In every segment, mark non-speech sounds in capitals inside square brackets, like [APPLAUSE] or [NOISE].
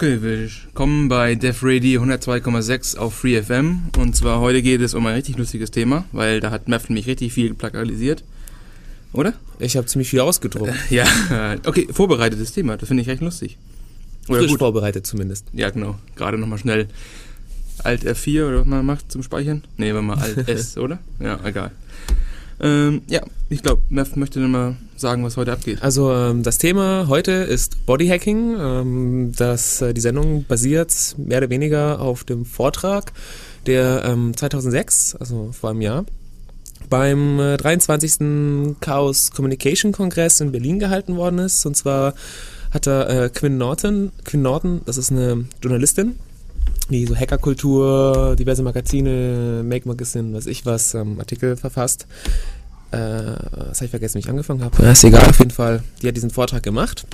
Okay, willkommen bei Def Radio 102,6 auf Free FM. Und zwar heute geht es um ein richtig lustiges Thema, weil da hat Meff mich richtig viel plakalisiert. Oder? Ich habe ziemlich viel ausgedruckt. [LAUGHS] Ja, okay, vorbereitetes Thema, das finde ich recht lustig. Oder Frisch gut. vorbereitet zumindest. Ja, genau. Gerade nochmal schnell Alt F4 oder was man macht zum Speichern. Nee, wenn man Alt S, [LAUGHS] oder? Ja, egal. Ähm, ja, ich glaube, Mev möchte dann mal sagen, was heute abgeht. Also ähm, das Thema heute ist Bodyhacking. Ähm, das, äh, die Sendung basiert mehr oder weniger auf dem Vortrag, der ähm, 2006, also vor einem Jahr, beim äh, 23. Chaos Communication Kongress in Berlin gehalten worden ist. Und zwar hat da äh, Quinn Norton, Quinn Norton, das ist eine Journalistin, die so Hackerkultur, diverse Magazine, Make Magazine, weiß ich was, ähm, Artikel verfasst. Äh, das habe ich vergessen, wie ich angefangen habe. Ja, ist egal, auf jeden Fall. Die hat diesen Vortrag gemacht.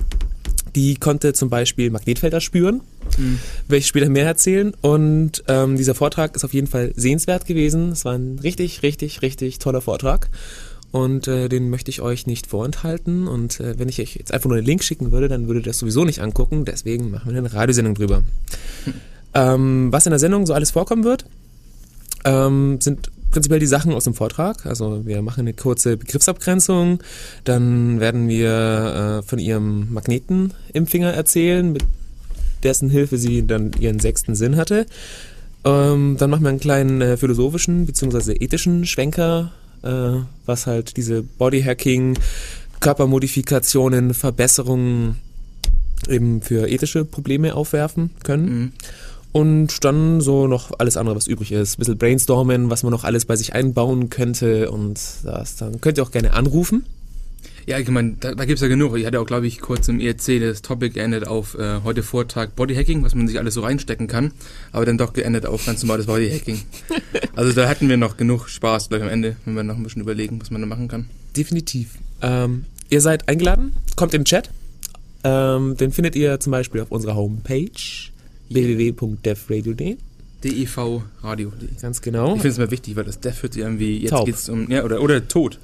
Die konnte zum Beispiel Magnetfelder spüren, mhm. werde ich später mehr erzählen. Und ähm, dieser Vortrag ist auf jeden Fall sehenswert gewesen. Es war ein richtig, richtig, richtig toller Vortrag. Und äh, den möchte ich euch nicht vorenthalten. Und äh, wenn ich euch jetzt einfach nur den Link schicken würde, dann würdet ihr das sowieso nicht angucken. Deswegen machen wir eine Radiosendung drüber. Mhm. [LAUGHS] Ähm, was in der Sendung so alles vorkommen wird, ähm, sind prinzipiell die Sachen aus dem Vortrag. Also wir machen eine kurze Begriffsabgrenzung, dann werden wir äh, von ihrem Magneten im Finger erzählen, mit dessen Hilfe sie dann ihren sechsten Sinn hatte. Ähm, dann machen wir einen kleinen äh, philosophischen bzw. ethischen Schwenker, äh, was halt diese Bodyhacking, Körpermodifikationen, Verbesserungen eben für ethische Probleme aufwerfen können. Mhm. Und dann so noch alles andere, was übrig ist. Ein bisschen brainstormen, was man noch alles bei sich einbauen könnte. Und das, dann könnt ihr auch gerne anrufen. Ja, ich meine, da, da gibt es ja genug. Ich hatte auch, glaube ich, kurz im ERC das Topic geendet auf äh, heute Vortrag Bodyhacking, was man sich alles so reinstecken kann. Aber dann doch geendet auf ganz normales Bodyhacking. [LAUGHS] also da hatten wir noch genug Spaß gleich am Ende, wenn wir noch ein bisschen überlegen, was man da machen kann. Definitiv. Ähm, ihr seid eingeladen, kommt im Chat. Ähm, den findet ihr zum Beispiel auf unserer Homepage www.defradio.de. DEV Radio. Ganz genau. Ich finde es mal wichtig, weil das Def hört irgendwie, jetzt Taub. geht's um, ja, oder, oder Tod.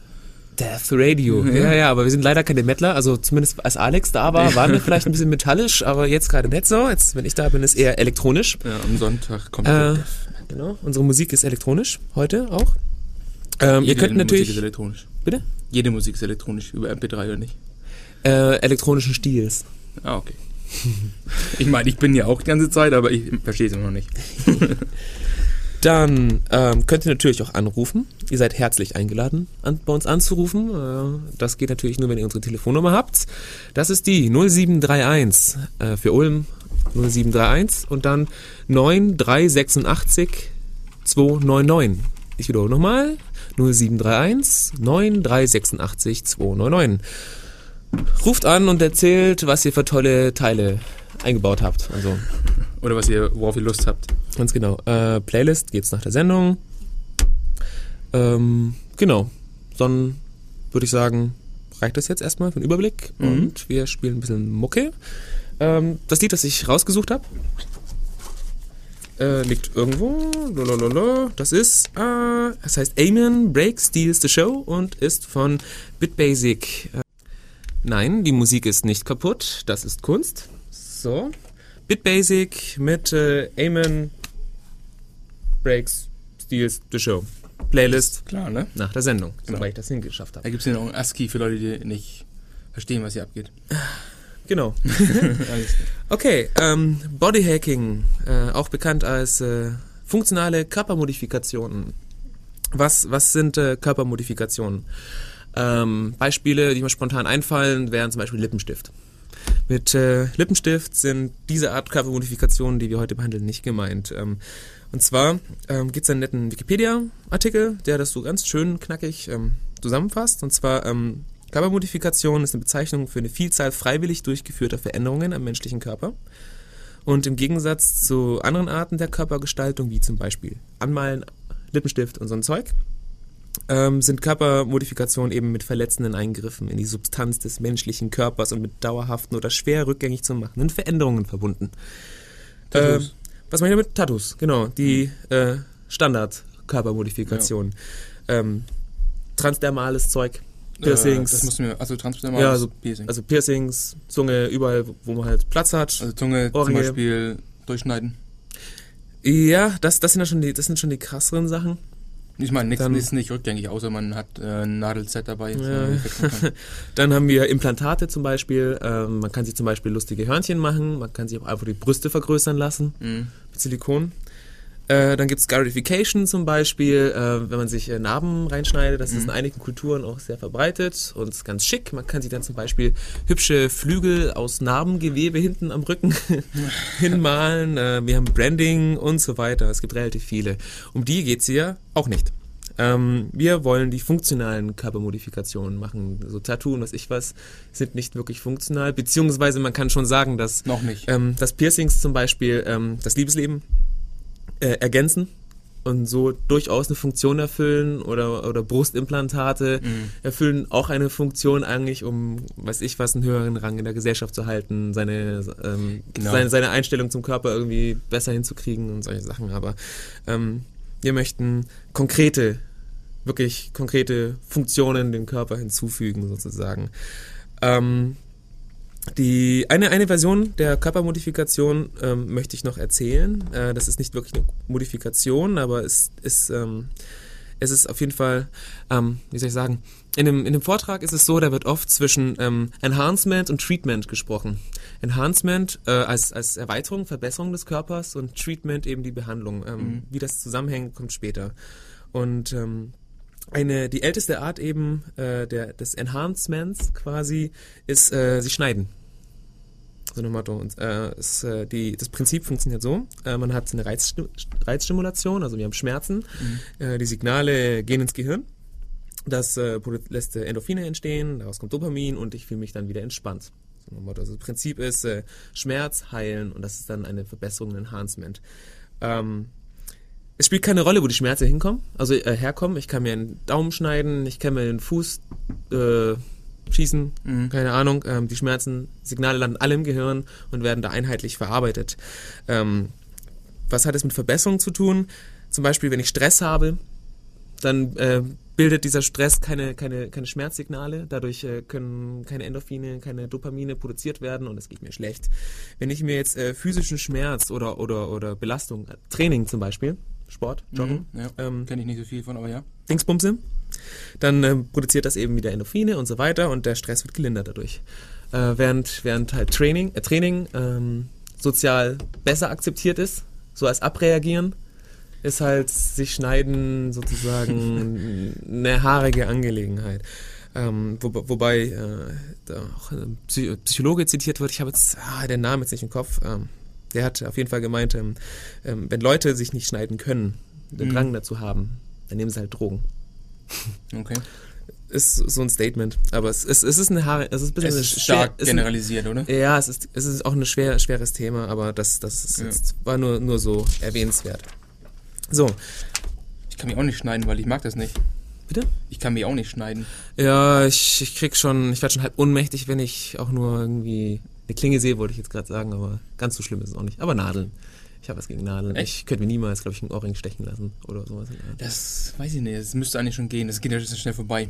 Death Radio. Ja. ja, ja, aber wir sind leider keine Mettler. Also zumindest als Alex da war, waren wir vielleicht ein bisschen metallisch, aber jetzt gerade nicht so. Jetzt, wenn ich da bin, ist eher elektronisch. Ja, am Sonntag kommt äh, Death. Genau, unsere Musik ist elektronisch heute auch. Ähm, ihr könnt natürlich. Musik ist elektronisch. Bitte? Jede Musik ist elektronisch, über MP3 oder nicht? Äh, elektronischen Stils. Ah, okay. Ich meine, ich bin ja auch die ganze Zeit, aber ich verstehe es immer noch nicht. [LAUGHS] Dann ähm, könnt ihr natürlich auch anrufen. Ihr seid herzlich eingeladen, an, bei uns anzurufen. Äh, das geht natürlich nur, wenn ihr unsere Telefonnummer habt. Das ist die 0731 äh, für Ulm 0731 und dann 9386 299. Ich wiederhole nochmal. 0731 9386 299 ruft an und erzählt, was ihr für tolle Teile eingebaut habt. Also Oder was ihr, worauf ihr Lust habt. Ganz genau. Äh, Playlist geht's nach der Sendung. Ähm, genau. Dann würde ich sagen, reicht das jetzt erstmal für den Überblick mhm. und wir spielen ein bisschen Mucke. Ähm, das Lied, das ich rausgesucht habe, äh, liegt irgendwo. Lalalala. Das ist, äh, das heißt Amen Break Steals the Show und ist von Bitbasic. Nein, die Musik ist nicht kaputt. Das ist Kunst. So. Bitbasic mit äh, Amen Breaks Steals the Show. Playlist. Klar, ne? Nach der Sendung, genau. sobald ich das hingeschafft habe. Da gibt es ja noch ein ASCII für Leute, die nicht verstehen, was hier abgeht. [SIGHS] Genau. [LAUGHS] okay, ähm, Bodyhacking, äh, auch bekannt als äh, funktionale Körpermodifikationen. Was, was sind äh, Körpermodifikationen? Ähm, Beispiele, die mir spontan einfallen, wären zum Beispiel Lippenstift. Mit äh, Lippenstift sind diese Art Körpermodifikationen, die wir heute behandeln, nicht gemeint. Ähm, und zwar ähm, gibt es einen netten Wikipedia-Artikel, der das so ganz schön knackig ähm, zusammenfasst. Und zwar ähm, Körpermodifikation ist eine Bezeichnung für eine Vielzahl freiwillig durchgeführter Veränderungen am menschlichen Körper. Und im Gegensatz zu anderen Arten der Körpergestaltung, wie zum Beispiel Anmalen, Lippenstift und so ein Zeug, ähm, sind Körpermodifikationen eben mit verletzenden Eingriffen in die Substanz des menschlichen Körpers und mit dauerhaften oder schwer rückgängig zu machenden Veränderungen verbunden. Tattoos. Äh, was meine ich damit? Tattoos, genau. Die mhm. äh, Standard-Körpermodifikation. Ja. Ähm, transdermales Zeug, Piercings. Äh, das musst du mir, also transdermal Ja, also- Piercing. Also Piercings, Zunge, überall, wo man halt Platz hat. Also Zunge zum Ohrringe. Beispiel durchschneiden. ja, das, das, sind ja schon die, das sind schon die krasseren Sachen. Ich meine, nichts ist nicht rückgängig, außer man hat äh, ein Nadelset dabei. das Ja. [LAUGHS] Dann haben wir Implantate zum Beispiel. Ähm, man kann sich zum Beispiel lustige Hörnchen machen. Man kann sich auch einfach die Brüste vergrößern lassen Mhm. mit Silikon. Äh, dann gibt es Scarification zum Beispiel, äh, wenn man sich äh, Narben reinschneidet. Das ist Mhm. in einigen Kulturen auch sehr verbreitet und ist ganz schick. Man kann sich dann zum Beispiel hübsche Flügel aus Narbengewebe hinten am Rücken [LAUGHS] hinmalen. Äh, wir haben Branding und so weiter. Es gibt relativ viele. Um die geht's hier auch nicht. Ähm, wir wollen die funktionalen Körpermodifikationen machen. So Tattoo und was ich was sind nicht wirklich funktional. Beziehungsweise man kann schon sagen, dass Noch nicht. ähm, dass Piercings zum Beispiel ähm, das Liebesleben äh, ergänzen und so durchaus eine Funktion erfüllen oder, oder Brustimplantate Mhm. erfüllen auch eine Funktion eigentlich, um, weiß ich was, einen höheren Rang in der Gesellschaft zu halten, seine, ähm, Genau. seine, seine Einstellung zum Körper irgendwie besser hinzukriegen und solche Sachen. Aber ähm, wir möchten konkrete, wirklich konkrete Funktionen dem Körper hinzufügen sozusagen. Ähm, die, eine, eine Version der Körpermodifikation ähm, möchte ich noch erzählen. Äh, das ist nicht wirklich eine Modifikation, aber es ist, ähm, es ist auf jeden Fall, ähm, wie soll ich sagen, in dem, in dem Vortrag ist es so, da wird oft zwischen ähm, Enhancement und Treatment gesprochen. Enhancement äh, als, als Erweiterung, Verbesserung des Körpers und Treatment eben die Behandlung. Ähm, Mhm. Wie das zusammenhängt, kommt später. Und ähm, eine, die älteste Art eben äh, der, des Enhancements quasi ist, äh, sie schneiden. So nach Motto. Und, äh, ist, äh, die, das Prinzip funktioniert so: äh, Man hat eine Reizstu Reizstimulation, also wir haben Schmerzen. Äh, die Signale gehen ins Gehirn. Das äh, lässt äh, Endorphine entstehen, daraus kommt Dopamin und ich fühle mich dann wieder entspannt. So nach Motto. Also das Prinzip ist äh, Schmerz heilen und das ist dann eine Verbesserung, ein Enhancement. Ähm, es spielt keine Rolle, wo die Schmerzen hinkommen, also äh, herkommen. Ich kann mir einen Daumen schneiden, ich kann mir den Fuß äh, schießen, Mhm. keine Ahnung. Ähm, die Schmerzen, Signale landen alle im Gehirn und werden da einheitlich verarbeitet. Ähm, was hat es mit Verbesserung zu tun? Zum Beispiel, wenn ich Stress habe, dann äh, bildet dieser Stress keine, keine, keine Schmerzsignale. Dadurch äh, können keine Endorphine, keine Dopamine produziert werden und es geht mir schlecht. Wenn ich mir jetzt äh, physischen Schmerz oder, oder, oder Belastung, äh, Training zum Beispiel, Sport, Joggen, Mhm. Ja. ähm, Kenne ich nicht so viel von, aber ja. Dingsbumse, dann ähm, produziert das eben wieder Endorphine und so weiter und der Stress wird gelindert dadurch. Äh, während, während halt Training, äh, Training ähm, sozial besser akzeptiert ist, so als Abreagieren, ist halt sich schneiden sozusagen [LAUGHS] eine haarige Angelegenheit. Ähm, wo, wobei äh, auch ein Psy Psychologe zitiert wird, ich habe jetzt ah, den Namen jetzt nicht im Kopf, ähm, der hat auf jeden Fall gemeint, ähm, ähm, wenn Leute sich nicht schneiden können, den Mhm. Drang dazu haben, dann nehmen sie halt Drogen. Okay. Ist so ein Statement. Aber es, es, es ist eine Haare, es ist ein bisschen Es ist schwer- stark es ist ein- generalisiert, oder? Ja, es ist, es ist auch ein schwer, schweres Thema, aber das, das Ja. war nur, nur so erwähnenswert. So, Ich kann mich auch nicht schneiden, weil ich mag das nicht. bitte? Ich kann mich auch nicht schneiden. Ja, ich, ich krieg schon, ich werde schon halb ohnmächtig, wenn ich auch nur irgendwie eine Klinge sehe, wollte ich jetzt gerade sagen, aber ganz so schlimm ist es auch nicht. Aber Nadeln. Ich habe was gegen Nadeln. Echt? Ich könnte mir niemals, glaube ich, einen Ohrring stechen lassen oder sowas. Das weiß ich nicht. Das müsste eigentlich schon gehen. Das geht ja schon schnell vorbei.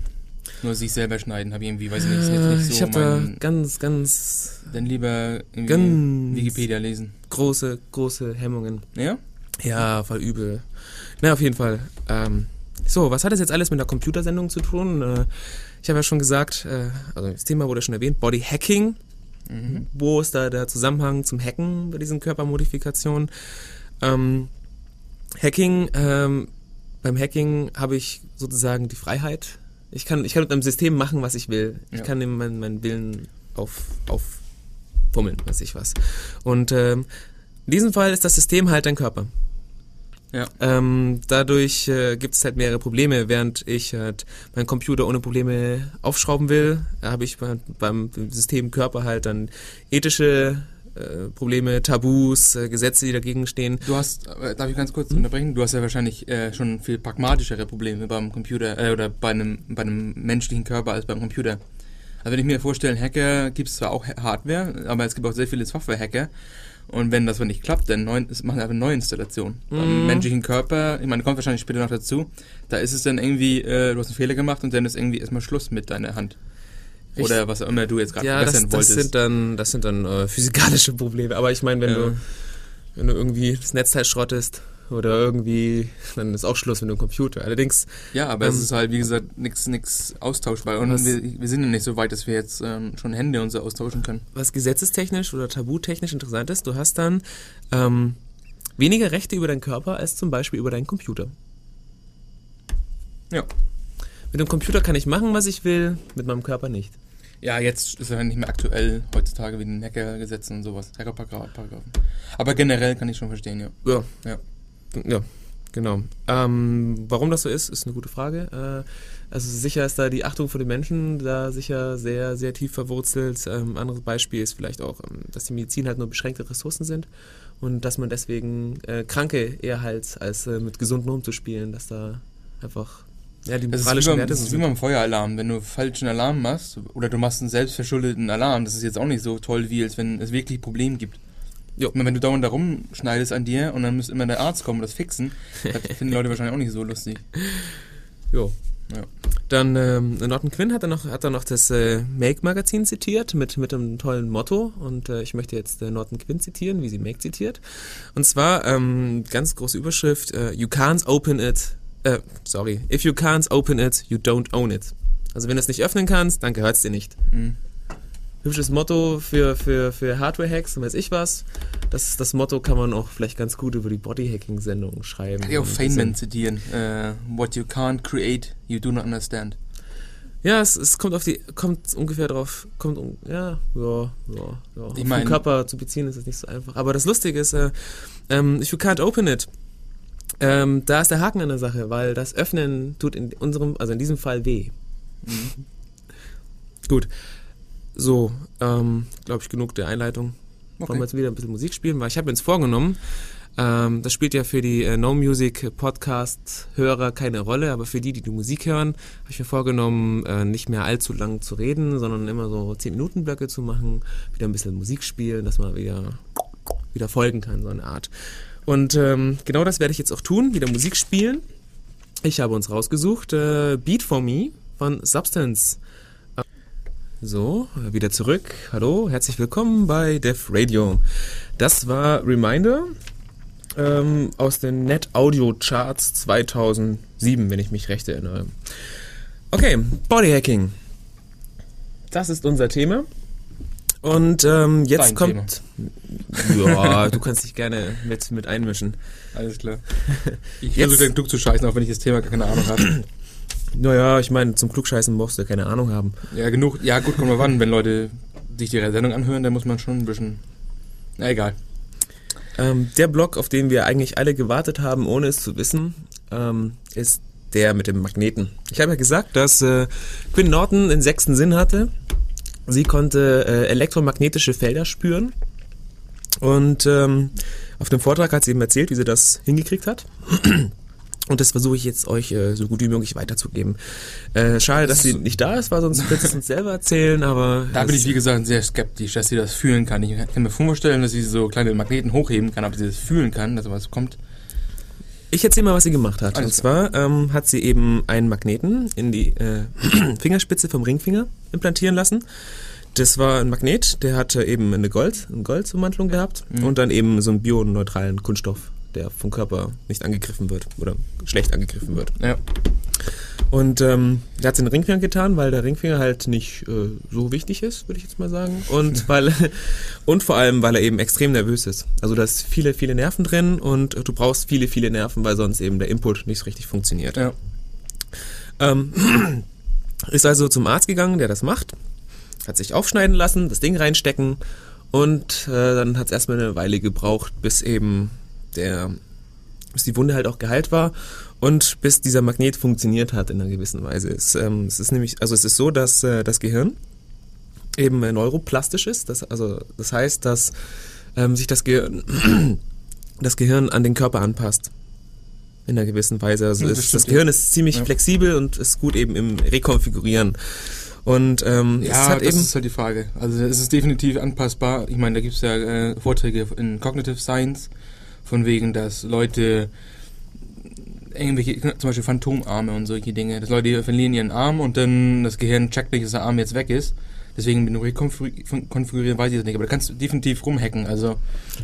Nur sich selber schneiden, habe ich irgendwie, weiß ich nicht, ist jetzt nicht so ich habe da ganz, ganz Dann lieber Ganz- Wikipedia lesen. große, große Hemmungen. Ja? Ja, voll übel. Na, auf jeden Fall. Ähm, so, was hat das jetzt alles mit der Computersendung zu tun? Äh, ich habe ja schon gesagt, äh, also das Thema wurde schon erwähnt, Body Hacking. Mhm. Wo ist da der Zusammenhang zum Hacken bei diesen Körpermodifikationen? Ähm, Hacking, ähm, beim Hacking habe ich sozusagen die Freiheit. Ich kann, ich kann mit einem System machen, was ich will. Ich Ja. kann ihm meinen, meinen Willen auf, auffummeln, weiß ich was. Und ähm, in diesem Fall ist das System halt dein Körper. Ja. Ähm, dadurch äh, gibt es halt mehrere Probleme. Während ich halt meinen Computer ohne Probleme aufschrauben will, habe ich bei, beim System Körper halt dann ethische äh, Probleme, Tabus, äh, Gesetze, die dagegen stehen. Du hast, äh, darf ich ganz kurz unterbrechen? Du hast ja wahrscheinlich äh, schon viel pragmatischere Probleme beim Computer äh, oder bei einem, bei einem menschlichen Körper als beim Computer. Also wenn ich mir vorstelle, Hacker gibt es zwar auch Ha- Hardware, aber es gibt auch sehr viele Software-Hacker. Und wenn das aber nicht klappt, dann neu, machen wir einfach eine Neuinstallation. Mhm. Beim menschlichen Körper, ich meine, kommt wahrscheinlich später noch dazu, da ist es dann irgendwie, äh, du hast einen Fehler gemacht und dann ist irgendwie erstmal Schluss mit deiner Hand. Richtig. Oder was auch immer du jetzt gerade Ja, das, verbessern das wolltest. sind dann, das sind dann äh, physikalische Probleme. Aber ich meine, wenn Ja. du, wenn du irgendwie das Netzteil schrottest oder irgendwie, dann ist auch Schluss mit dem Computer. Allerdings, ja, aber ähm, es ist halt, wie gesagt, nichts nix austauschbar. Und Was- wir, wir sind ja nicht so weit, dass wir jetzt ähm, schon Hände und so austauschen können. was gesetzestechnisch oder tabutechnisch interessant ist, du hast dann ähm, weniger Rechte über deinen Körper als zum Beispiel über deinen Computer. Ja. Mit dem Computer kann ich machen, was ich will, mit meinem Körper nicht. Ja, jetzt ist er nicht mehr aktuell heutzutage wie ein Hackergesetz und sowas. Hackerparagraphen. Aber generell kann ich schon verstehen, ja. Ja. Ja. Ja, genau. Ähm, warum das so ist, ist eine gute Frage. Äh, also sicher ist da die Achtung vor den Menschen da sicher sehr, sehr tief verwurzelt. Ähm, anderes Beispiel ist vielleicht auch, ähm, dass die Medizin halt nur beschränkte Ressourcen sind und dass man deswegen äh, Kranke eher halt als äh, mit Gesunden umzuspielen, dass da einfach ja, die Das ist, wie moralischen Werte das so ist wie sind. beim Feueralarm. Wenn du falschen Alarm machst oder du machst einen selbstverschuldeten Alarm, das ist jetzt auch nicht so toll, wie als wenn es wirklich Probleme gibt. Jo. Ich meine, wenn du dauernd da rumschneidest an dir und dann muss immer der Arzt kommen und das fixen, das [LAUGHS] finden die Leute wahrscheinlich auch nicht so lustig. Jo. Ja. Dann ähm, Norton Quinn hat er noch, hat er noch das äh, Make-Magazin zitiert mit, mit einem tollen Motto und äh, ich möchte jetzt äh, Norton Quinn zitieren, wie sie Make zitiert. Und zwar ähm, ganz große Überschrift, äh, You can't open it, äh, sorry, if you can't open it, you don't own it. Also wenn du es nicht öffnen kannst, dann gehört es dir nicht. Mhm. Hübsches Motto für, für, für Hardware-Hacks und weiß ich was. Das, das Motto kann man auch vielleicht ganz gut über die Body-Hacking-Sendung schreiben. Kann ich auch Feynman zitieren. Äh, what you can't create, you do not understand. Ja, es, es kommt auf die, kommt ungefähr drauf, kommt, um, ja, ja, ja, ja. Auf Ich den mein- Körper zu beziehen ist es nicht so einfach. Aber das Lustige ist, äh, ähm, if you can't open it, ähm, da ist der Haken an der Sache, weil das Öffnen tut in unserem, also in diesem Fall weh. Mhm. Gut. So, ähm, glaube ich, genug der Einleitung. Wollen wir Okay. jetzt wieder ein bisschen Musik spielen, weil ich habe mir jetzt vorgenommen, ähm, das spielt ja für die äh, No Music Podcast Hörer keine Rolle, aber für die, die die Musik hören, habe ich mir vorgenommen, äh, nicht mehr allzu lang zu reden, sondern immer so 10 Minuten Blöcke zu machen, wieder ein bisschen Musik spielen, dass man wieder wieder folgen kann, so eine Art. Und ähm, genau das werde ich jetzt auch tun, wieder Musik spielen. Ich habe uns rausgesucht, äh, Beat for Me von Substance. So, wieder zurück. Hallo, herzlich willkommen bei Def Radio. Das war Reminder ähm, aus den Net Audio Charts 2007, wenn ich mich recht erinnere. Okay, Bodyhacking. Das ist unser Thema. Und ähm, jetzt Dein kommt. Ja, du kannst dich gerne mit, mit einmischen. Alles klar. [LAUGHS] Ich versuche den Klug zu scheißen, auch wenn ich das Thema gar keine Ahnung habe. Naja, ich meine, zum Klugscheißen brauchst du ja keine Ahnung haben. Ja, genug. Ja, gut, kommt mal wann. Wenn Leute sich die Sendung anhören, dann muss man schon ein bisschen. Na, egal. Ähm, der Blog, auf den wir eigentlich alle gewartet haben, ohne es zu wissen, ähm, ist der mit dem Magneten. Ich habe ja gesagt, dass äh, Quinn Norton den sechsten Sinn hatte. Sie konnte äh, elektromagnetische Felder spüren. Und ähm, auf dem Vortrag hat sie eben erzählt, wie sie das hingekriegt hat. Und das versuche ich jetzt euch äh, so gut wie möglich weiterzugeben. Äh, schade, dass sie nicht da ist, weil sonst wird es uns selber erzählen, aber... Da bin ich, wie gesagt, sehr skeptisch, dass sie das fühlen kann. Ich kann mir vorstellen, dass sie so kleine Magneten hochheben kann, aber sie das fühlen kann, dass was kommt. Ich erzähle mal, was sie gemacht hat. Alles und zwar ähm, hat sie eben einen Magneten in die äh, [CLEARS THROAT] Fingerspitze vom Ringfinger implantieren lassen. Das war ein Magnet, der hatte eben eine Gold, eine Goldummantelung gehabt Mhm. und dann eben so einen bioneutralen Kunststoff, der vom Körper nicht angegriffen wird oder schlecht angegriffen wird. Ja. Und ähm, der hat es in den Ringfinger getan, weil der Ringfinger halt nicht äh, so wichtig ist, würde ich jetzt mal sagen. Und [LAUGHS] weil und vor allem, weil er eben extrem nervös ist. Also da ist viele, viele Nerven drin und äh, du brauchst viele, viele Nerven, weil sonst eben der Input nicht so richtig funktioniert. Ja. Ähm, [CLEARS THROAT] ist also zum Arzt gegangen, der das macht, hat sich aufschneiden lassen, das Ding reinstecken und äh, dann hat es erstmal eine Weile gebraucht, bis eben der, bis die Wunde halt auch geheilt war und bis dieser Magnet funktioniert hat in einer gewissen Weise. Es, ähm, es ist nämlich, also es ist so, dass äh, das Gehirn eben äh, neuroplastisch ist, das, also das heißt, dass ähm, sich das Gehirn, [CLEARS THROAT] das Gehirn an den Körper anpasst. In einer gewissen Weise. Also Ja, das stimmt, das Gehirn ist ziemlich Ja. flexibel und ist gut eben im Rekonfigurieren. Und ähm, ja, das ist halt die Frage. Also es ist definitiv anpassbar. Ich meine, da gibt es ja äh, Vorträge in Cognitive Science, von wegen, dass Leute irgendwelche, zum Beispiel Phantomarme und solche Dinge, dass Leute verlieren ihren Arm und dann das Gehirn checkt nicht, dass der Arm jetzt weg ist Deswegen, wenn du rekonfigurieren, weiß ich das nicht. Aber du kannst definitiv rumhacken. Also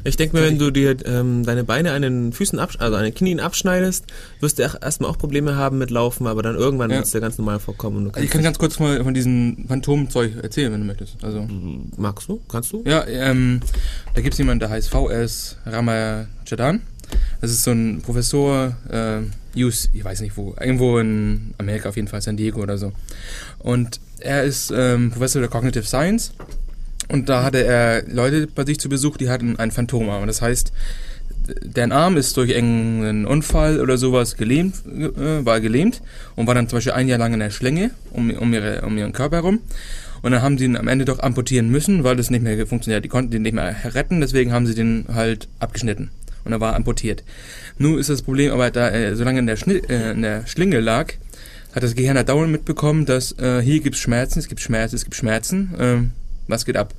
ich denke mir, wenn du dir ähm, deine Beine an den Füßen, also an den Knien abschneidest, wirst du erstmal auch Probleme haben mit Laufen, aber dann irgendwann ja. wird es dir ganz normal vorkommen. Also ich kann ganz kurz mal von diesem Phantomzeug erzählen, wenn du möchtest. Also Magst du? Kannst du? Ja, ähm, da gibt es jemanden, der heißt VS Ramajadan. Das ist so ein Professor, äh, US, ich weiß nicht wo, irgendwo in Amerika auf jeden Fall, San Diego oder so. Und er ist ähm, Professor der Cognitive Science und da hatte er Leute bei sich zu Besuch, die hatten einen Phantomarm. Das heißt, deren Arm ist durch einen Unfall oder sowas gelähmt, äh, war gelähmt und war dann zum Beispiel ein Jahr lang in der Schlinge um, um, ihre, um ihren Körper herum. Und dann haben sie ihn am Ende doch amputieren müssen, weil das nicht mehr funktioniert. Die konnten den nicht mehr retten, deswegen haben sie den halt abgeschnitten. Und er war amputiert. Nun ist das Problem aber, da er so lange in der, Schni äh, in der Schlinge lag, hat das Gehirn halt dauernd mitbekommen, dass äh, hier gibt es Schmerzen, es gibt Schmerzen, es gibt Schmerzen, äh, was geht ab?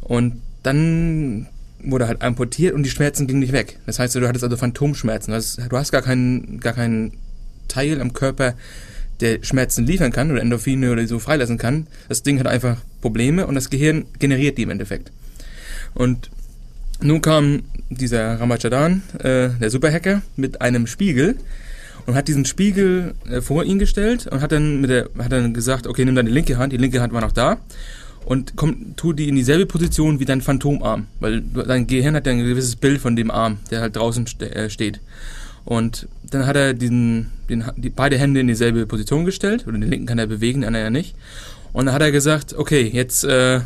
Und dann wurde halt amputiert und die Schmerzen gingen nicht weg. Das heißt, du hattest also Phantomschmerzen. Du hast gar, keinen, gar keinen Teil am Körper, der Schmerzen liefern kann oder Endorphine oder so freilassen kann. Das Ding hat einfach Probleme und das Gehirn generiert die im Endeffekt. Und nun kam dieser Ramachadan, äh, der Superhacker, mit einem Spiegel und hat diesen Spiegel äh, vor ihn gestellt und hat dann mit der hat dann gesagt, okay, nimm deine linke Hand, die linke Hand war noch da und komm, tu die in dieselbe Position wie dein Phantomarm, weil dein Gehirn hat ja ein gewisses Bild von dem Arm, der halt draußen ste äh, steht. Und dann hat er diesen, den, die, beide Hände in dieselbe Position gestellt, oder den linken kann er bewegen, den anderen ja nicht. Und dann hat er gesagt, okay, jetzt äh,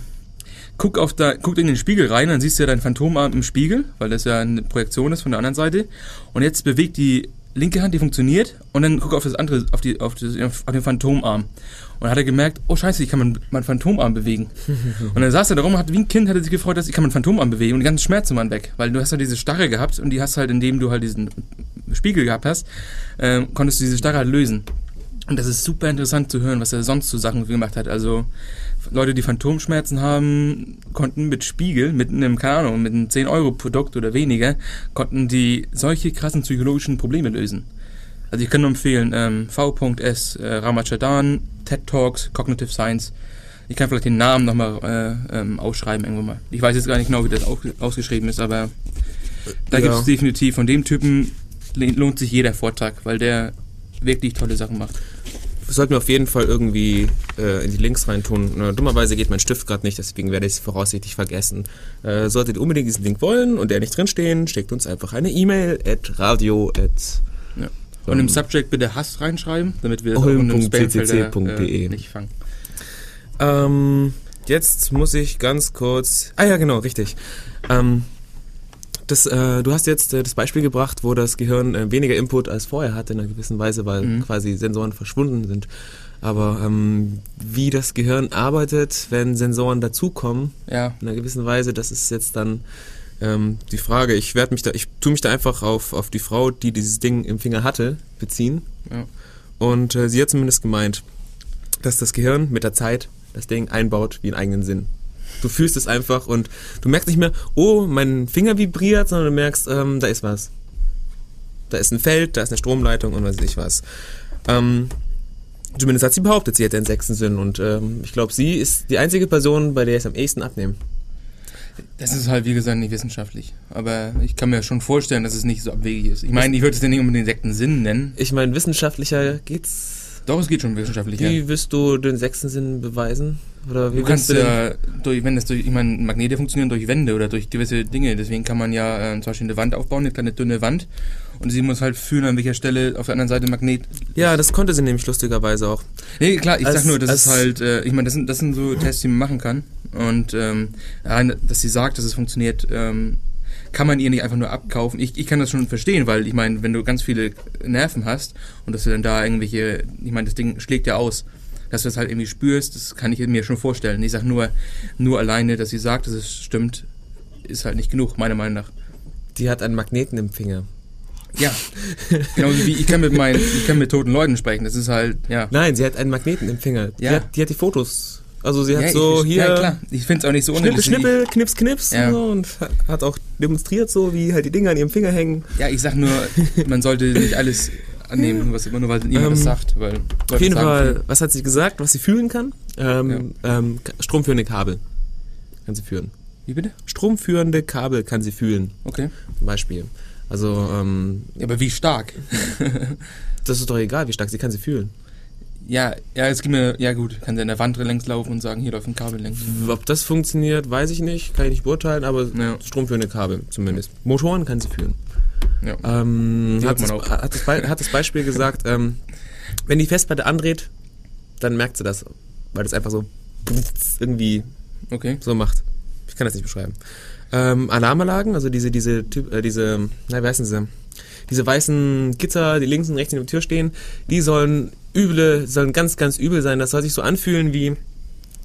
guck, auf da, guck in den Spiegel rein, dann siehst du ja dein Phantomarm im Spiegel, weil das ja eine Projektion ist von der anderen Seite. Und jetzt bewegt die linke Hand, die funktioniert, und dann guck auf das andere, auf, die, auf, das, auf den Phantomarm. Und dann hat er gemerkt, oh scheiße, ich kann meinen, meinen Phantomarm bewegen. [LAUGHS] und dann saß er da rum, hat wie ein Kind, hat er sich gefreut, dass ich kann meinen Phantomarm bewegen und die ganzen Schmerzen waren weg. Weil du hast ja diese Starre gehabt und die hast halt, indem du halt diesen Spiegel gehabt hast, äh, konntest du diese Starre halt lösen. Und das ist super interessant zu hören, was er sonst zu Sachen gemacht hat. Also Leute, die Phantomschmerzen haben, konnten mit Spiegel, mit einem, keine Ahnung, mit einem 10-Euro-Produkt oder weniger, konnten die solche krassen psychologischen Probleme lösen. Also ich kann nur empfehlen, ähm, V.S. Äh, Ramachadan, TED Talks, Cognitive Science. Ich kann vielleicht den Namen nochmal äh, ähm, ausschreiben irgendwann mal. Ich weiß jetzt gar nicht genau, wie das ausgeschrieben ist, aber da ja. gibt es definitiv von dem Typen lohnt sich jeder Vortrag, weil der wirklich tolle Sachen macht sollten wir auf jeden Fall irgendwie äh, in die Links reintun. Äh, dummerweise geht mein Stift gerade nicht, deswegen werde ich es voraussichtlich vergessen. Äh, solltet ihr unbedingt diesen Link wollen und der nicht drinstehen, schickt uns einfach eine E-Mail at radio at ja. Und im Subject bitte Hass reinschreiben, damit wir in äh, nicht fangen. Ähm, jetzt muss ich ganz kurz. Ah ja, genau, richtig. Ähm, das, äh, du hast jetzt äh, das Beispiel gebracht, wo das Gehirn äh, weniger Input als vorher hat in einer gewissen Weise, weil mhm. quasi Sensoren verschwunden sind. Aber ähm, wie das Gehirn arbeitet, wenn Sensoren dazukommen, ja. in einer gewissen Weise, das ist jetzt dann ähm, die Frage. Ich werde mich da, ich tue mich da einfach auf, auf die Frau, die dieses Ding im Finger hatte, beziehen. Ja. Und äh, sie hat zumindest gemeint, dass das Gehirn mit der Zeit das Ding einbaut wie einen eigenen Sinn. Du fühlst es einfach und du merkst nicht mehr, oh, mein Finger vibriert, sondern du merkst, ähm, da ist was. Da ist ein Feld, da ist eine Stromleitung und weiß ich was. Ähm, zumindest hat sie behauptet, sie hätte einen sechsten Sinn und ähm, ich glaube, sie ist die einzige Person, bei der ich es am ehesten abnehme. Das ist halt, wie gesagt, nicht wissenschaftlich. Aber ich kann mir schon vorstellen, dass es nicht so abwegig ist. Ich meine, ich würde es ja nicht um den sechsten Sinn nennen. Ich meine, wissenschaftlicher geht's doch, es geht schon wissenschaftlich. Wie ja. wirst du den sechsten Sinn beweisen? Oder wie du kannst du ja durch, wenn das durch, ich meine, Magnete funktionieren durch Wände oder durch gewisse Dinge. Deswegen kann man ja äh, zum Beispiel eine Wand aufbauen, eine kleine dünne Wand. Und sie muss halt fühlen, an welcher Stelle auf der anderen Seite Magnet. Ja, das konnte sie nämlich lustigerweise auch. Nee, klar, ich als, sag nur, das ist halt, äh, ich meine, das sind, das sind so Tests, die man machen kann. Und ähm, dass sie sagt, dass es funktioniert, ähm, kann man ihr nicht einfach nur abkaufen. Ich, ich kann das schon verstehen, weil ich meine, wenn du ganz viele Nerven hast und dass du dann da irgendwelche, ich meine, das Ding schlägt ja aus, dass du das halt irgendwie spürst, das kann ich mir schon vorstellen. Ich sage nur, nur alleine, dass sie sagt, dass es stimmt, ist halt nicht genug, meiner Meinung nach. Die hat einen Magneten im Finger. Ja, genau wie ich kann mit meinen, ich kann mit toten Leuten sprechen. Das ist halt, ja. Nein, sie hat einen Magneten im Finger. Ja. Die, hat, die hat die Fotos. Also sie hat ja, so ich, hier Ja, klar. Ich finde es auch nicht so Schnippel, unnötig. Schnippel, Knips, Knips Ja. und, so und hat auch demonstriert so, wie halt die Dinger an ihrem Finger hängen. Ja, ich sag nur, [LAUGHS] man sollte nicht alles annehmen, was immer nur weil jemand Ähm, das sagt. Weil Auf jeden Fall, was hat sie gesagt, was sie fühlen kann? Ähm, ähm, Ka- stromführende Kabel kann sie führen. Wie bitte? Stromführende Kabel kann sie fühlen, Okay. zum Beispiel. Also, ähm, Ja, aber wie stark? [LAUGHS] das ist doch egal, wie stark sie kann sie fühlen. Ja, ja, es gibt mir, ja gut, kann sie an der Wand längs laufen und sagen, hier läuft ein Kabel längs. Ob das funktioniert, weiß ich nicht, kann ich nicht beurteilen, aber Ja. stromführende Kabel zumindest. Motoren kann sie führen. Ja. Ähm, hat, das, man auch. hat, das, Be- hat das Beispiel gesagt, ähm, wenn die Festplatte andreht, dann merkt sie das, weil das einfach so irgendwie Okay. so macht. Ich kann das nicht beschreiben. Ähm, Alarmanlagen, also diese, diese, äh, diese, na, wie heißen sie? Diese weißen Gitter, die links und rechts in der Tür stehen, die sollen üble, sollen ganz, ganz übel sein. Das soll sich so anfühlen wie,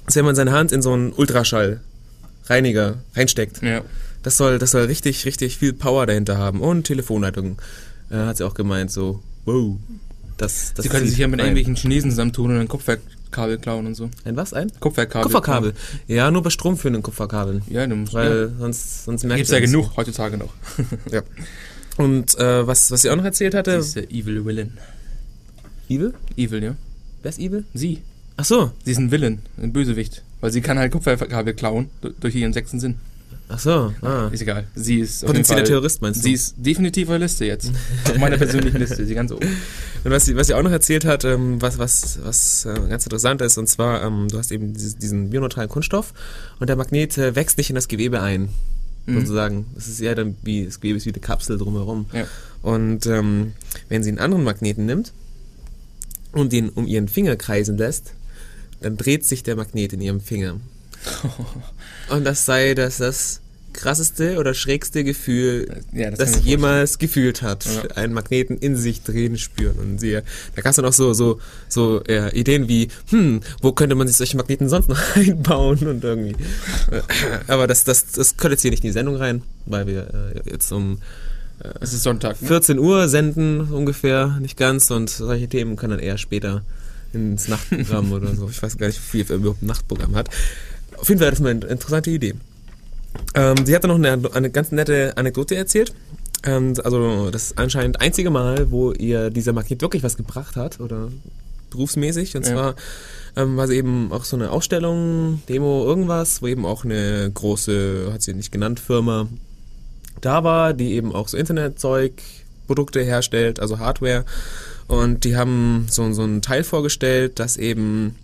als wenn man seine Hand in so einen Ultraschallreiniger reinsteckt. Ja. Das soll, das soll richtig, richtig viel Power dahinter haben. Und Telefonleitungen, äh, hat sie auch gemeint, so, wow. Das, das Sie können sich ja mit rein. irgendwelchen Chinesen zusammentun und ein Kupferkabel klauen und so. Ein was? Ein? Kupferkabel. Kupferkabel. Ja, nur bei stromführenden Kupferkabeln. Ja, du musst. Weil ja. sonst, sonst merkt Gibt's ja genug heutzutage noch. [LAUGHS] Ja. Und äh, was, was sie auch noch erzählt hatte, Sie ist der Evil Villain. Evil? Evil, ja. Wer ist Evil? Sie. Ach so, Sie ist ein Villain, ein Bösewicht. Weil sie kann halt Kupferkabel klauen, du- durch ihren sechsten Sinn. ach so, ah. Ist egal. Sie ist Potenzieller Terrorist meinst du? Sie ist definitiv auf der Liste jetzt. Auf meiner persönlichen Liste, sie ganz oben. [LAUGHS] Und was sie, was sie auch noch erzählt hat, ähm, was, was, was äh, ganz interessant ist, und zwar, ähm, du hast eben dieses, diesen bioneutralen Kunststoff und der Magnet äh, wächst nicht in das Gewebe ein, Mhm. sozusagen. Das ist eher dann wie, das Gewebe ist wie eine Kapsel drumherum. Ja. Und ähm, wenn sie einen anderen Magneten nimmt und den um ihren Finger kreisen lässt, dann dreht sich der Magnet in ihrem Finger. [LAUGHS] Und das sei das, das krasseste oder schrägste Gefühl, Ja, das das, sie jemals gefühlt hat. Ja. Einen Magneten in sich drehen spüren. Und sie, da gab es dann auch so, so, so äh, Ideen wie, hm, wo könnte man sich solche Magneten sonst noch [LAUGHS] einbauen und irgendwie. Äh, Aber das, das, das könnte jetzt hier nicht in die Sendung rein, weil wir äh, jetzt um Es ist Sonntag. Ne? 14 Uhr senden ungefähr, nicht ganz. Und solche Themen können dann eher später ins Nachtprogramm [LAUGHS] oder so. Ich weiß gar nicht, wie viel überhaupt ein Nachtprogramm hat. Auf jeden Fall das ist mal eine interessante Idee. Ähm, sie hat dann noch eine, eine ganz nette Anekdote erzählt. Ähm, also das anscheinend einzige Mal, wo ihr dieser Magnet wirklich was gebracht hat oder berufsmäßig. Und Ja. zwar ähm, war sie eben auch so eine Ausstellung, Demo, irgendwas, wo eben auch eine große, hat sie nicht genannt, Firma da war, die eben auch so Internetzeug, Produkte herstellt, also Hardware. Und die haben so, so ein Teil vorgestellt, das eben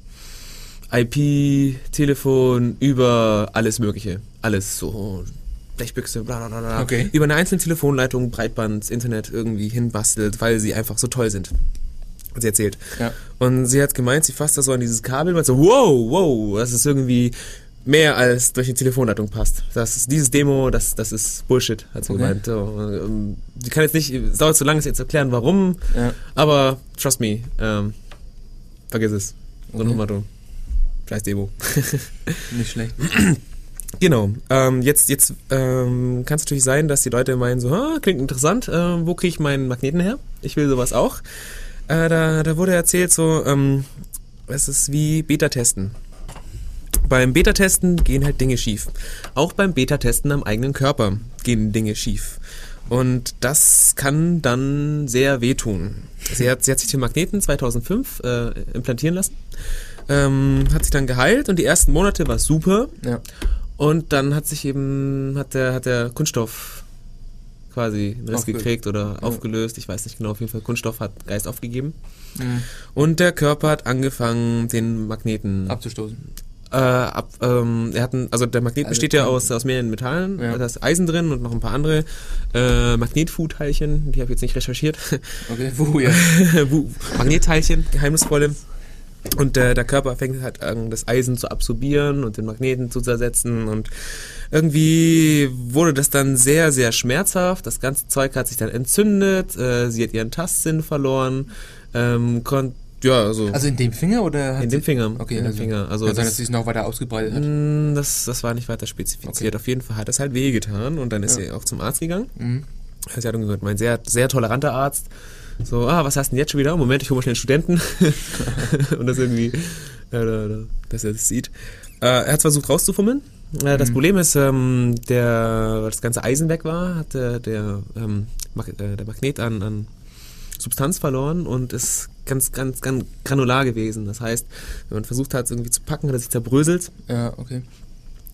IP, Telefon, über alles Mögliche. Alles so. Blechbüchse, bla bla bla. Okay. Über eine einzelne Telefonleitung, Breitband, Internet irgendwie hinbastelt, weil sie einfach so toll sind. Hat sie erzählt. Ja. Und sie hat gemeint, sie fasst da so an dieses Kabel und so, wow, wow, das ist irgendwie mehr als durch die Telefonleitung passt. Das ist dieses Demo, das, das ist Bullshit, hat sie Okay. gemeint. So, ähm, sie kann jetzt nicht, es dauert zu lange, es jetzt erklären, warum, Ja. aber trust me, ähm, vergiss es. So Okay. nochmal du. Scheiß Demo. [LAUGHS] Nicht schlecht. Genau. Ähm, jetzt jetzt ähm, kann es natürlich sein, dass die Leute meinen so, ah, klingt interessant, ähm, wo kriege ich meinen Magneten her? Ich will sowas auch. Äh, da, da wurde erzählt so, ähm, es ist wie Beta-Testen. Beim Beta-Testen gehen halt Dinge schief. Auch beim Beta-Testen am eigenen Körper gehen Dinge schief. Und das kann dann sehr wehtun. Sie hat, sie hat sich den Magneten 2005 äh, implantieren lassen, ähm, hat sich dann geheilt und die ersten Monate war super. Ja. Und dann hat sich eben, hat der, hat der Kunststoff quasi einen Riss gekriegt oder Ja. aufgelöst. Ich weiß nicht genau, auf jeden Fall Kunststoff hat Geist aufgegeben. Mhm. Und der Körper hat angefangen, den Magneten Abzustoßen. Äh, ab, ähm, er hat ein, also der Magnet Also besteht ja aus, aus mehreren Metallen, Ja. da ist Eisen drin und noch ein paar andere äh, Magnetfood-Teilchen, die habe ich jetzt nicht recherchiert. Okay, wo ja. [LAUGHS] Wo- Magnetteilchen, geheimnisvolle. Und äh, der Körper fängt halt an, das Eisen zu absorbieren und den Magneten zu zersetzen. Und irgendwie wurde das dann sehr, sehr schmerzhaft. Das ganze Zeug hat sich dann entzündet. Äh, sie hat ihren Tastsinn verloren. Ähm, konnt, ja, also, Also in dem Finger oder? hat in dem Finger. Okay, in dem also, Finger. Also kann sein, das- dass sie es noch weiter ausgebreitet hat. Mm, Das, das war nicht weiter spezifiziert. Auf jeden Fall hat es halt wehgetan und dann ist Ja. sie auch zum Arzt gegangen. Mhm. Sie hat irgendwie mein sehr, sehr toleranter Arzt. So, ah, was hast du denn jetzt schon wieder? Moment, ich hole mal schnell einen Studenten. [LAUGHS] [LAUGHS] und das irgendwie, äh, dass er das sieht. Äh, er hat versucht rauszufummeln. Äh, das mhm. Problem ist, ähm, der, weil das ganze Eisen weg war, hat der, der, ähm, Mag äh, der Magnet an, an Substanz verloren und ist ganz, ganz, ganz granular gewesen. Das heißt, wenn man versucht hat, es irgendwie zu packen, hat er sich zerbröselt. Ja, okay.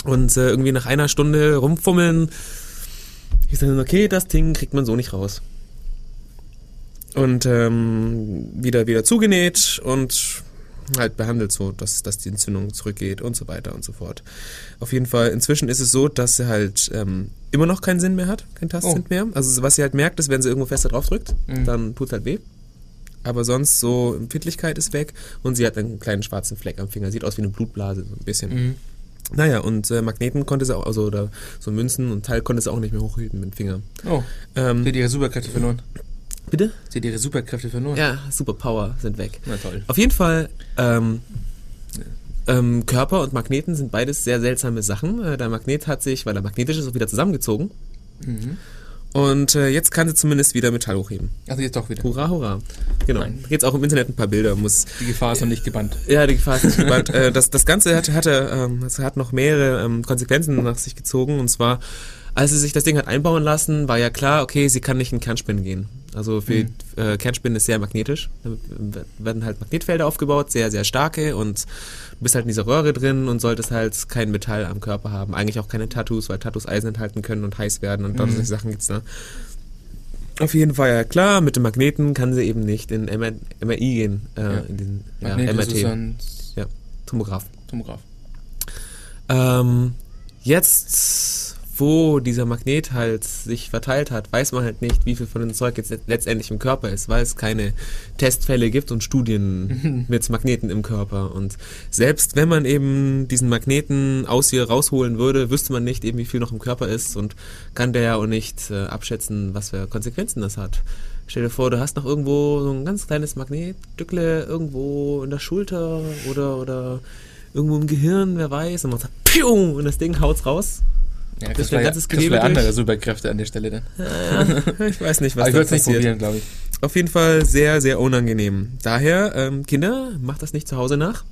Und äh, irgendwie nach einer Stunde rumfummeln, ich sage, okay, das Ding kriegt man so nicht raus. Und ähm, wieder, wieder zugenäht und halt behandelt so, dass, dass die Entzündung zurückgeht und so weiter und so fort. Auf jeden Fall, inzwischen ist es so, dass sie halt ähm, immer noch keinen Sinn mehr hat, kein Tastsinn oh. mehr. Also was sie halt merkt, ist, wenn sie irgendwo fester drauf drückt, mhm. dann tut es halt weh. Aber sonst so Empfindlichkeit ist weg und sie hat einen kleinen schwarzen Fleck am Finger. Sieht aus wie eine Blutblase, so ein bisschen. Mhm. Naja, und äh, Magneten konnte sie auch, also oder so Münzen und Teil konnte sie auch nicht mehr hochhielten mit dem Finger. Oh. Ähm, sie hat ihre Superkräfte verloren. Bitte? Sie hat ihre Superkräfte verloren. Ja, Superpower sind weg. Na toll. Auf jeden Fall, ähm, ähm, Körper und Magneten sind beides sehr seltsame Sachen. Äh, der Magnet hat sich, weil er magnetisch ist, auch wieder zusammengezogen. Mhm. Und äh, jetzt kann sie zumindest wieder Metall hochheben. Also jetzt doch wieder. Hurra, hurra. Genau. Nein. Jetzt auch im Internet ein paar Bilder. Muss die Gefahr ist noch nicht gebannt. Ja, die Gefahr ist nicht gebannt. äh, das, das Ganze hatte, hatte ähm, das hat noch mehrere ähm, Konsequenzen nach sich gezogen. Und zwar, als sie sich das Ding hat einbauen lassen, war ja klar, okay, sie kann nicht in Kernspinnen gehen. Also für mhm. äh, Kernspinnen ist sehr magnetisch. Da werden halt Magnetfelder aufgebaut, sehr, sehr starke und du bist halt in dieser Röhre drin und solltest halt kein Metall am Körper haben. Eigentlich auch keine Tattoos, weil Tattoos Eisen enthalten können und heiß werden und mhm. solche Sachen gibt's da. Auf jeden Fall, ja klar, mit dem Magneten kann sie eben nicht in MR, MRI gehen, äh, ja. in den ja, MRT. Ja, Tomograph. Tomograph. Ähm, jetzt wo dieser Magnet halt sich verteilt hat, weiß man halt nicht, wie viel von dem Zeug jetzt letztendlich im Körper ist, weil es keine Testfälle gibt und Studien [LAUGHS] mit Magneten im Körper. Und selbst wenn man eben diesen Magneten aus ihr rausholen würde, wüsste man nicht eben, wie viel noch im Körper ist und kann der ja auch nicht äh, abschätzen, was für Konsequenzen das hat. Stell dir vor, du hast noch irgendwo so ein ganz kleines Magnetstückle irgendwo in der Schulter oder, oder irgendwo im Gehirn, wer weiß, und man sagt, Piu! und das Ding haut's raus ja, das wäre ganzes Gewebe andere Superkräfte an der Stelle dann. [LAUGHS] Ja, ich weiß nicht, was da passiert. Nicht probieren, glaube ich. Auf jeden Fall sehr, sehr unangenehm. Daher, ähm, Kinder, macht das nicht zu Hause nach.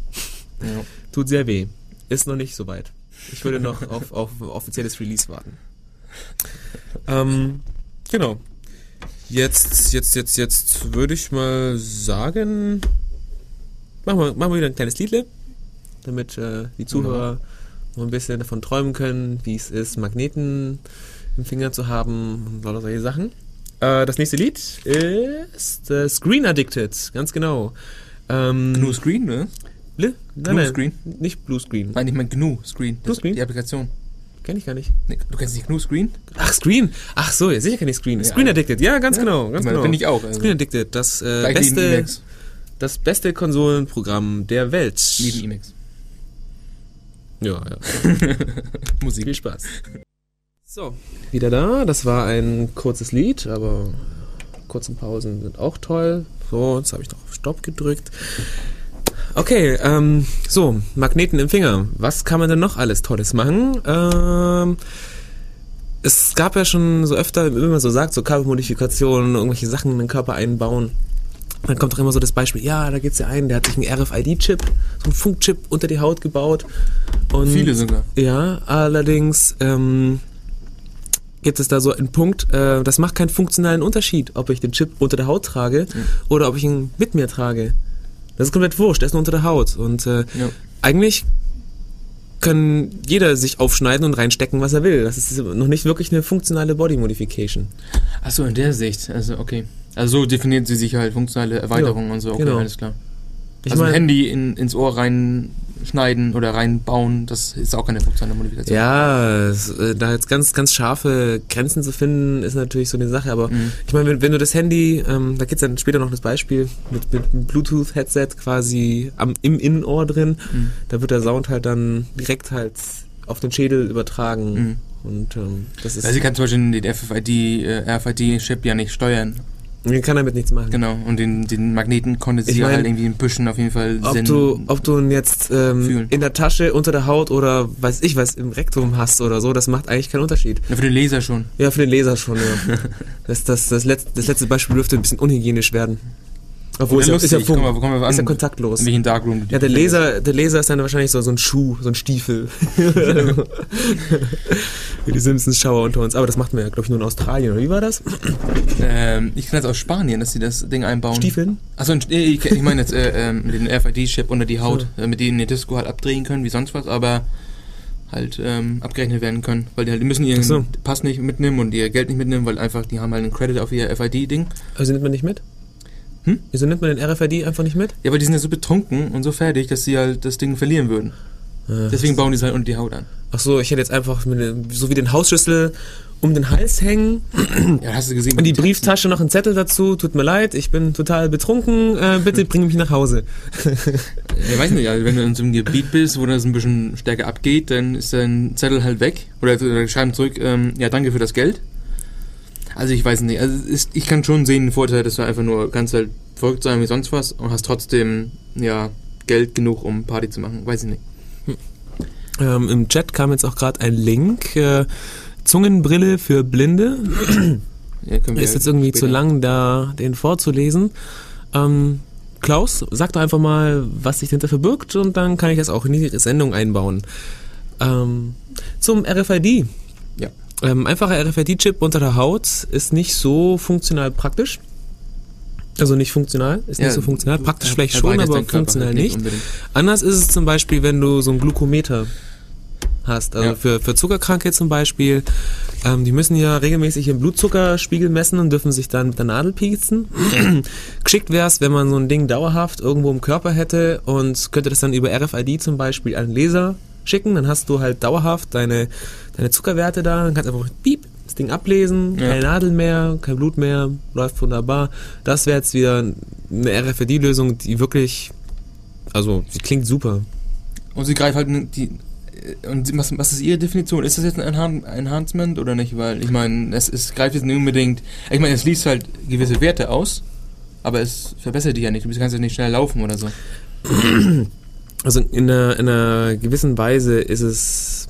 Ja. Tut sehr weh. Ist noch nicht so weit. Ich würde noch auf, auf offizielles Release warten. Ähm, genau. Jetzt, jetzt, jetzt, jetzt würde ich mal sagen, machen wir, machen wir wieder ein kleines Liedle, damit äh, die Zuhörer noch ein bisschen davon träumen können, wie es ist, Magneten im Finger zu haben und lauter solche Sachen. Äh, das nächste Lied ist äh, Screen Addicted, ganz genau. Ähm, GNU Screen, ne? Nein, GNU nein, Screen? Nicht Blue Screen. Nein, ich meine GNU Screen. GNU Screen? Die Applikation. Kenn ich gar nicht. Nee, du kennst nicht GNU Screen? Ach, Screen. Ach so, ja, sicher kenn ich Screen. Ja, Screen Addicted, ja, ganz ja, genau. Ganz genau. Bin ich auch. Also. Screen Addicted, das äh, beste, das beste Konsolenprogramm der Welt. Neben Emacs. Ja, ja. [LAUGHS] Musik. Viel Spaß. So, wieder da. Das war ein kurzes Lied, aber kurzen Pausen sind auch toll. So, jetzt habe ich noch auf Stopp gedrückt. Okay, ähm, so, Magneten im Finger. Was kann man denn noch alles Tolles machen? Ähm, es gab ja schon so öfter, wie man so sagt, so Körpermodifikationen, irgendwelche Sachen in den Körper einbauen. Dann kommt doch immer so das Beispiel, ja, da gibt es ja einen, der hat sich einen RFID-Chip, so einen Funkchip unter die Haut gebaut. Und, Viele sogar. Ja, allerdings ähm, gibt es da so einen Punkt, äh, das macht keinen funktionalen Unterschied, ob ich den Chip unter der Haut trage mhm. oder ob ich ihn mit mir trage. Das ist komplett wurscht, der ist nur unter der Haut. Und äh, ja. eigentlich kann jeder sich aufschneiden und reinstecken, was er will. Das ist noch nicht wirklich eine funktionale Body Modification. Achso, in der Sicht. Also, okay. Also so definieren sie sich halt funktionale Erweiterungen ja, und so, okay, genau. alles klar. Ich also mein, ein Handy in, ins Ohr reinschneiden oder reinbauen, das ist auch keine funktionale Modifikation. Ja, es, äh, da jetzt ganz, ganz scharfe Grenzen zu finden, ist natürlich so eine Sache. Aber mhm. ich meine, wenn, wenn, du das Handy, ähm, da gibt es dann später noch das Beispiel, mit, mit einem Bluetooth-Headset quasi am, im Innenohr drin, mhm. da wird der Sound halt dann direkt halt auf den Schädel übertragen. Mhm. Und ähm, das ist. Also sie kann zum Beispiel den FFID, äh, RFID-Chip ja nicht steuern. Man kann damit nichts machen. Genau, und den, den Magneten konnte sie Ich mein, halt irgendwie ein bisschen auf jeden Fall Ob du, ob du ihn jetzt ähm, in der Tasche, unter der Haut oder weiß ich was im Rektum hast oder so, das macht eigentlich keinen Unterschied. ja, für den Laser schon. Ja, für den Leser schon, ja. [LAUGHS] das, das, das, letzte, das letzte Beispiel dürfte ein bisschen unhygienisch werden. Obwohl, ist ja, ist ja. Funk, mal, mal ist ja an. kontaktlos. In welchen Darkroom. Ja, der Laser, der Laser ist dann wahrscheinlich so, so ein Schuh, so ein Stiefel. [LAUGHS] Wie die Simpsons Schauer unter uns. Aber das macht man ja, glaube ich, nur in Australien, oder wie war das? Ähm, ich kenne das aus Spanien, dass sie das Ding einbauen. Stiefeln? Achso, ich, ich meine jetzt äh, ähm, den RFID-Chip unter die Haut, äh, mit denen die Disco halt abdrehen können, wie sonst was, aber halt ähm, abgerechnet werden können, weil die halt die müssen ihren so. Pass nicht mitnehmen und ihr Geld nicht mitnehmen, weil einfach die haben halt einen Credit auf ihr FID-Ding. Also nimmt man nicht mit? Hm? Wieso nimmt man den RFID einfach nicht mit? Ja, aber die sind ja so betrunken und so fertig, dass sie halt das Ding verlieren würden. Äh, Deswegen bauen die es halt unter die Haut an. Ach so, ich hätte jetzt einfach mit, so wie den Hausschlüssel um den Hals hängen Ja, hast du gesehen. und die Brieftasche noch einen Zettel dazu. Tut mir leid, ich bin total betrunken. Äh, bitte bring mich nach Hause. [LAUGHS] Ich weiß nicht, also wenn du in so einem Gebiet bist, wo das ein bisschen stärker abgeht, dann ist dein Zettel halt weg. Oder, oder schreiben zurück, ähm, ja, danke für das Geld. Also ich weiß nicht, also ist, ich kann schon sehen den Vorteil, dass du einfach nur kannst halt verrückt sein wie sonst was und hast trotzdem, ja, Geld genug, um Party zu machen. Weiß ich nicht. Ähm, Im Chat kam jetzt auch gerade ein Link. Äh, Zungenbrille für Blinde. [CLEARS THROAT] Ja, Ist jetzt irgendwie zu später- lang, da den vorzulesen. Ähm, Klaus, sag doch einfach mal, was sich dahinter verbirgt und dann kann ich das auch in die Sendung einbauen. Ähm, zum RFID. Ja. Ähm, einfacher RFID-Chip unter der Haut ist nicht so funktional praktisch. Also nicht funktional, ist Ja, nicht so funktional. Praktisch vielleicht schon, aber Körper funktional halt nicht. unbedingt. Anders ist es zum Beispiel, wenn du so ein Glukometer hast. Also Ja. für, für Zuckerkranke zum Beispiel, ähm, die müssen ja regelmäßig ihren Blutzuckerspiegel messen und dürfen sich dann mit der Nadel pieksen. [CLEARS THROAT] Geschickt wäre es, wenn man so ein Ding dauerhaft irgendwo im Körper hätte und könnte das dann über RFID zum Beispiel an den Laser schicken. Dann hast du halt dauerhaft deine, deine Zuckerwerte da. Dann kannst du einfach piep, das Ding ablesen, Ja. keine Nadel mehr, kein Blut mehr, läuft wunderbar. Das wäre jetzt wieder eine RFID-Lösung, die wirklich, also, die klingt super. Und sie greift halt die. äh, Und sie- was, was ist ihre Definition? Ist das jetzt ein Enhan Enhancement oder nicht? Weil ich meine, es, es greift jetzt nicht unbedingt. Ich meine, es liest halt gewisse Werte aus, aber es verbessert die ja nicht. Du kannst ja nicht schnell laufen oder so. [CLEARS THROAT] Also in einer, in einer gewissen Weise ist es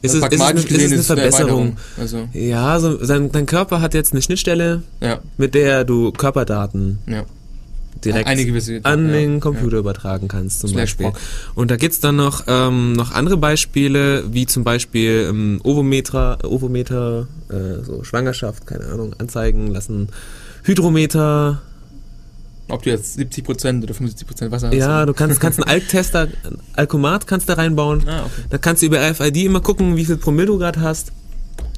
ist es, ist es, ist es eine Verbesserung. Also, Ja, so, sein, dein Körper hat jetzt eine Schnittstelle, ja, mit der du Körperdaten ja. direkt Eine gewisse. an ja, den Computer übertragen kannst zum Slash Beispiel. Proc. Und da gibt's dann noch, ähm, noch andere Beispiele, wie zum Beispiel ähm, Ovometer, Ovometer äh, so Schwangerschaft, keine Ahnung, anzeigen lassen, Hydrometer, Ja. Ob du jetzt 70% oder 75% Wasser hast. ja, du kannst, kannst einen Alktester, ein Alkomat kannst da reinbauen. Ah, okay. Da kannst du über RFID immer gucken, wie viel Promille du gerade hast.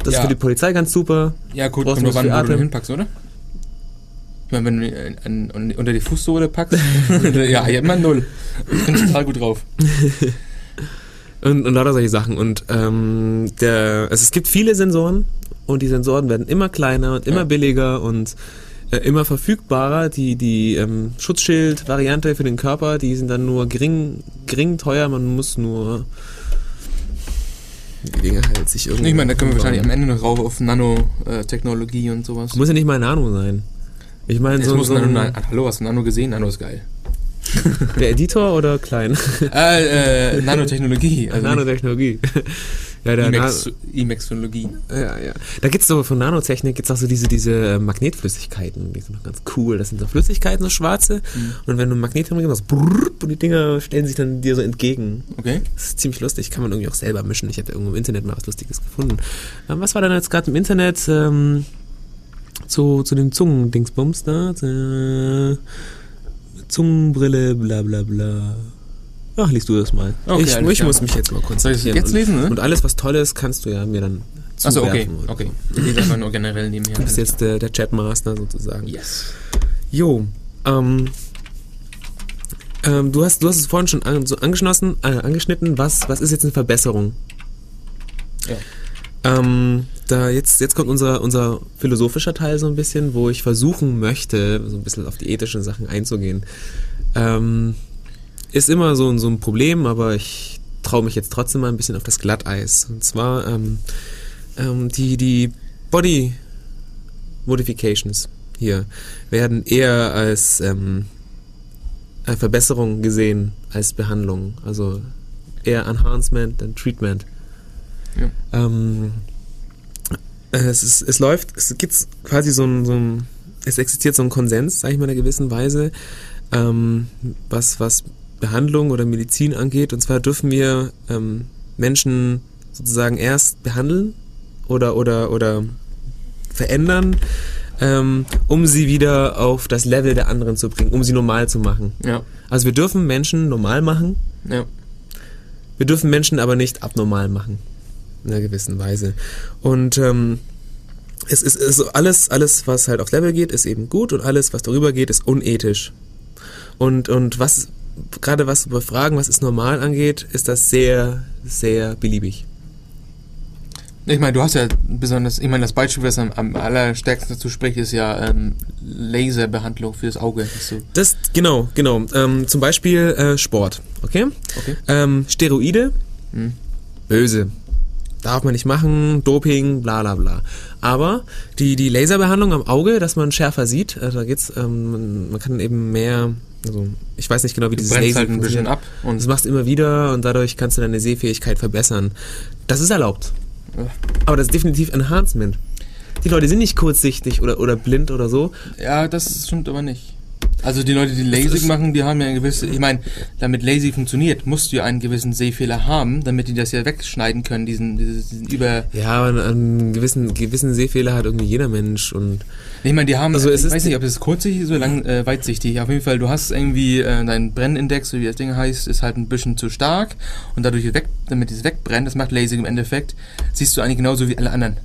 Das ist Ja. für die Polizei ganz super. Ja, gut, kommt wo du den hinpackst, oder? Ich meine, wenn du ihn an, an, unter die Fußsohle packst, [LAUGHS] [LAUGHS] ja, hier immer null. Ich bin total gut drauf. [LAUGHS] Und, und lauter solche Sachen. Und ähm, der, also es gibt viele Sensoren und die Sensoren werden immer kleiner und immer Ja. billiger und äh, immer verfügbarer. Die, die ähm, Schutzschild-Variante für den Körper, die sind dann nur gering, gering teuer. Man muss nur die Dinge halt sich irgendwie. Ich meine, da können wir wahrscheinlich am. Ende noch rauf auf Nanotechnologie und sowas. Muss ja nicht mal Nano sein. Ich meine, so, muss so Nano, ein, Nano, hallo, hast du Nano gesehen? Nano ist geil. der Editor oder klein? [LAUGHS] äh, äh, Nanotechnologie. [LAUGHS] Also Nanotechnologie. Ja, der Emaxologie. Ja, ja. Da gibt's so von Nanotechnik gibt's auch so diese, diese äh, Magnetflüssigkeiten, die sind noch ganz cool. Das sind so Flüssigkeiten, so schwarze. Und wenn du ein Magnet machst, brrrr, und die Dinger stellen sich dann dir so entgegen. Okay. Das ist ziemlich lustig, kann man irgendwie auch selber mischen. Ich hatte irgendwo im Internet mal was Lustiges gefunden. Ähm, was war denn jetzt gerade im Internet ähm, zu, zu den Zungendingsbums da? Äh, Zungenbrille, bla bla bla. Ach, liest du das mal. Okay, ich ich muss mich jetzt mal konzentrieren. jetzt lesen, ne? Und alles, was toll ist, kannst du ja mir dann Achso, okay. zuwerfen. Okay. Ich lese einfach nur generell nebenher. Du bist jetzt der, der Chatmaster sozusagen. Yes. Jo, ähm, ähm, du, hast, du hast es vorhin schon an, so angeschlossen, äh, angeschnitten. Was, was ist jetzt eine Verbesserung? Ja. Ähm, da jetzt, jetzt kommt unser, unser philosophischer Teil so ein bisschen, wo ich versuchen möchte, so ein bisschen auf die ethischen Sachen einzugehen. Ähm, ist immer so, ein- so ein Problem, aber ich traue mich jetzt trotzdem mal ein bisschen auf das Glatteis. Und zwar ähm, ähm, die, die Body Modifications. hier werden eher als ähm, äh, Verbesserung gesehen als Behandlung. Also eher Enhancement than Treatment. Ja. Ähm, äh, es, ist, es läuft, es gibt quasi so ein, so ein, es existiert so ein Konsens, sage ich mal in einer gewissen Weise, ähm, was, was Behandlung oder Medizin angeht. Und zwar dürfen wir ähm, Menschen sozusagen erst behandeln oder, oder, oder verändern, ähm, um sie wieder auf das Level der anderen zu bringen, um sie normal zu machen. Ja. Also wir dürfen Menschen normal machen, Ja. wir dürfen Menschen aber nicht abnormal machen. In einer gewissen Weise. Und ähm, es ist, ist alles, alles, was halt auf Level geht, ist eben gut und alles, was darüber geht, ist unethisch. Und, und was, gerade was über Fragen, was ist normal angeht, ist das sehr, sehr beliebig. Ich meine, du hast ja besonders, ich meine, das Beispiel, was am, am allerstärksten dazu spricht, ist ja ähm, Laserbehandlung für das Auge. So, Das, genau, genau. Ähm, zum Beispiel äh, Sport, okay? okay. Ähm, Steroide, Hm. böse. Darf man nicht machen, Doping, bla bla bla. Aber die, die Laserbehandlung am Auge, dass man schärfer sieht, äh, da geht's, ähm, man kann eben mehr, also ich weiß nicht genau, wie Du dieses Laser halt ein bisschen ab und Das machst du immer wieder und dadurch kannst du deine Sehfähigkeit verbessern. Das ist erlaubt. Ja. Aber das ist definitiv Enhancement. Die Leute sind nicht kurzsichtig oder, oder blind oder so. Ja, das stimmt aber nicht. Also die Leute, die LASIK machen, die haben ja eine gewisse, ich meine, damit LASIK funktioniert, musst du ja einen gewissen Sehfehler haben, damit die das ja wegschneiden können, diesen, diesen, über... Ja, aber einen gewissen, gewissen Sehfehler hat irgendwie jeder Mensch und Ich meine, die haben, Also es ich weiß nicht, ob es kurzsichtig ist oder lang, äh, weitsichtig. Auf jeden Fall, du hast irgendwie äh, dein Brennindex, so wie das Ding heißt, ist halt ein bisschen zu stark und dadurch weg, damit es wegbrennt, das macht LASIK im Endeffekt, siehst du eigentlich genauso wie alle anderen.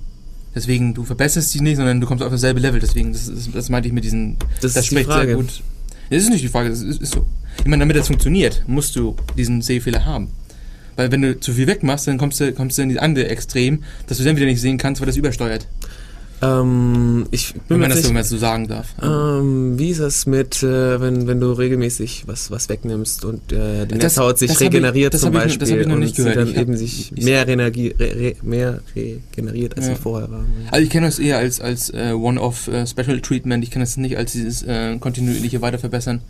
Deswegen, du verbesserst dich nicht, sondern du kommst auf dasselbe Level. Deswegen, das, ist, das meinte ich mit diesen, Das ist die spricht Frage. sehr gut. Das ist nicht die Frage, das ist, ist so. Ich meine, damit das funktioniert, musst du diesen Sehfehler haben. Weil wenn du zu viel wegmachst, dann kommst du, kommst du in die andere Extrem, dass du dann wieder nicht sehen kannst, weil das übersteuert. Ähm, ich bin Wenn mir man das jetzt so, sagen darf. ähm, wie ist das mit, äh, wenn, wenn du regelmäßig was, was wegnimmst und äh, die Das- Netzhaut sich das ich- regeneriert das zum hab ich Beispiel das ich noch nicht und sie gehört. dann Ich hab- eben sich ich- mehr, Energie, re, re, mehr regeneriert, als Ja. sie vorher war. Also ich kenne das eher als, als äh, One-Off äh, Special Treatment. Ich kenne das nicht als dieses äh, kontinuierliche Weiterverbessern.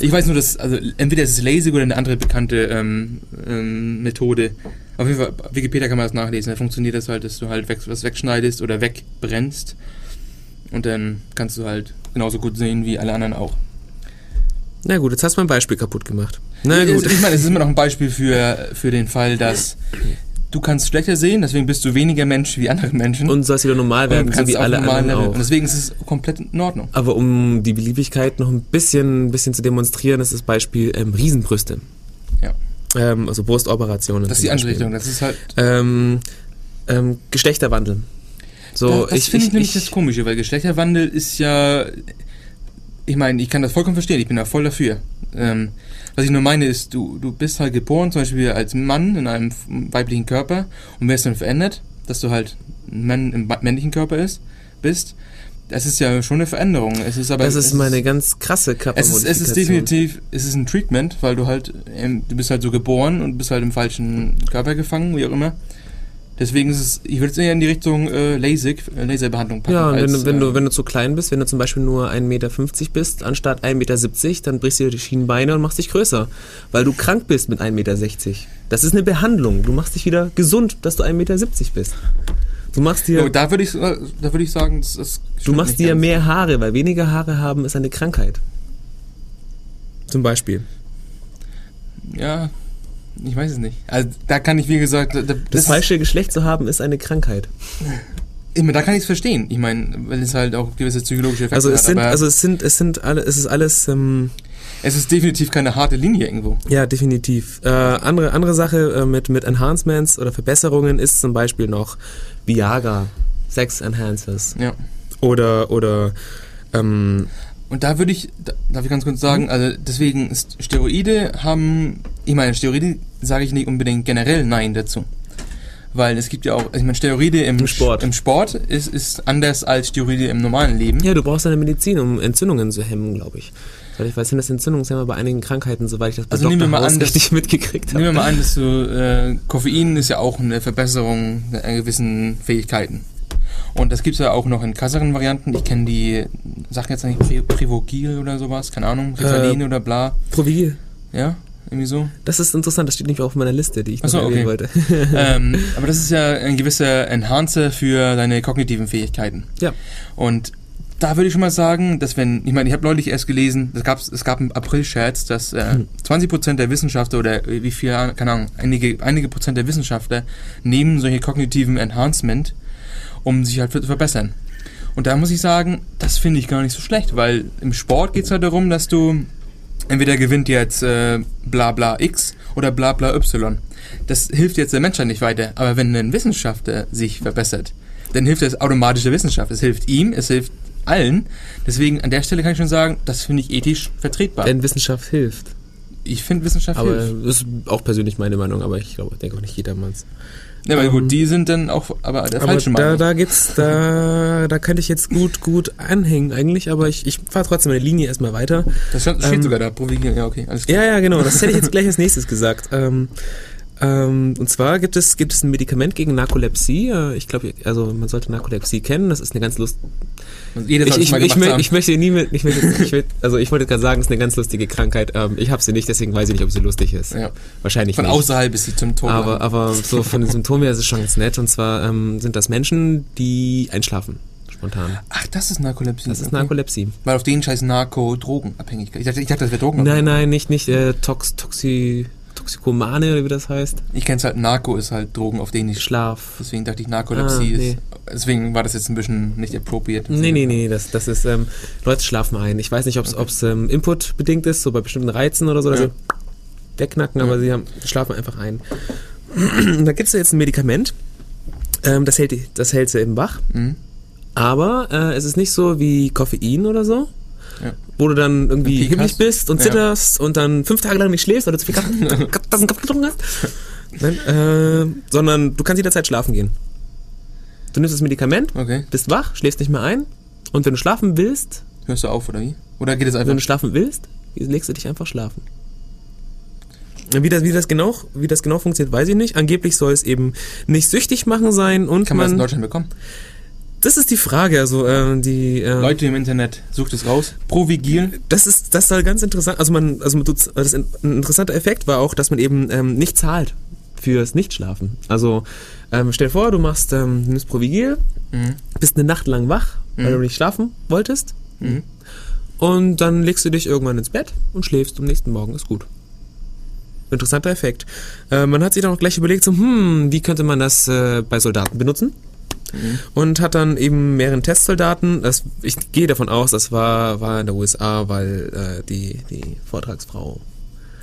Ich weiß nur, dass, also entweder ist es LASIK oder eine andere bekannte ähm, ähm, Methode. Auf jeden Fall, Wikipedia kann man das nachlesen. Da funktioniert das halt, dass du halt weg, was wegschneidest oder wegbrennst. Und dann kannst du halt genauso gut sehen wie alle anderen auch. Na gut, jetzt hast du mein Beispiel kaputt gemacht. Na gut. Ich meine, es ist immer noch ein [LAUGHS] Beispiel für, für den Fall, dass du kannst schlechter sehen, deswegen bist du weniger Mensch wie andere Menschen. Und sollst wieder normal werden, so wie alle anderen auch. Und deswegen ist es komplett in Ordnung. Aber um die Beliebigkeit noch ein bisschen, ein bisschen zu demonstrieren, ist das Beispiel ähm, Riesenbrüste. Ja. Ähm, also Brustoperationen. Das ist die. Anrichtung. Das ist halt. Ähm, ähm, Geschlechterwandel. So, das das finde ich, ich, nämlich ich, das Komische, weil Geschlechterwandel ist ja. Ich meine, ich kann das vollkommen verstehen, ich bin da voll dafür. Ähm, was ich nur meine ist, du, du bist halt geboren, zum Beispiel als Mann in einem weiblichen Körper und wirst dann verändert, dass du halt ein Mann im männlichen Körper ist, bist. Das ist ja schon eine Veränderung. Es ist aber. das es ist meine ganz krasse Es ist, es ist definitiv, es ist ein Treatment, weil du halt, du bist halt so geboren und bist halt im falschen Körper gefangen, wie auch immer. Deswegen ist es, ich würde es eher in die Richtung äh, LASIK, äh, Laserbehandlung packen. Ja, und wenn, als, du, wenn, äh, du, wenn du zu klein bist, wenn du zum Beispiel nur 1,50 Meter bist, anstatt 1,70 Meter, dann brichst du dir die Schienenbeine und machst dich größer. Weil du krank bist mit 1,60 Meter. Das ist eine Behandlung. Du machst dich wieder gesund, dass du 1,70 Meter bist. Du machst dir, da würde ich, da würde ich sagen, das, das du machst dir mehr Haare, weil weniger Haare haben ist eine Krankheit. Zum Beispiel. Ja, ich weiß es nicht. Also da kann ich, wie gesagt, da, da- Das, das falsche Geschlecht zu haben, ist eine Krankheit. ich meine, da kann ich es verstehen. Ich meine, weil es halt auch gewisse psychologische Effekte Also es hat. sind, also es sind, es sind alle, es ist alles, ähm, es ist definitiv keine harte Linie irgendwo. Ja, definitiv. Äh, andere, andere Sache äh, mit, mit Enhancements oder Verbesserungen ist zum Beispiel noch Viagra, Sex Enhancers Ja. oder, oder ähm, Und da würde ich, da, darf ich ganz kurz sagen, Mhm. also deswegen Steroide haben, ich meine, Steroide sage ich nicht unbedingt generell Nein dazu. Weil es gibt ja auch, ich meine, Steroide im, Im Sport. Im Sport ist, ist anders als Steroide im normalen Leben. ja, du brauchst eine Medizin, um Entzündungen zu hemmen, glaube ich. Weil ich weiß, sind das Entzündungshemmer bei einigen Krankheiten, soweit ich das bei Also nehmen wir Dr. mal House an, dass- richtig mitgekriegt Nehmen wir habe. mal an, dass du, äh, Koffein ist ja auch eine Verbesserung einer gewissen Fähigkeiten. Und das gibt es ja auch noch in krasseren Varianten. Ich kenne die, sag jetzt nicht Pri Privogil oder sowas, keine Ahnung, Ritalin Äh, oder bla. Provigil. Ja, irgendwie so. Das ist interessant, das steht nicht auf meiner Liste, die ich Ach so, noch erwähnen okay. wollte. [LAUGHS] ähm, [LAUGHS] aber das ist ja ein gewisser Enhancer für deine kognitiven Fähigkeiten. Ja. Und da würde ich schon mal sagen, dass wenn, ich meine, ich habe neulich erst gelesen, es gab, es gab einen April-Scherz, dass äh, Hm. 20% der Wissenschaftler oder wie viel, keine Ahnung, einige, einige Prozent der Wissenschaftler nehmen solche kognitiven Enhancement, um sich halt zu verbessern. Und da muss ich sagen, das finde ich gar nicht so schlecht, weil im Sport geht es halt darum, dass du entweder gewinnt jetzt äh, bla bla X oder bla bla Y. Das hilft jetzt der Menschheit nicht weiter. Aber wenn ein Wissenschaftler sich verbessert, dann hilft das automatisch der Wissenschaft. Es hilft ihm, es hilft allen. Deswegen an der Stelle kann ich schon sagen, das finde ich ethisch vertretbar. Denn Wissenschaft hilft. ich finde Wissenschaft Aber hilft. das ist auch persönlich meine Meinung, aber ich glaube, denke auch nicht jedermanns. Ja, aber ähm, gut, die sind dann auch aber der Aber falsche da, Meinung. da gibt's, da, da könnte ich jetzt gut, gut anhängen eigentlich, aber ich, ich fahre trotzdem meine Linie erstmal weiter. das steht steht ähm, sogar da, Provigieren. Ja, okay, alles klar. Ja, ja, genau. Das hätte ich jetzt gleich als nächstes gesagt. Ähm, ähm, und zwar gibt es, gibt es ein Medikament gegen Narkolepsie. Äh, Ich glaube, also man sollte Narkolepsie kennen. Das ist eine ganz lust. Und Jeder Ich, ich, ich, ich möchte nie mit. Ich will, also ich wollte gerade sagen, es ist eine ganz lustige Krankheit. Ähm, ich habe sie nicht, deswegen weiß ich nicht, ob sie lustig ist. ja. Wahrscheinlich Von nicht. außerhalb ist sie zum Tod. aber, aber so von den Symptomen her ist es schon ganz nett. Und zwar ähm, sind das Menschen, die einschlafen. Spontan. Ach, das ist Narkolepsie. Das ist okay. Narkolepsie. Weil auf den scheiß Narko-Drogenabhängigkeit. Ich dachte, ich dachte, das wäre Drogen. Nein, nein, nicht, nicht äh, Tox, Toxi, Toxikomane oder wie das heißt. Ich kenn's halt, Narko ist halt Drogen, auf denen ich Schlaf. Deswegen dachte ich, Narkolepsie Ah, nee. ist. Deswegen war das jetzt ein bisschen nicht appropriate. Nee, nee, nee, das, das ist, ähm, Leute schlafen ein. Ich weiß nicht, ob es Okay. ähm, Input-bedingt ist, so bei bestimmten Reizen oder so, dass Ja. sie wegknacken, Ja. aber sie haben, schlafen einfach ein. [CLEARS THROAT] da gibt es jetzt ein Medikament, ähm, das, hält, das hält sie eben wach, Mhm. aber äh, es ist nicht so wie Koffein oder so, Ja. wo du dann irgendwie Peak himmelig hast. bist und Ja. zitterst und dann fünf Tage lang nicht schläfst, weil du zu viel Tassen [LAUGHS] Kaffee getrunken hast. Nein, äh, sondern du kannst jederzeit schlafen gehen. Du nimmst das Medikament, Okay. bist wach, schläfst nicht mehr ein und wenn du schlafen willst, Hörst du auf, oder wie? Oder geht es einfach? wenn du schlafen willst, legst du dich einfach schlafen. Wie das, wie, das genau, wie das genau funktioniert, weiß ich nicht. Angeblich soll es eben nicht süchtig machen sein und Kann man das in man. Deutschland bekommen? Das ist die Frage. Also äh, die äh, Leute im Internet, sucht es raus. Provigil. das ist das soll ganz interessant. Also man, also das ein interessanter Effekt war auch, dass man eben ähm, nicht zahlt fürs Nichtschlafen. Also ähm, stell dir vor, du machst ähm, du nimmst Provigil, Mhm. bist eine Nacht lang wach, weil Mhm. du nicht schlafen wolltest. Mhm. Und dann legst du dich irgendwann ins Bett und schläfst. Am nächsten Morgen ist gut. Interessanter Effekt. Äh, man hat sich dann auch gleich überlegt, so, hm, wie könnte man das äh, bei Soldaten benutzen? Mhm. Und hat dann eben mehreren Testsoldaten, das, ich gehe davon aus, das war, war in der USA, weil äh, die, die Vortragsfrau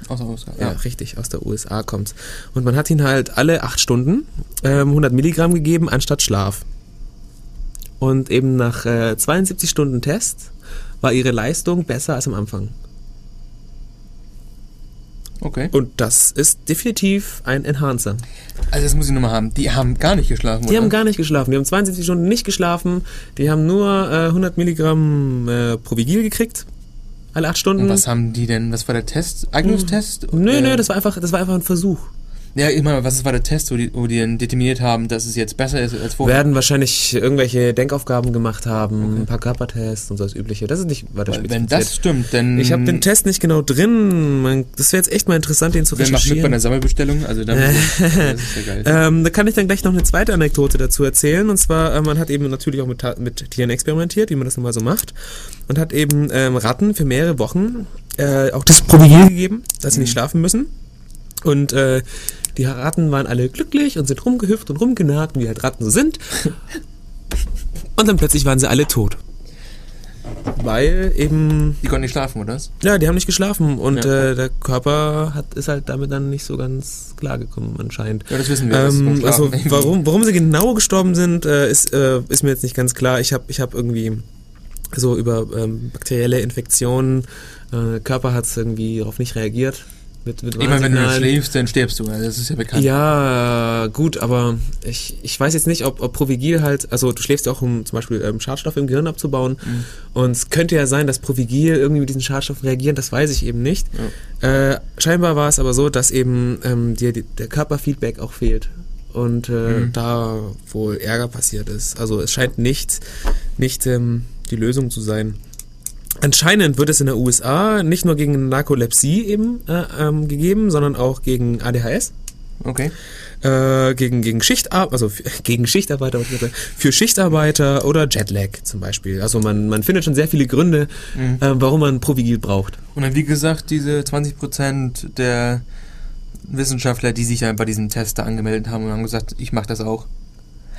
Außer Oscar. ja. Ja. richtig, aus der USA kommt. Und man hat ihnen halt alle acht Stunden ähm, 100 Milligramm gegeben anstatt Schlaf. Und eben nach äh, 72 Stunden Test war ihre Leistung besser als am Anfang. Okay. Und das ist definitiv ein Enhancer. Also das muss ich nochmal haben. Die haben gar nicht geschlafen, Die oder? haben gar nicht geschlafen. Die haben 72 Stunden nicht geschlafen. Die haben nur äh, 100 Milligramm äh, Provigil gekriegt. Alle acht Stunden. Und was haben die denn? Was war der Test? Eignungstest? Nö, Äh, nö, das war einfach, das war einfach ein Versuch. Ja, ich meine, was war der Test, wo die, wo die dann determiniert haben, dass es jetzt besser ist als vorher? werden wahrscheinlich irgendwelche Denkaufgaben gemacht haben, Okay. ein paar Körpertests und so das Übliche. Das ist nicht weiter Weil, wenn das stimmt, dann... Ich habe den Test nicht genau drin. Man, das wäre jetzt echt mal interessant, den zu Wer macht mit bei recherchieren. einer Sammelbestellung? Also damit, [LAUGHS] das ist ja geil. Ähm, da kann ich dann gleich noch eine zweite Anekdote dazu erzählen. Und zwar, äh, man hat eben natürlich auch mit, mit Tieren experimentiert, wie man das nun mal so macht. Und hat eben ähm, Ratten für mehrere Wochen äh, auch das Provigil gegeben, dass sie nicht Mhm. schlafen müssen. Und äh, die Ratten waren alle glücklich und sind rumgehüpft und rumgenagt, wie halt Ratten so sind. [LAUGHS] Und dann plötzlich waren sie alle tot. Weil eben, Die konnten nicht schlafen, oder ja, die haben nicht geschlafen und Ja. äh, der Körper hat, ist halt damit dann nicht so ganz klargekommen anscheinend. Ja, das wissen wir. das Ähm, also Schlafen. warum, warum sie genau gestorben sind, äh, ist, äh, ist mir jetzt nicht ganz klar. Ich habe ich hab irgendwie so über ähm, bakterielle Infektionen, äh, Körper hat irgendwie darauf nicht reagiert. Mit, mit Ich meine, wenn du schläfst, dann stirbst du. Das ist ja bekannt. Ja, gut, aber ich, ich weiß jetzt nicht, ob, ob Provigil halt, also du schläfst ja auch, um zum Beispiel ähm, Schadstoffe im Gehirn abzubauen. Mhm. Und es könnte ja sein, dass Provigil irgendwie mit diesen Schadstoffen reagieren, das weiß ich eben nicht. Äh, scheinbar war es aber so, dass eben ähm, dir die, der Körperfeedback auch fehlt. und äh, mhm. da wohl Ärger passiert ist. Also es scheint nicht, nicht ähm, die Lösung zu sein. Anscheinend wird es in der USA nicht nur gegen Narkolepsie eben äh, ähm, gegeben, sondern auch gegen ADHS. Okay. Äh, gegen, gegen Schichtarbeiter, also für, [LAUGHS] gegen Schichtarbeiter, für Schichtarbeiter oder Jetlag zum Beispiel. Also man, man findet schon sehr viele Gründe, mhm. äh, warum man Provigil braucht. Und dann, wie gesagt, diese 20% der Wissenschaftler, die sich ja bei diesem Test da angemeldet haben und haben gesagt, ich mache das auch.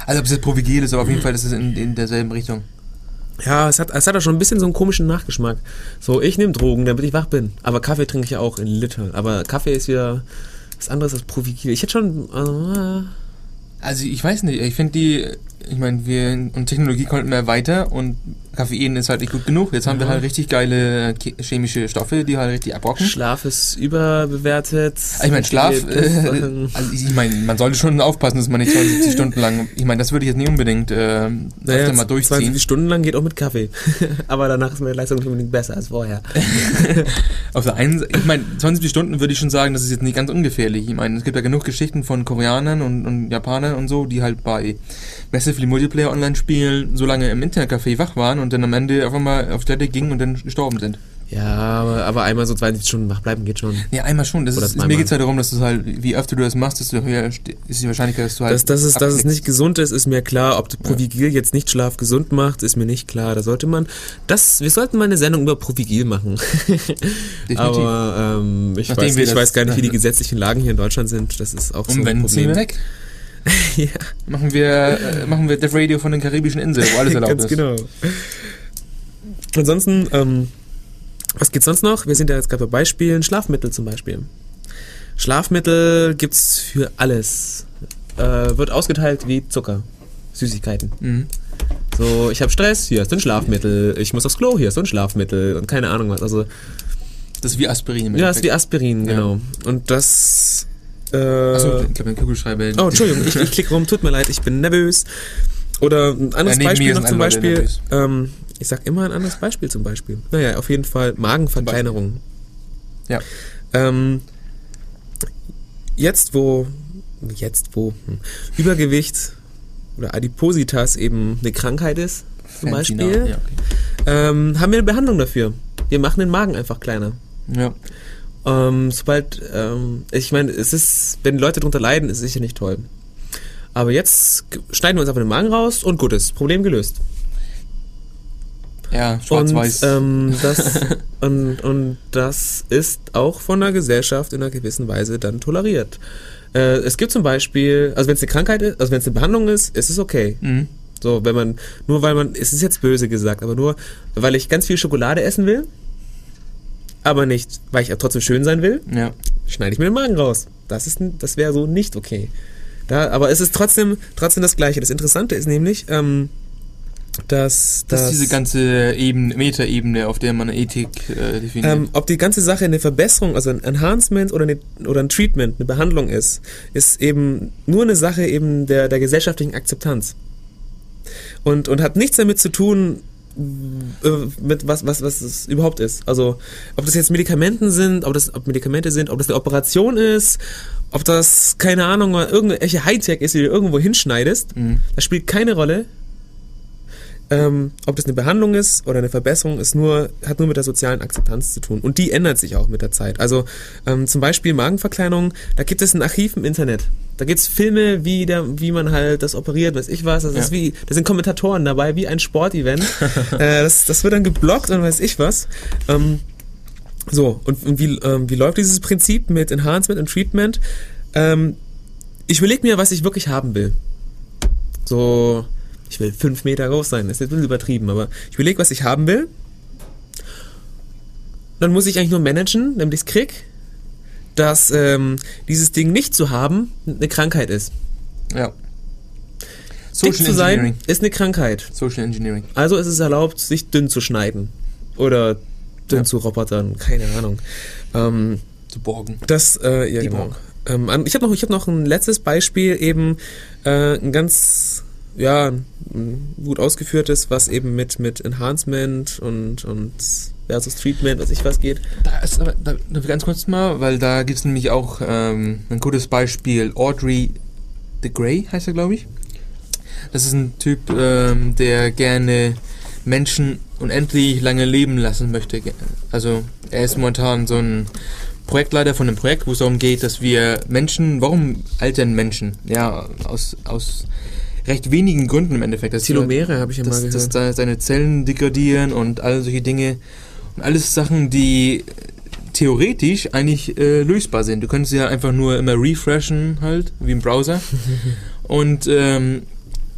Also ob es jetzt Provigil ist, aber auf jeden [CLEARS THROAT] Fall ist es in, in derselben Richtung. Ja, es hat, es hat auch schon ein bisschen so einen komischen Nachgeschmack. So, ich nehme Drogen, damit ich wach bin. Aber Kaffee trinke ich ja auch in Liter. Aber Kaffee ist wieder was anderes als Provigil. Ich hätte schon. Äh, also ich weiß nicht, ich finde die, ich meine, wir und Technologie konnten mehr weiter und Koffein ist halt nicht gut genug. Jetzt haben ja. wir halt richtig geile chemische Stoffe, die halt richtig abrocken. Schlaf ist überbewertet. Ich meine, Schlaf, äh, [LAUGHS] also ich meine, man sollte schon aufpassen, dass man nicht 72 [LAUGHS] Stunden lang, ich meine, das würde ich jetzt nicht unbedingt äh, naja, mal durchziehen. 20 Stunden lang geht auch mit Kaffee. [LAUGHS] Aber danach ist meine Leistung nicht unbedingt besser als vorher. Auf der einen Seite, ich meine, 20 Stunden würde ich schon sagen, das ist jetzt nicht ganz ungefährlich. Ich meine, es gibt ja genug Geschichten von Koreanern und, und Japanern und so, die halt bei Massively Multiplayer online spielen, so lange im Internetcafé wach waren und dann am Ende einfach mal auf Städte gingen und dann gestorben sind. Ja, aber, einmal so 72 Stunden wach bleiben geht schon. Ja, einmal schon. Das ist, mir geht es halt darum, dass du halt, wie öfter du das machst, desto höher ist die Wahrscheinlichkeit, dass du halt. Dass, dass, es, dass es nicht gesund ist, ist mir klar. Ob Provigil ja. jetzt nicht Schlaf gesund macht, ist mir nicht klar. Da sollte man. Das, wir sollten mal eine Sendung über Provigil machen. [LAUGHS] Definitiv. aber ähm, ich, weiß, ich weiß gar nicht, wie die [LAUGHS] gesetzlichen Lagen hier in Deutschland sind. Das ist auch so ein Problem. weg. [LAUGHS] ja. Machen wir, äh, machen wir Death Radio von den karibischen Inseln, wo alles [LAUGHS] erlaubt Ganz ist. genau. Ansonsten, ähm, was gibt's sonst noch? Wir sind ja jetzt gerade bei Beispielen. Schlafmittel zum Beispiel. Schlafmittel gibt's für alles. Äh, wird ausgeteilt wie Zucker. Süßigkeiten. Mhm. So, ich habe Stress, hier ist ein Schlafmittel. Ich muss aufs Klo, hier ist ein Schlafmittel. Und keine Ahnung was. Also, das ist wie Aspirin. Im ja, das ist wie Aspirin, genau. Ja. Und das äh, Achso, ich glaube, ein Kugelschreiber. Oh, Entschuldigung, ich, ich klicke rum, tut mir leid, ich bin nervös. Oder ein anderes ja, Beispiel noch zum Beispiel. Ähm, ich sag immer ein anderes Beispiel zum Beispiel. Naja, auf jeden Fall Magenverkleinerung. Ja. Ähm, jetzt, wo, jetzt, wo hm, Übergewicht oder Adipositas eben eine Krankheit ist, zum Fancy Beispiel, ja, okay. ähm, haben wir eine Behandlung dafür. Wir machen den Magen einfach kleiner. Ja. Ähm, sobald, ähm, ich meine, es ist, wenn Leute darunter leiden, ist es sicher nicht toll. Aber jetzt schneiden wir uns einfach den Magen raus und gut ist, Problem gelöst. Ja, schwarz-weiß. Und, ähm, das, [LAUGHS] und, und das ist auch von der Gesellschaft in einer gewissen Weise dann toleriert. Äh, es gibt zum Beispiel, also wenn es eine Krankheit ist, also wenn es eine Behandlung ist, ist es okay. Mhm. So, wenn man, nur weil man, es ist jetzt böse gesagt, aber nur, weil ich ganz viel Schokolade essen will, aber nicht, weil ich ja trotzdem schön sein will, ja. schneide ich mir den Magen raus. Das, ist, das wäre so nicht okay. Da, aber es ist trotzdem, trotzdem das Gleiche. Das Interessante ist nämlich, ähm, dass, dass das diese ganze Ebene, Metaebene, auf der man Ethik äh, definiert. Ähm, ob die ganze Sache eine Verbesserung, also ein Enhancement oder, eine, oder ein Treatment, eine Behandlung ist, ist eben nur eine Sache eben der, der gesellschaftlichen Akzeptanz. Und, und hat nichts damit zu tun, mit was, was, was es überhaupt ist. Also, ob das jetzt Medikamenten sind, ob das ob Medikamente sind, ob das eine Operation ist, ob das, keine Ahnung, irgendwelche Hightech ist, die du irgendwo hinschneidest, mhm. das spielt keine Rolle. Ähm, ob das eine Behandlung ist oder eine Verbesserung, ist nur, hat nur mit der sozialen Akzeptanz zu tun. Und die ändert sich auch mit der Zeit. Also ähm, zum Beispiel Magenverkleinerung, da gibt es ein Archiv im Internet. Da gibt es Filme, wie, der, wie man halt das operiert, weiß ich was. Das, ja. ist wie, da sind Kommentatoren dabei, wie ein Sportevent. [LAUGHS] äh, das, das wird dann geblockt und weiß ich was. Ähm, so, und, und wie, ähm, wie läuft dieses Prinzip mit Enhancement und Treatment? Ähm, ich überlege mir, was ich wirklich haben will. So, ich will fünf Meter groß sein, das ist jetzt ein bisschen übertrieben, aber ich überlege, was ich haben will. Dann muss ich eigentlich nur managen, damit ich es krieg, dass ähm, dieses Ding nicht zu haben eine Krankheit ist. Ja. Social Dick zu sein ist eine Krankheit. Social Engineering. Also ist es erlaubt, sich dünn zu schneiden. Oder dünn ja. zu Robotern, keine Ahnung. Ähm, zu borgen. Das, äh, ja, Die genau. Ähm, ich habe noch, hab noch ein letztes Beispiel, eben äh, ein ganz ja, gut ausgeführtes, was eben mit, mit Enhancement und, und versus Treatment, was ich was geht. Da ist aber, da, ganz kurz mal, weil da gibt es nämlich auch ähm, ein gutes Beispiel, Audrey the Grey heißt er, glaube ich. Das ist ein Typ, ähm, der gerne Menschen unendlich lange leben lassen möchte. Also er ist momentan so ein Projektleiter von einem Projekt, wo es darum geht, dass wir Menschen, warum altern Menschen? Ja, aus, aus recht wenigen Gründen im Endeffekt. Dass Telomere habe ich ja mal gehört. dass da seine Zellen degradieren und all solche Dinge. Und alles Sachen, die theoretisch eigentlich äh, lösbar sind. Du könntest ja einfach nur immer refreshen halt, wie im Browser. [LAUGHS] und, ähm,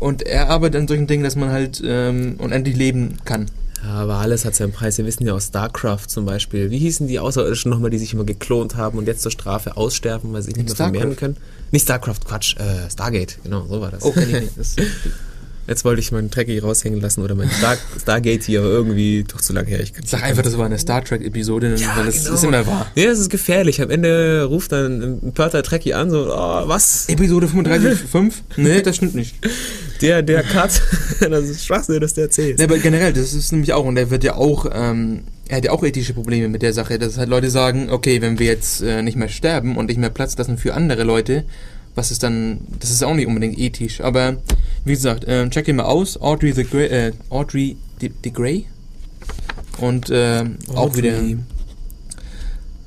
und er arbeitet an solchen Dingen, dass man halt ähm, unendlich leben kann. Ja, aber alles hat seinen Preis. Wir wissen ja aus StarCraft zum Beispiel. Wie hießen die Außerirdischen nochmal, die sich immer geklont haben und jetzt zur Strafe aussterben, weil sie sich nicht mehr vermehren können? Nicht StarCraft, Quatsch, äh, Stargate, genau, so war das. Oh. [LAUGHS] Das, Jetzt wollte ich meinen Trekkie raushängen lassen oder mein Star [LAUGHS] Stargate hier, aber irgendwie doch zu lange her. Ich sag einfach, das war eine Star Trek-Episode, Ja, weil das genau. ist immer wahr. Nee, das ist gefährlich. Am Ende ruft dann ein Pörter Trekkie an, so, oh, was? Episode 35.5? [LAUGHS] Nee, das stimmt nicht. Der, der Cut, [LAUGHS] das ist Schwachsinn, dass der erzählt. Nee, aber generell, das ist nämlich auch, und er wird ja auch, ähm, er hat ja auch ethische Probleme mit der Sache, dass halt Leute sagen, okay, wenn wir jetzt äh, nicht mehr sterben und nicht mehr Platz lassen für andere Leute, was ist dann, das ist auch nicht unbedingt ethisch, aber wie gesagt, ähm, check ihn mal aus, Audrey the Grey, äh, Audrey the, the Grey und ähm, auch wieder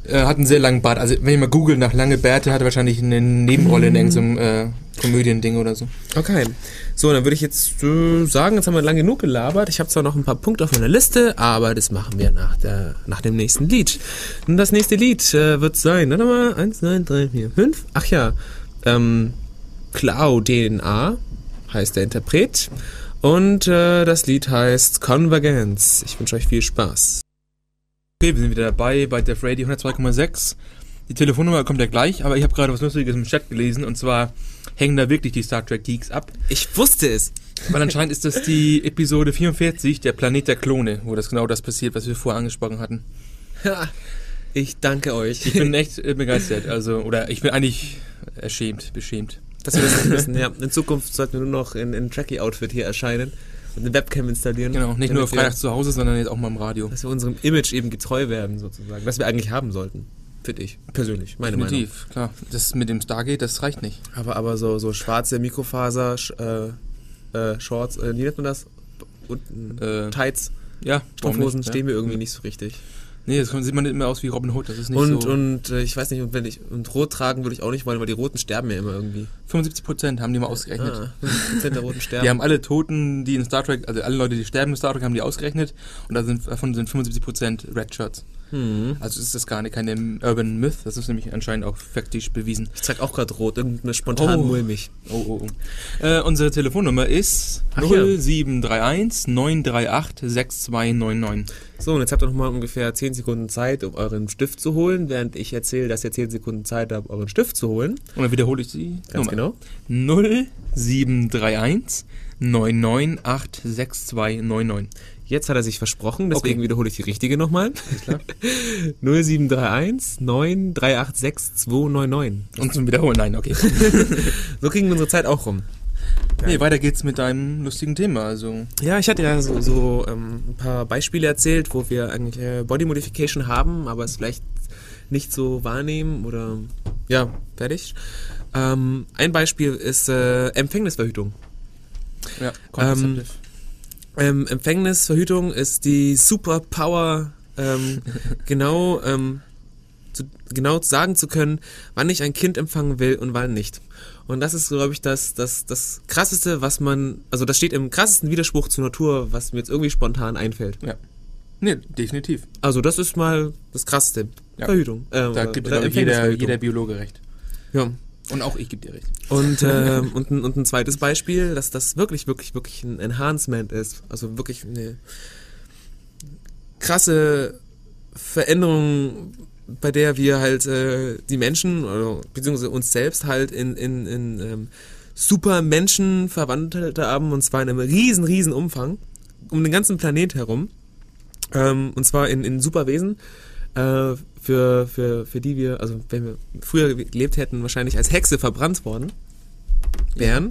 äh, hat einen sehr langen Bart, also wenn ihr mal googelt nach lange Bärte, hat er wahrscheinlich eine Nebenrolle in irgendeinem äh, Komödiending oder so. Okay. So, dann würde ich jetzt äh, sagen, jetzt haben wir lang genug gelabert. Ich habe zwar noch ein paar Punkte auf meiner Liste, aber das machen wir nach, der, nach dem nächsten Lied. Und das nächste Lied äh, wird sein, warte mal, eins, zwei, drei, vier, fünf. Ach ja, ähm, Cloud DNA heißt der Interpret. Und äh, das Lied heißt Convergence. Ich wünsche euch viel Spaß. Okay, wir sind wieder dabei bei Def Radio 102,6. Die Telefonnummer kommt ja gleich, aber ich habe gerade was Lustiges im Chat gelesen und zwar hängen da wirklich die Star Trek Geeks ab. Ich wusste es. Weil anscheinend ist das die Episode 44, der Planet der Klone, wo das genau das passiert, was wir vorher angesprochen hatten. Ha, ich danke euch. Ich bin echt begeistert, also, oder ich bin eigentlich erschämt, beschämt. Dass wir das nicht wissen, ja. In Zukunft sollten wir nur noch in, in Trackie-Outfit hier erscheinen und eine Webcam installieren. Genau, nicht nur freitags zu Hause, sondern jetzt auch mal im Radio. Dass wir unserem Image eben getreu werden, sozusagen. Was wir eigentlich haben sollten. Finde ich. Persönlich. Meine Definitiv, klar. Das mit dem Stargate, das reicht nicht. Meinung. Aber, aber so, so schwarze Mikrofaser, äh, äh, Shorts, äh, wie nennt man das? Unten, Äh, Tights, Ja, nicht, stehen ja. mir irgendwie nicht so richtig. Nee, das sieht man nicht immer aus wie Robin Hood, das ist nicht Und, so. und äh, ich weiß nicht, und wenn ich und rot tragen würde ich auch nicht wollen, weil die Roten sterben ja immer irgendwie. 75% haben die mal ausgerechnet. Ah, 50% der Roten sterben. Die haben alle Toten, die in Star Trek, also alle Leute, die sterben in Star Trek, haben die ausgerechnet und da sind, davon sind 75% Red Shirts. hm. Also ist das gar nicht keine Urban Myth, das ist nämlich anscheinend auch faktisch bewiesen. Ich trage auch gerade rot, irgendeine spontan Oh. mulmig. Oh, oh, oh. Äh, unsere Telefonnummer ist Ach ja. 0731 938 6299. So, und jetzt habt ihr noch mal ungefähr 10 Sekunden Zeit, um euren Stift zu holen, während ich erzähle, dass ihr 10 Sekunden Zeit habt, euren Stift zu holen. Und dann wiederhole ich die Ganz Nummer. genau. 0731 998 6299. Jetzt hat er sich versprochen, deswegen Okay. wiederhole ich die richtige nochmal. klar. 0731 9386 299. Und zum Wiederholen, nein, okay. [LAUGHS] So kriegen wir unsere Zeit auch rum. nee, weiter geht's mit deinem lustigen Thema. Also, Ja, ich hatte ja so, so ähm, ein paar Beispiele erzählt, wo wir eigentlich äh, Body Modification haben, aber es vielleicht nicht so wahrnehmen oder ja, fertig. Ähm, ein Beispiel ist äh, Empfängnisverhütung. ja, contraceptive. Ähm, Empfängnisverhütung ist die Superpower, ähm, [LAUGHS] genau, ähm, zu, genau sagen zu können, wann ich ein Kind empfangen will und wann nicht. Und das ist, glaube ich, das, das, das krasseste, was man, also das steht im krassesten Widerspruch zur Natur, was mir jetzt irgendwie spontan einfällt. ja. Nee, definitiv. Also das ist mal das krasseste. Ja. Verhütung. Äh, Da gibt, ich, jeder, jeder Biologe recht. Ja. Und auch ich gebe dir recht. Und, ähm, und, ein, und ein zweites Beispiel, dass das wirklich, wirklich, wirklich ein Enhancement ist. Also wirklich eine krasse Veränderung, bei der wir halt äh, die Menschen, oder, beziehungsweise uns selbst halt in, in, in ähm, Supermenschen verwandelt haben, und zwar in einem riesen, riesen Umfang, um den ganzen Planet herum. Ähm, und zwar in, in Superwesen, äh, für, für, für die wir, also wenn wir früher gelebt hätten, wahrscheinlich als Hexe verbrannt worden wären.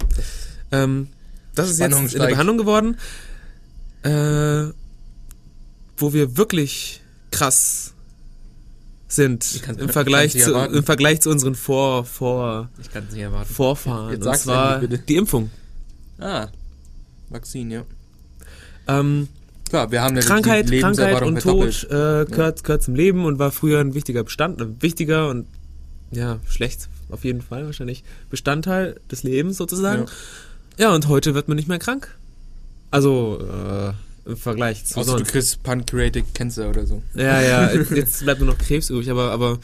Ähm, das ist Spannung jetzt in der. Behandlung geworden, äh, wo wir wirklich krass sind im ich Vergleich, zu, im Vergleich zu unseren Vor, Vor. Vorfahren. Jetzt Und zwar die Impfung. Ah, Vakzin, ja. Ähm, Klar, wir haben ja Krankheit, die Krankheit und Tod äh, gehört, gehört zum Leben und war früher ein wichtiger Bestand, ein wichtiger und ja, schlecht auf jeden Fall wahrscheinlich Bestandteil des Lebens sozusagen. Ja, und heute wird man nicht mehr krank. Also äh, im Vergleich zu Außer du sonst. kriegst Pancreatic Cancer oder so. Ja, ja, [LAUGHS] jetzt, jetzt bleibt nur noch Krebs übrig, aber aber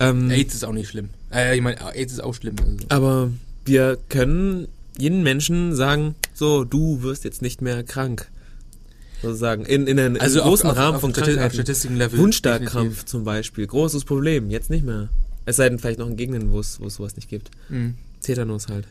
ähm, AIDS ist auch nicht schlimm. Äh, ich meine, AIDS ist auch schlimm. Also. aber wir können jeden Menschen sagen, so, du wirst jetzt nicht mehr krank. Sozusagen. In, in, einem Also großen auf, Rahmen auf von Krankheiten. Wundstarkrampf zum Beispiel, großes Problem, jetzt nicht mehr. Es sei denn vielleicht noch in Gegenden, wo es sowas nicht gibt. Mhm. Tetanus halt.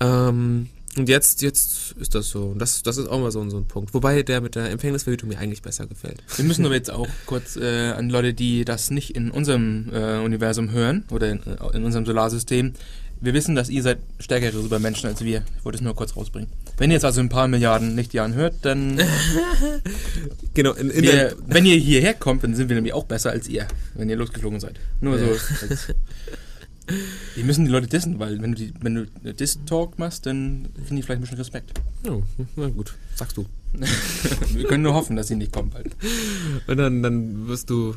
Ähm, und jetzt, jetzt ist das so. Und das, das ist auch mal so, ein- so ein Punkt. Wobei der mit der Empfängnisverhütung mir eigentlich besser gefällt. Wir müssen aber jetzt auch kurz äh, an Leute, die das nicht in unserem äh, Universum hören oder in, äh, in unserem Solarsystem. Wir wissen, dass ihr seid stärkere Supermenschen als wir. Ich wollte es nur kurz rausbringen. Wenn ihr jetzt also ein paar Milliarden Lichtjahren hört, dann [LAUGHS] Genau, in, in wir, [LAUGHS] wenn ihr hierher kommt, dann sind wir nämlich auch besser als ihr, wenn ihr losgeflogen seid. Nur so. Als, [LAUGHS] wir müssen die Leute dissen, weil wenn du die, wenn du Diss-Talk machst, dann kriegen die vielleicht ein bisschen Respekt. oh, na gut, sagst du. Wir können nur hoffen, dass sie nicht kommen bald. Und dann, dann wirst du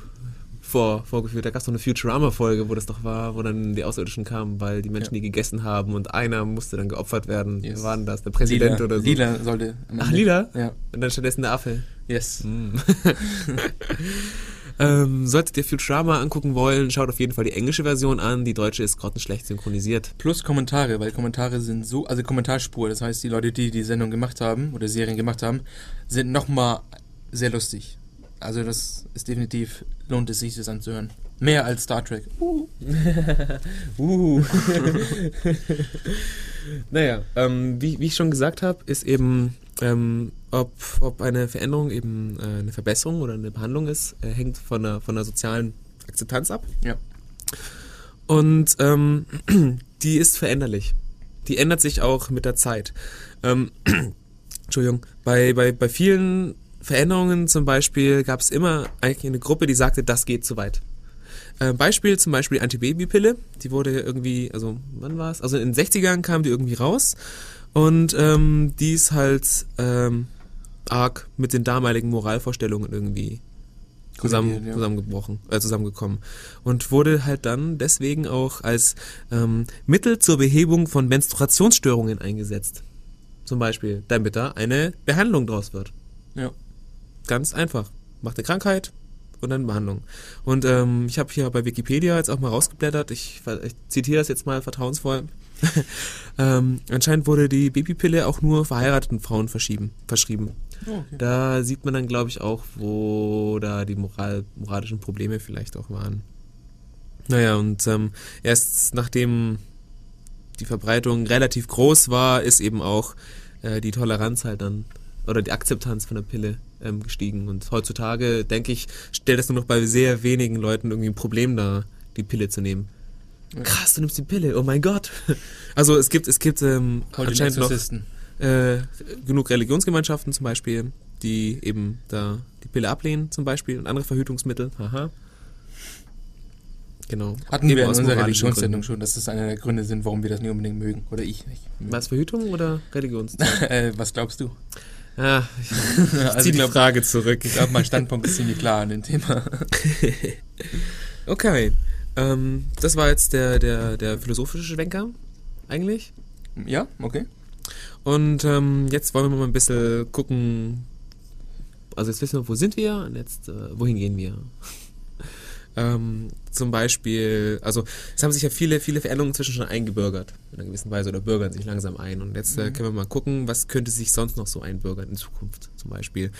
vor, vorgeführt. Da gab es doch eine Futurama-Folge, wo das doch war, wo dann die Außerirdischen kamen, weil die Menschen Ja. die gegessen haben und einer musste dann geopfert werden. Yes. Wer war denn das? Der Präsident Lila, oder so? Lila sollte. Ach, Lila? Ja. Und dann stattdessen der Affe. Yes. Mm. [LAUGHS] ähm, solltet ihr Futurama angucken wollen, schaut auf jeden Fall die englische Version an. Die deutsche ist grottenschlecht synchronisiert. Plus Kommentare, weil Kommentare sind so, also Kommentarspur, das heißt, die Leute, die die Sendung gemacht haben oder Serien gemacht haben, sind nochmal sehr lustig. Also das ist definitiv, lohnt es sich, das anzuhören. Mehr als Star Trek. Uh. [LAUGHS] Uh. naja, ähm, wie, wie ich schon gesagt habe, ist eben, ähm, ob, ob eine Veränderung eben äh, eine Verbesserung oder eine Behandlung ist, äh, hängt von der, von der sozialen Akzeptanz ab. Ja. Und ähm, [CLEARS THROAT] die ist veränderlich. Die ändert sich auch mit der Zeit. Ähm, [CLEARS THROAT] Entschuldigung, bei, bei, bei vielen Veränderungen zum Beispiel gab es immer eigentlich eine Gruppe, die sagte, das geht zu weit. Äh, Beispiel zum Beispiel die Antibabypille, die wurde irgendwie, also wann war es? Also in den 60ern kam die irgendwie raus und ähm, die ist halt ähm, arg mit den damaligen Moralvorstellungen irgendwie zusammen, ja. zusammengebrochen, äh, zusammengekommen. Und wurde halt dann deswegen auch als ähm, Mittel zur Behebung von Menstruationsstörungen eingesetzt. Zum Beispiel, damit da eine Behandlung draus wird. Ja. Ganz einfach. Macht eine Krankheit und dann Behandlung. Und ähm, ich habe hier bei Wikipedia jetzt auch mal rausgeblättert. Ich, ich zitiere das jetzt mal vertrauensvoll. [LAUGHS] ähm, anscheinend wurde die Babypille auch nur verheirateten Frauen verschieben, verschrieben. Oh, okay. Da sieht man dann, glaube ich, auch, wo da die Moral, moralischen Probleme vielleicht auch waren. Naja, und ähm, erst nachdem die Verbreitung relativ groß war, ist eben auch äh, die Toleranz halt dann oder die Akzeptanz von der Pille ähm, gestiegen. Und heutzutage, denke ich, stellt es nur noch bei sehr wenigen Leuten irgendwie ein Problem dar, die Pille zu nehmen. Ja. Krass, du nimmst die Pille, oh mein Gott. [LAUGHS] Also es gibt, es gibt ähm, anscheinend noch äh, genug Religionsgemeinschaften zum Beispiel, die eben da die Pille ablehnen zum Beispiel und andere Verhütungsmittel. Haha. Genau. Hatten Eben wir in unserer Religionssendung schon, dass das einer der Gründe sind, warum wir das nie unbedingt mögen. Oder ich nicht. Was, Verhütung oder Religions? [LAUGHS] äh, was glaubst du? Ah, ich [LAUGHS] also zieh ich die glaube, Frage zurück. glaub, mein Standpunkt ist ziemlich klar an dem Thema. [LAUGHS] Okay. Ähm, das war jetzt der, der, der philosophische Schwenker, eigentlich. Ja, okay. Und ähm, jetzt wollen wir mal ein bisschen gucken. Also jetzt wissen wir, wo sind wir und jetzt, äh, wohin gehen wir? [LAUGHS] ähm, zum Beispiel, also es haben sich ja viele, viele Veränderungen inzwischen schon eingebürgert, in einer gewissen Weise, oder bürgern sich langsam ein. Und jetzt äh, Mhm. können wir mal gucken, was könnte sich sonst noch so einbürgern in Zukunft zum Beispiel.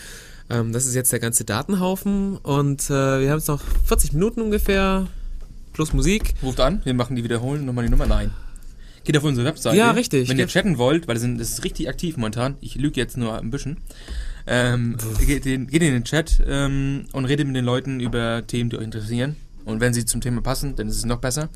Ähm, das ist jetzt der ganze Datenhaufen und äh, wir haben jetzt noch 40 Minuten ungefähr, plus Musik. Ruft an, wir machen die wiederholen, nochmal die Nummer. Nein. Geht auf unsere Webseite. Ja, richtig. Wenn ihr chatten wollt, weil das ist richtig aktiv momentan. Ich lüge jetzt nur ein bisschen. Ähm, geht, in, geht in den Chat ähm, und redet mit den Leuten über Themen, die euch interessieren. Und wenn sie zum Thema passen, dann ist es noch besser.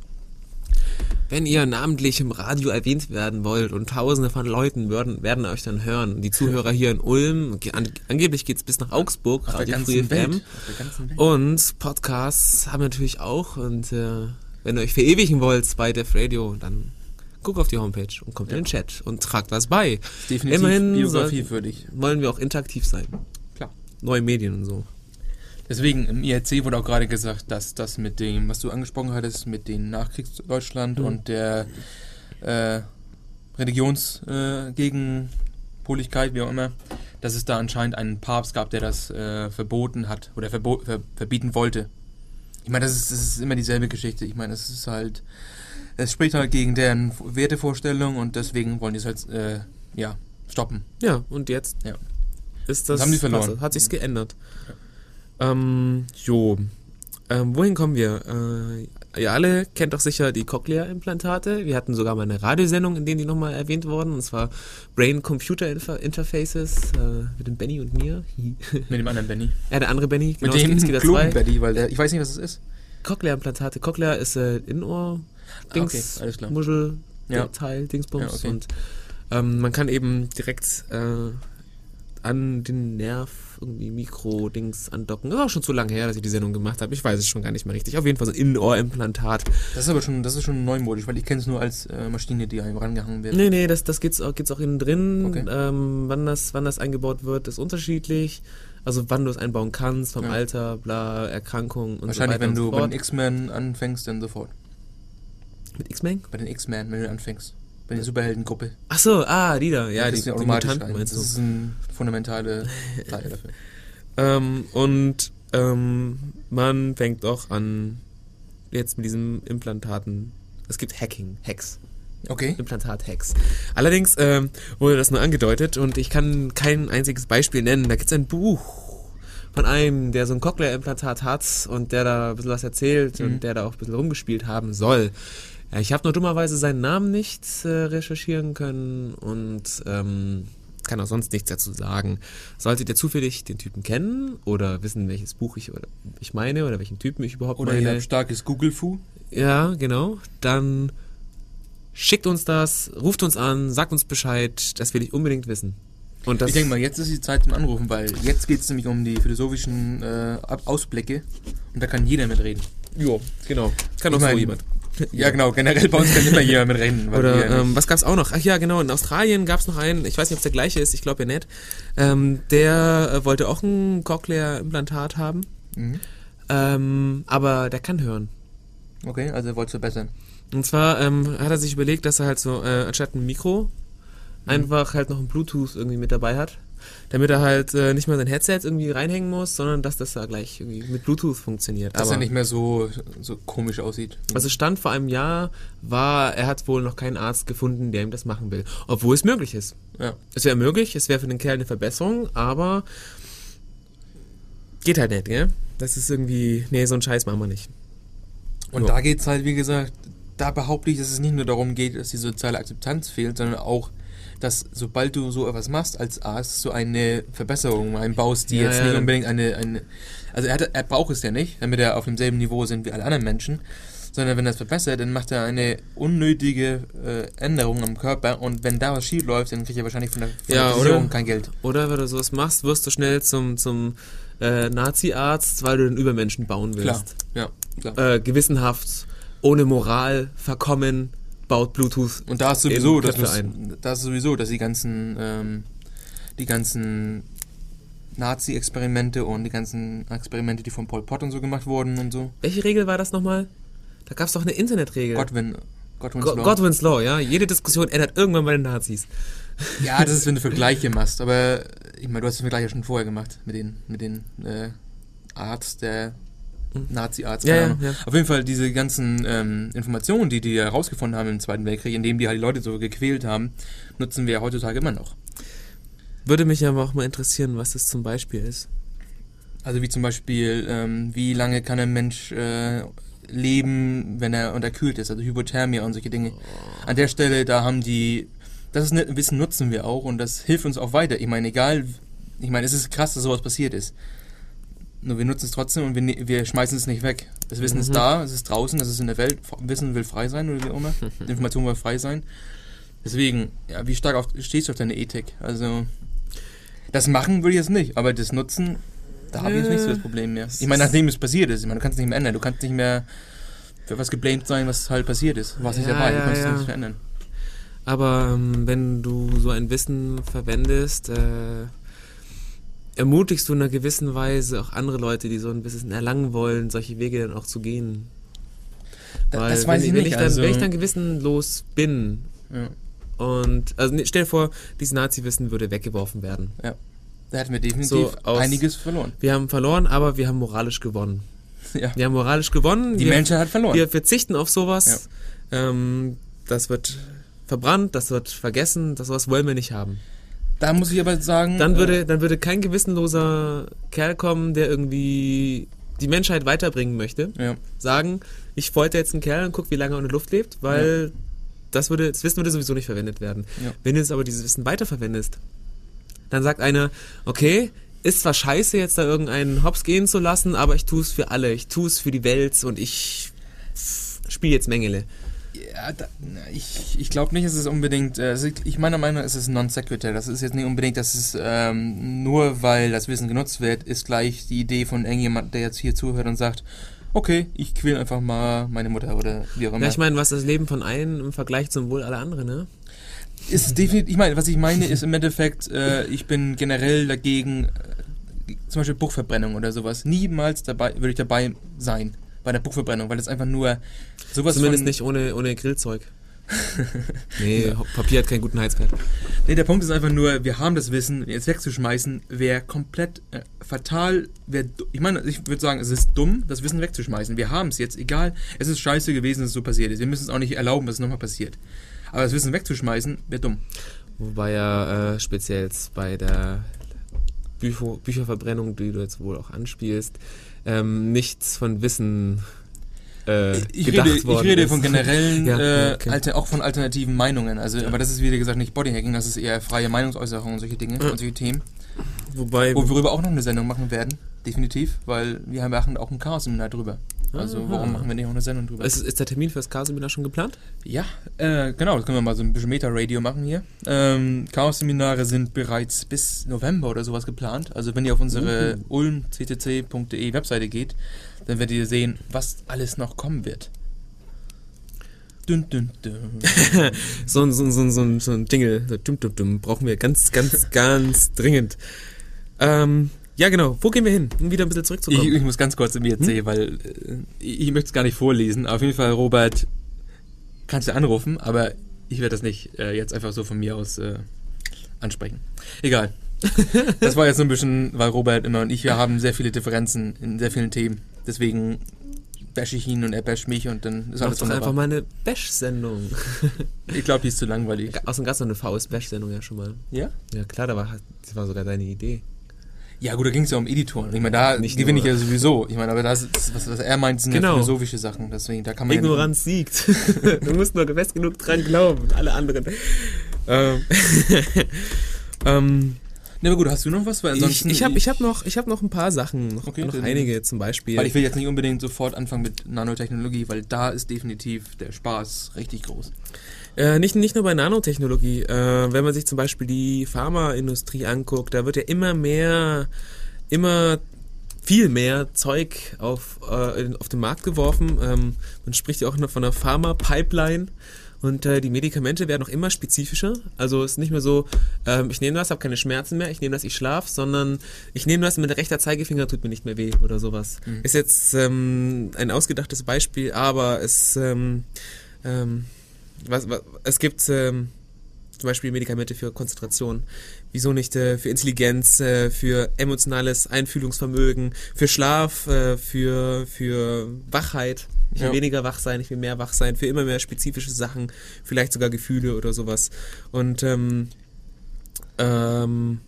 Wenn ihr namentlich im Radio erwähnt werden wollt und tausende von Leuten würden, werden euch dann hören. Die Zuhörer hier in Ulm, an, angeblich geht's bis nach Augsburg, Auf der Radio Free. FM. Und Podcasts haben wir natürlich auch. Und äh, wenn ihr euch verewigen wollt bei Def Radio, dann guckt auf die Homepage und kommt in den Chat und tragt was bei. Definitiv Immerhin Biografie soll- für dich. Wollen wir auch interaktiv sein. Klar. Neue Medien und so. Deswegen, im IRC wurde auch gerade gesagt, dass das mit dem, was du angesprochen hattest, mit dem Nachkriegsdeutschland Mhm. und der äh, Religionsgegenpoligkeit, äh, wie auch immer, dass es da anscheinend einen Papst gab, der das äh, verboten hat oder verbo ver verbieten wollte. Ich meine, das ist, das ist immer dieselbe Geschichte. Ich meine, es ist halt, es spricht halt gegen deren Wertevorstellung und deswegen wollen die es halt, äh, ja, stoppen. Ja, und jetzt Ja. ist das, Das haben die verloren. hat sich's geändert. Ähm, jo. Ähm, wohin kommen wir? Äh, ihr alle kennt doch sicher die Cochlea-Implantate. Wir hatten sogar mal eine Radiosendung, in der die nochmal erwähnt wurden, und zwar Brain-Computer-Interfaces äh, mit dem Benny und mir. [LAUGHS] Mit dem anderen Benny. ja, der andere Benny, Mit genau, es dem es zwei. Benny, weil der, ich weiß nicht, was es ist. Cochlea-Implantate. Cochlea ist äh, Innenohr, Ah, Dings, okay, alles klar. Muschel, Ja. Teil, Dingsbums. Ja, okay. Und ähm, man kann eben direkt äh, an den Nerv irgendwie Mikro-Dings andocken. Das ist auch schon zu lange her, dass ich die Sendung gemacht habe. Ich weiß es schon gar nicht mehr richtig. Auf jeden Fall so ein Innenohrimplantat. Das ist aber schon, das ist schon neumodisch, weil ich kenne es nur als äh, Maschine, die einem rangehangen wird. Nee, nee, das, das geht's auch, geht's auch innen drin. Okay. Ähm, wann, das, wann das eingebaut wird, ist unterschiedlich. Also wann du es einbauen kannst, vom Ja. Alter, bla, Erkrankung und Wahrscheinlich, so weiter wenn du und so bei fort. den X-Men anfängst, dann sofort. Mit X-Men? Bei den X-Men, wenn du anfängst. Bei der Superheldengruppe. Ach so, ah, die da. Ja, Dann die, die automatisch Mutanten rein. meinst Das du. ist ein fundamentale [LAUGHS] Teil dafür. Ähm, und ähm, man fängt auch an, jetzt mit diesen Implantaten. Es gibt Hacking, Hacks, Okay. Implantat-Hacks. Allerdings ähm, wurde das nur angedeutet und ich kann kein einziges Beispiel nennen. Da gibt es ein Buch von einem, der so ein Cochlea-Implantat hat und der da ein bisschen was erzählt Mhm. und der da auch ein bisschen rumgespielt haben soll. Ja, ich habe nur dummerweise seinen Namen nicht äh, recherchieren können und ähm, kann auch sonst nichts dazu sagen. Solltet ihr zufällig den Typen kennen oder wissen, welches Buch ich oder ich meine oder welchen Typen ich überhaupt Oder ihr meine, habt starkes Google-Fu. ja, genau, dann schickt uns das, ruft uns an, sagt uns Bescheid, das will ich unbedingt wissen. Und das Ich denke mal, jetzt ist die Zeit zum Anrufen, weil jetzt geht es nämlich um die philosophischen äh, Ausblicke und da kann jeder mitreden. jo, genau, kann Ich auch so mein, jemand. Ja, genau, generell bei uns kann immer jemand mitreden. weil wir Oder ja ähm, was gab's auch noch? Ach ja, genau, in Australien gab's noch einen, ich weiß nicht, ob es der gleiche ist, ich glaube ja nicht. Ähm, der äh, wollte auch ein Cochlea-Implantat haben, mhm. ähm, aber der kann hören. Okay, also ihr wollt es verbessern. Und zwar ähm, hat er sich überlegt, dass er halt so äh, anstatt ein Mikro einfach halt noch ein Bluetooth irgendwie mit dabei hat. Damit er halt äh, nicht mehr sein Headset irgendwie reinhängen muss, sondern dass das da gleich irgendwie mit Bluetooth funktioniert. Dass Aber er nicht mehr so, so komisch aussieht. also Stand vor einem Jahr war, er hat wohl noch keinen Arzt gefunden, der ihm das machen will. Obwohl es möglich ist. ja. Es wäre möglich, es wäre für den Kerl eine Verbesserung, aber geht halt nicht, gell? Das ist irgendwie, nee, so einen Scheiß machen wir nicht. Und Ja. da geht es halt, wie gesagt, da behaupte ich, dass es nicht nur darum geht, dass die soziale Akzeptanz fehlt, sondern auch, dass sobald du so etwas machst als Arzt, so eine Verbesserung einbaust, die Ja, jetzt nicht unbedingt eine, eine also er, hat, er braucht es ja nicht, damit er auf demselben Niveau sind wie alle anderen Menschen, sondern wenn er es verbessert, dann macht er eine unnötige äh, Änderung am Körper und wenn da was schief läuft, dann kriegt er wahrscheinlich von der, von Ja, der Versicherung oder? kein Geld. Oder wenn du sowas machst, wirst du schnell zum, zum äh, Nazi-Arzt, weil du den Übermenschen bauen willst. Klar, ja, klar. Äh, gewissenhaft, ohne Moral, verkommen, baut Bluetooth. Und da ist sowieso, in das Köpfe muss, ein. da ist sowieso, dass die ganzen, ähm, die ganzen Nazi-Experimente und die ganzen Experimente, die von Pol Pot und so gemacht wurden und so. Welche Regel war das nochmal? Da gab es doch eine Internetregel. Godwin, Godwin's Go Law. Godwin's Law, ja. Jede Diskussion ändert irgendwann bei den Nazis. Ja, das ist, [LAUGHS] wenn du Vergleiche machst, aber ich meine, du hast den Vergleich ja schon vorher gemacht mit den, mit den äh, Arzt, der Nazi-Arzt. Ja, ja, ja. Auf jeden Fall diese ganzen ähm, Informationen, die die herausgefunden haben im Zweiten Weltkrieg, indem die halt die Leute so gequält haben, nutzen wir heutzutage immer noch. Würde mich aber auch mal interessieren, was das zum Beispiel ist. Also wie zum Beispiel, ähm, wie lange kann ein Mensch äh, leben, wenn er unterkühlt ist, also Hypothermie und solche Dinge. An der Stelle, da haben die, das ist Wissen nutzen wir auch und das hilft uns auch weiter. Ich meine, egal, ich meine, es ist krass, dass sowas passiert ist. Nur wir nutzen es trotzdem und wir, ne- wir schmeißen es nicht weg. Das Wissen ist Mhm. da, es ist draußen, es ist in der Welt. Wissen will frei sein oder wie auch immer. Die [LAUGHS] Information will frei sein. Deswegen, ja, wie stark auf, stehst du auf deine Ethik? Also, das machen würde ich jetzt nicht, aber das Nutzen, da habe ich jetzt nicht so das Problem mehr. Ich meine, nachdem es passiert ist, ich meine, du kannst es nicht mehr ändern. Du kannst nicht mehr für was geblamed sein, was halt passiert ist. Warst nicht Ja, dabei, ja, du kannst es ja. nicht verändern. Aber ähm, wenn du so ein Wissen verwendest, äh, ermutigst du in einer gewissen Weise auch andere Leute, die so ein Wissen erlangen wollen, solche Wege dann auch zu gehen. Weil das weiß wenn, ich wenn nicht. Ich dann, also, Wenn ich dann gewissenlos bin ja, und, also stell dir vor, dieses Nazi-Wissen würde weggeworfen werden. da hätten wir definitiv So aus- einiges verloren. Wir haben verloren, aber wir haben moralisch gewonnen. [LAUGHS] Ja. Wir haben moralisch gewonnen. Die wir, Menschheit hat verloren. wir verzichten auf sowas. Ähm, das wird verbrannt, das wird vergessen, das sowas wollen wir nicht haben. Da muss ich aber sagen, Dann äh, würde, dann würde kein gewissenloser Kerl kommen, der irgendwie die Menschheit weiterbringen möchte, ja, sagen, ich folter jetzt einen Kerl und guck, wie lange er in der Luft lebt, weil das würde, das Wissen würde sowieso nicht verwendet werden. Ja. Wenn du jetzt aber dieses Wissen weiterverwendest, dann sagt einer, okay, ist zwar scheiße, jetzt da irgendeinen Hops gehen zu lassen, aber ich tue es für alle, ich tue es für die Welt und ich spiele jetzt Mengele. Ich, ich glaube nicht, dass es unbedingt, äh, also ich, meiner Meinung nach ist es non sequitur. Das ist jetzt nicht unbedingt, dass es ähm, nur weil das Wissen genutzt wird, ist gleich die Idee von irgendjemand, der jetzt hier zuhört und sagt, okay, ich quäl einfach mal meine Mutter oder wie auch immer. Ja, ich meine, was ist das Leben von einem im Vergleich zum Wohl aller anderen, ne? ist definitiv, ich meine, was ich meine, ist im Endeffekt, äh, ich bin generell dagegen, äh, zum Beispiel Buchverbrennung oder sowas. Niemals dabei, würde ich dabei sein bei der Buchverbrennung, weil das einfach nur sowas Zumindest nicht ohne, ohne Grillzeug. [LAUGHS] nee, Papier hat keinen guten Heizwert. Nee, der Punkt ist einfach nur, wir haben das Wissen, jetzt wegzuschmeißen, wäre komplett äh, fatal. Wär, ich meine, ich würde sagen, es ist dumm, das Wissen wegzuschmeißen. Wir haben es jetzt, egal, es ist scheiße gewesen, dass es so passiert ist. Wir müssen es auch nicht erlauben, dass es nochmal passiert. Aber das Wissen wegzuschmeißen, wäre dumm. Wobei ja äh, speziell bei der Bücher, Bücherverbrennung, die du jetzt wohl auch anspielst, ähm, nichts von Wissen äh, Ich gedacht rede, ich worden rede ist. von generellen, [LAUGHS] Ja, äh, ja, okay. alter, auch von alternativen Meinungen. Also, aber das ist wie gesagt nicht Bodyhacking, das ist eher freie Meinungsäußerung und solche Dinge Ja. und solche Themen. Wobei, Wo worüber auch noch eine Sendung machen werden, definitiv, weil wir machen auch ein Chaos-Seminar drüber. Also warum machen wir nicht auch eine Sendung drüber? ist, ist der Termin fürs Chaos-Seminar schon geplant? Ja, äh, genau, das können wir mal so ein bisschen Meta-Radio machen hier. Ähm, Chaos-Seminare sind bereits bis November oder sowas geplant. Also wenn ihr auf unsere Uh. ulmccc.de Webseite geht, dann werdet ihr sehen, was alles noch kommen wird. Dün. [LAUGHS] So ein, so ein, so ein, so ein, so ein Jingle, so dum, dum, dum, brauchen wir ganz, ganz, [LAUGHS] ganz dringend. Ähm, ja, genau. Wo gehen wir hin? Um wieder ein bisschen Ich, zurückzukommen. ich muss ganz kurz mir erzählen, weil äh, ich, ich möchte es gar nicht vorlesen. Auf jeden Fall, Robert, kannst du anrufen, aber ich werde das nicht äh, jetzt einfach so von mir aus äh, ansprechen. Egal. [LAUGHS] Das war jetzt so ein bisschen, weil Robert immer und ich, wir haben sehr viele Differenzen in sehr vielen Themen. Deswegen bashe ich ihn und er basht mich und dann ist Mach alles doch einfach wunderbar. mal eine Bash-Sendung. [LAUGHS] Ich glaube, die ist zu langweilig. Außerdem gab es noch eine VS-Bash-Sendung ja schon mal. Ja? Ja, klar, da war, das war sogar deine Idee. Ja gut, da ging es ja um Editoren. Ich meine, da Nicht gewinne ich nur. ja sowieso. Ich meine, aber das ist, was, was er meint, sind Genau. ja philosophische Sachen. Deswegen, da kann man Ignoranz siegt. [LAUGHS] du musst nur fest genug dran glauben, alle anderen. Ähm, [LAUGHS] ähm, Ja, ne, aber gut, hast du noch was? Weil ich ansonsten ich habe ich hab noch, ich hab noch ein paar Sachen, noch, Okay, noch einige zum Beispiel. Weil ich will jetzt nicht unbedingt sofort anfangen mit Nanotechnologie, weil da ist definitiv der Spaß richtig groß. Äh, nicht, nicht nur bei Nanotechnologie. Äh, wenn man sich zum Beispiel die Pharmaindustrie anguckt, da wird ja immer mehr, immer viel mehr Zeug auf, äh, auf den Markt geworfen. Ähm, man spricht ja auch noch von einer Pharma-Pipeline. Und äh, die Medikamente werden auch immer spezifischer. Also es ist nicht mehr so, ähm, ich nehme das, habe keine Schmerzen mehr, ich nehme das, ich schlaf, sondern ich nehme das mit der rechter Zeigefinger tut mir nicht mehr weh oder sowas. Mhm. Ist jetzt ähm, ein ausgedachtes Beispiel, aber es ähm, ähm, was, was, es gibt ähm, zum Beispiel Medikamente für Konzentration. Wieso nicht äh, für Intelligenz, äh, für emotionales Einfühlungsvermögen, für Schlaf, äh, für, für Wachheit. Ich will Ja. weniger wach sein, ich will mehr wach sein, für immer mehr spezifische Sachen, vielleicht sogar Gefühle oder sowas. Und ähm, ähm,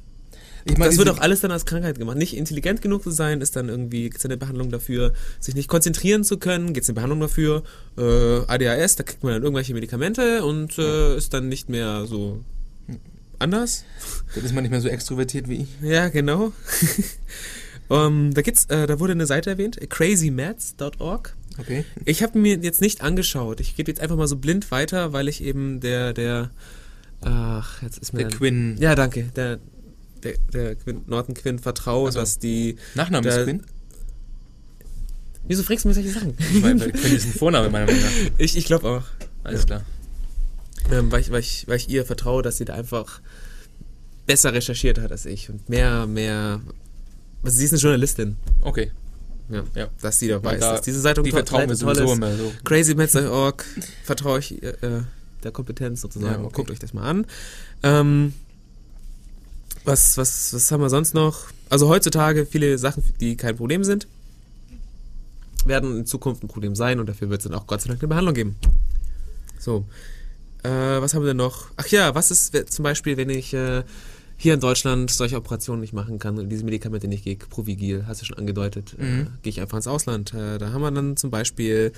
Ich meine, das wird auch alles dann als Krankheit gemacht. Nicht intelligent genug zu sein, ist dann irgendwie, gibt es eine Behandlung dafür, sich nicht konzentrieren zu können, gibt es eine Behandlung dafür. Äh, ADHS, da kriegt man dann irgendwelche Medikamente und äh, ist dann nicht mehr so anders. Dann ist man nicht mehr so extrovertiert wie ich. Ja, genau. [LAUGHS] Ähm, da gibt's, äh, da wurde eine Seite erwähnt, crazymats.org. Okay. Ich habe mir jetzt nicht angeschaut. Ich gebe jetzt einfach mal so blind weiter, weil ich eben der, der, ach, jetzt ist mir Der dann- Quinn. Ja, danke. Der, der, der Quinn, Norton Quinn vertraue, Ach so. dass die. Nachname ist Quinn? Wieso fragst du mir solche Sachen? [LAUGHS] Weil, weil Quinn ist ein Vorname meiner Meinung nach. [LAUGHS] ich ich glaube auch. Alles klar. Ähm, weil, ich, weil, ich, weil ich ihr vertraue, dass sie da einfach besser recherchiert hat als ich und mehr, mehr. Also sie ist eine Journalistin. Okay. Ja. Ja. Dass sie da weiß, da- dass diese Zeitung Die to- vertrauen mir toll sowieso ist. immer so. crazymats.org vertraue ich äh, der Kompetenz sozusagen. Ja, okay. Guckt euch das mal an. Ähm, was, was, was haben wir sonst noch? Also heutzutage viele Sachen, die kein Problem sind, werden in Zukunft ein Problem sein und dafür wird es dann auch Gott sei Dank eine Behandlung geben. So. Äh, was haben wir denn noch? Ach ja, was ist zum Beispiel, wenn ich äh, hier in Deutschland solche Operationen nicht machen kann und diese Medikamente nicht gehe, Provigil, hast du schon angedeutet, äh, Mhm. gehe ich einfach ins Ausland. Äh, da haben wir dann zum Beispiel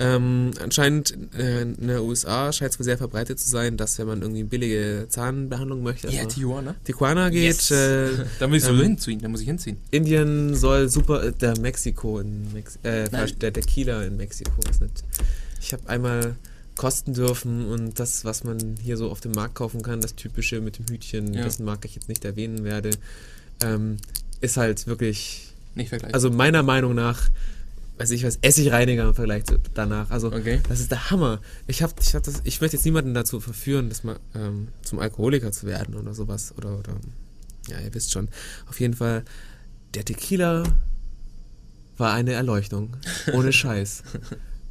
ähm, anscheinend äh, in den USA scheint es wohl sehr verbreitet zu sein, dass wenn man irgendwie billige Zahnbehandlung möchte, Ja, also Tijuana. Tijuana geht, Yes. äh, [LAUGHS] da muss ich ähm, hinziehen. Da muss ich hinziehen. Indien soll super, äh, der Mexiko in Mex äh, Nein. der Tequila in Mexiko ist nicht. Ich habe einmal kosten dürfen und das, was man hier so auf dem Markt kaufen kann, das typische mit dem Hütchen, Ja. dessen Marke ich jetzt nicht erwähnen werde, ähm, ist halt wirklich, Nicht vergleichen. also meiner Meinung nach, weiß ich was, Essigreiniger im Vergleich zu danach. Also okay. das ist der Hammer. Ich hab, ich hab das, ich möchte jetzt niemanden dazu verführen, das mal ähm, zum Alkoholiker zu werden oder sowas oder oder ja, ihr wisst schon. Auf jeden Fall, der Tequila war eine Erleuchtung, ohne [LAUGHS] Scheiß.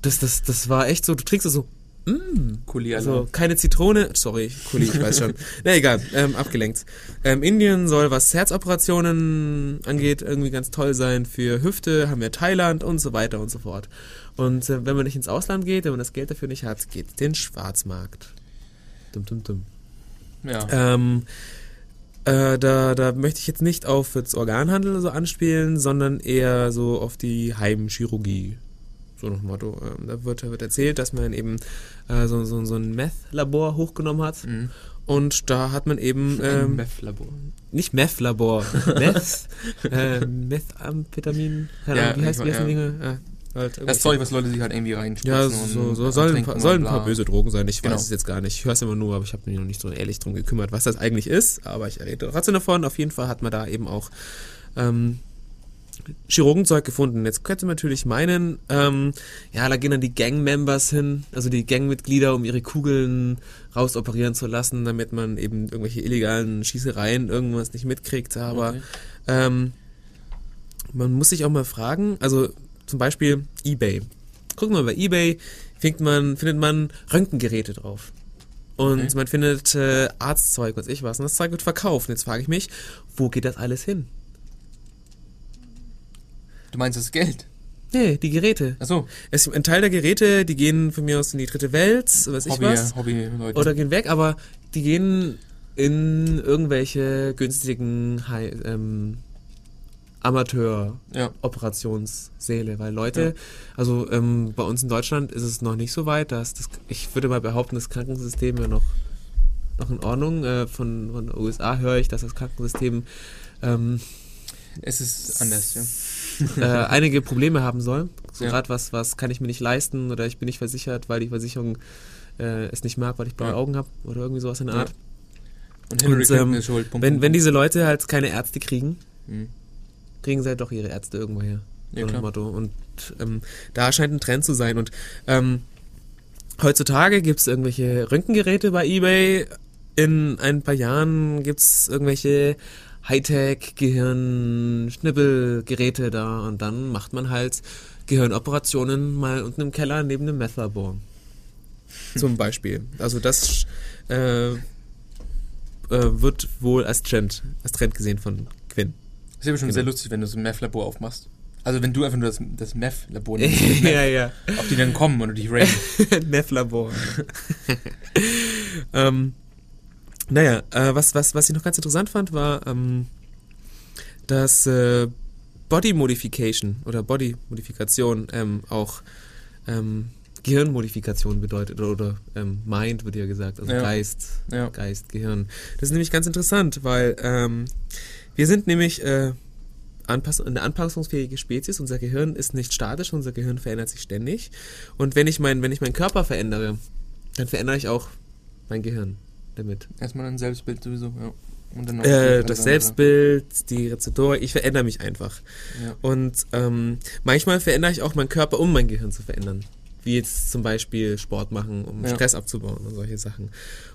Das, das, das war echt so. Du trinkst so. Mm, Kuli also keine Zitrone, sorry, Kuli, ich weiß schon. [LAUGHS] Na egal, ähm, abgelenkt. Ähm, Indien soll, was Herzoperationen angeht, irgendwie ganz toll sein. Für Hüfte haben wir Thailand und so weiter und so fort. Und äh, wenn man nicht ins Ausland geht, wenn man das Geld dafür nicht hat, geht den Schwarzmarkt. Dum, dum, dum. Ja. Ähm, äh, da, da möchte ich jetzt nicht auf jetzt Organhandel so anspielen, sondern eher so auf die Heimchirurgie. So nach dem Motto. Ähm, da wird, wird erzählt, dass man eben äh, so, so, so ein Meth-Labor hochgenommen hat. Mhm. Und da hat man eben ähm, Meth-Labor. nicht Meth-Labor, Meth, [LAUGHS] äh, Methamphetamin, Ja, wie heißt die ja. Dinge? Halt Das Zeug, was Leute sich halt irgendwie reinstürzen ja, so, so sollen, ein paar, sollen ein paar böse Drogen sein. Ich Genau. weiß es jetzt gar nicht. Ich höre es immer nur, aber ich habe mich noch nicht so ehrlich drum gekümmert, was das eigentlich ist. Aber ich rede trotzdem davon. Auf jeden Fall hat man da eben auch ähm, Chirurgenzeug gefunden. Jetzt könnte man natürlich meinen, ähm, ja, da gehen dann die Gang-Members hin, also die Gangmitglieder, um ihre Kugeln rausoperieren zu lassen, damit man eben irgendwelche illegalen Schießereien irgendwas nicht mitkriegt. Aber Okay. ähm, man muss sich auch mal fragen, also zum Beispiel eBay. Guck mal, bei eBay findet man, findet man Röntgengeräte drauf. Und Okay. man findet äh, Arztzeug, was ich was. Und das Zeug wird verkauft. Und jetzt frage ich mich, wo geht das alles hin? Du meinst das Geld? Nee, die Geräte. Achso, Es, ein Teil der Geräte, die gehen von mir aus in die dritte Welt, weiß ich Hobby, was. Hobby-Leute. Oder gehen weg, aber die gehen in irgendwelche günstigen High, ähm, Amateur ja. Weil Leute, Ja. also ähm, bei uns in Deutschland ist es noch nicht so weit, dass das, ich würde mal behaupten, das Krankensystem ja noch, noch in Ordnung. Äh, von, von den USA höre ich, dass das Krankensystem ähm, Es ist anders, ja. Äh, [LAUGHS] einige Probleme haben soll. So Ja. gerade was, was kann ich mir nicht leisten oder ich bin nicht versichert, weil die Versicherung äh, es nicht mag, weil ich blaue Ja. Augen habe oder irgendwie sowas in der. Art. Und Hillary Und, ähm, ist schuld. Punkt, Wenn, Punkt, wenn diese Leute halt keine Ärzte kriegen, Mhm. kriegen sie halt doch ihre Ärzte irgendwo her. Ja, so Motto. Und ähm, da scheint ein Trend zu sein. Und ähm, heutzutage gibt es irgendwelche Röntgengeräte bei eBay. In ein paar Jahren gibt es irgendwelche Hightech-Gehirn-Schnippelgeräte da. Und dann macht man halt Gehirnoperationen mal unten im Keller neben einem Meth-Labor. Zum Beispiel. Also das äh, äh, wird wohl als Trend, als Trend gesehen von Quinn. Das ist aber schon Genau. sehr lustig, wenn du so ein Meth-Labor aufmachst. Also wenn du einfach nur das, das Meth-Labor [LAUGHS] nimmst, das Meth, ja, ja. ob die dann kommen oder dich raiden. [LAUGHS] Meth-Labor. [LAUGHS] ähm, naja, äh, was, was, was ich noch ganz interessant fand, war, ähm, dass äh, Body Modification oder Body Modifikation ähm, auch ähm, Gehirnmodifikation bedeutet oder, ähm, Mind wird ja gesagt, also Ja. Geist, Ja. Geist, Gehirn. Das ist nämlich ganz interessant, weil ähm, wir sind nämlich äh, anpass eine anpassungsfähige Spezies. Unser Gehirn ist nicht statisch, unser Gehirn verändert sich ständig. Und wenn ich, mein, wenn ich meinen Körper verändere, dann verändere ich auch mein Gehirn damit. Erstmal ein Selbstbild sowieso, ja. Und dann noch Äh, das. Selbstbild, die Rezeptoren, ich verändere mich einfach. Ja. Und ähm, manchmal verändere ich auch meinen Körper, um mein Gehirn zu verändern. Wie jetzt zum Beispiel Sport machen, um Ja. Stress abzubauen und solche Sachen.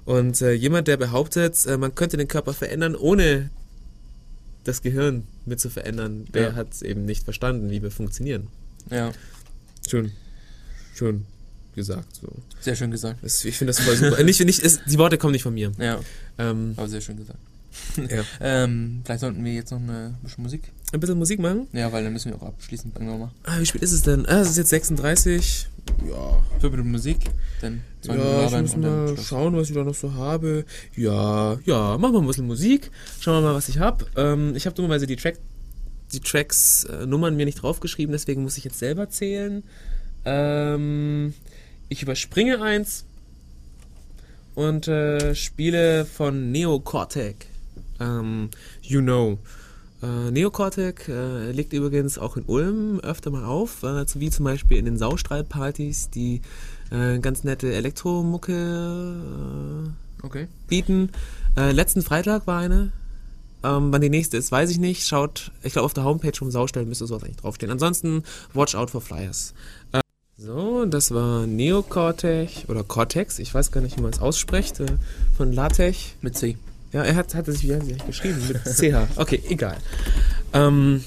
Und äh, jemand, der behauptet, äh, man könnte den Körper verändern, ohne das Gehirn mit zu verändern, der Ja. hat eben nicht verstanden, wie wir funktionieren. ja, Schön, schön gesagt. So. sehr schön gesagt. Das, ich finde das voll super. Nicht, nicht, es, die Worte kommen nicht von mir. Ja, Ähm, aber sehr schön gesagt. [LAUGHS] ja. Ähm, vielleicht sollten wir jetzt noch eine bisschen Musik. Ein bisschen Musik machen. Ja, weil dann müssen wir auch abschließen irgendwann mal. Ah, wie spät ist es denn? Ah, es ist jetzt 36. Ja, Fünf Minuten Musik, dann zwei Minuten Ja, ich muss mal schauen, was ich da noch so habe. Ja, ja, machen wir ein bisschen Musik. Schauen wir mal, was ich habe. Ähm, ich habe dummerweise die, Track, die Tracks, äh, Nummern mir nicht draufgeschrieben, deswegen muss ich jetzt selber zählen. Ähm, ich überspringe eins und äh, spiele von Neocortec. Ähm, you know. Äh, Neocortec äh, legt übrigens auch in Ulm öfter mal auf, äh, wie zum Beispiel in den Saustrahlpartys, die äh, ganz nette Elektromucke äh, Okay. bieten. Äh, letzten Freitag war eine. Ähm, wann die nächste ist, weiß ich nicht. Schaut, ich glaube, auf der Homepage vom Saustellen müsste sowas eigentlich draufstehen. Ansonsten, watch out for Flyers. So, das war Neocortex oder Cortex, ich weiß gar nicht, wie man es ausspricht, äh, von Latech. Mit C. Ja, er hat, hat es, wie hat er sich geschrieben? Mit CH. [LAUGHS] Okay, egal. Ähm,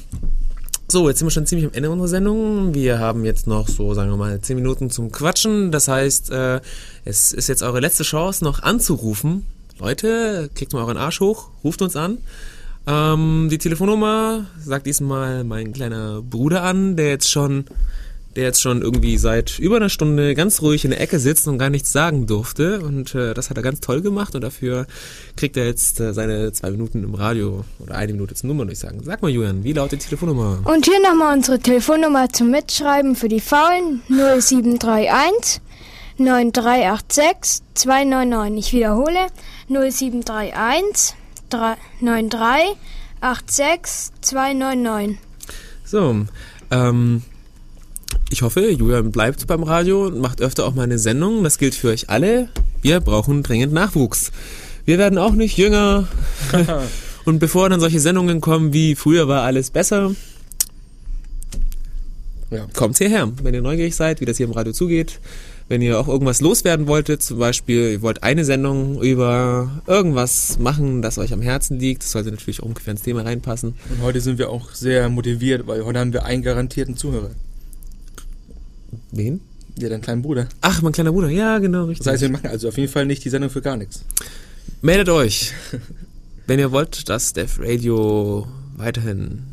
so, jetzt sind wir schon ziemlich am Ende unserer Sendung. Wir haben jetzt noch so, sagen wir mal, 10 Minuten zum Quatschen. Das heißt, äh, es ist jetzt eure letzte Chance, noch anzurufen. Leute, klickt mal euren Arsch hoch, ruft uns an. Ähm, die Telefonnummer sagt diesmal mein kleiner Bruder an, der jetzt schon der jetzt schon irgendwie seit über einer Stunde ganz ruhig in der Ecke sitzt und gar nichts sagen durfte. Und äh, das hat er ganz toll gemacht und dafür kriegt er jetzt äh, seine zwei Minuten im Radio oder eine Minute zum Nummer durchsagen. Sag mal, Julian, wie lautet die Telefonnummer? Und hier nochmal unsere Telefonnummer zum Mitschreiben für die Faulen 0731 9386 299. Ich wiederhole 0731 3- 93 86 299. So, ähm, ich hoffe, Julian bleibt beim Radio und macht öfter auch mal eine Sendung. Das gilt für euch alle. Wir brauchen dringend Nachwuchs. Wir werden auch nicht jünger. [LAUGHS] und bevor dann solche Sendungen kommen wie früher war alles besser, Ja. kommt hierher, wenn ihr neugierig seid, wie das hier im Radio zugeht. Wenn ihr auch irgendwas loswerden wolltet, zum Beispiel, ihr wollt eine Sendung über irgendwas machen, das euch am Herzen liegt, das sollte natürlich auch ungefähr ins Thema reinpassen. Und heute sind wir auch sehr motiviert, weil heute haben wir einen garantierten Zuhörer. Wen? Ja, deinen kleinen Bruder. Ach, mein kleiner Bruder, ja, genau, richtig. Das heißt, wir machen also auf jeden Fall nicht die Sendung für gar nichts. Meldet euch, [LAUGHS] wenn ihr wollt, dass Def Radio weiterhin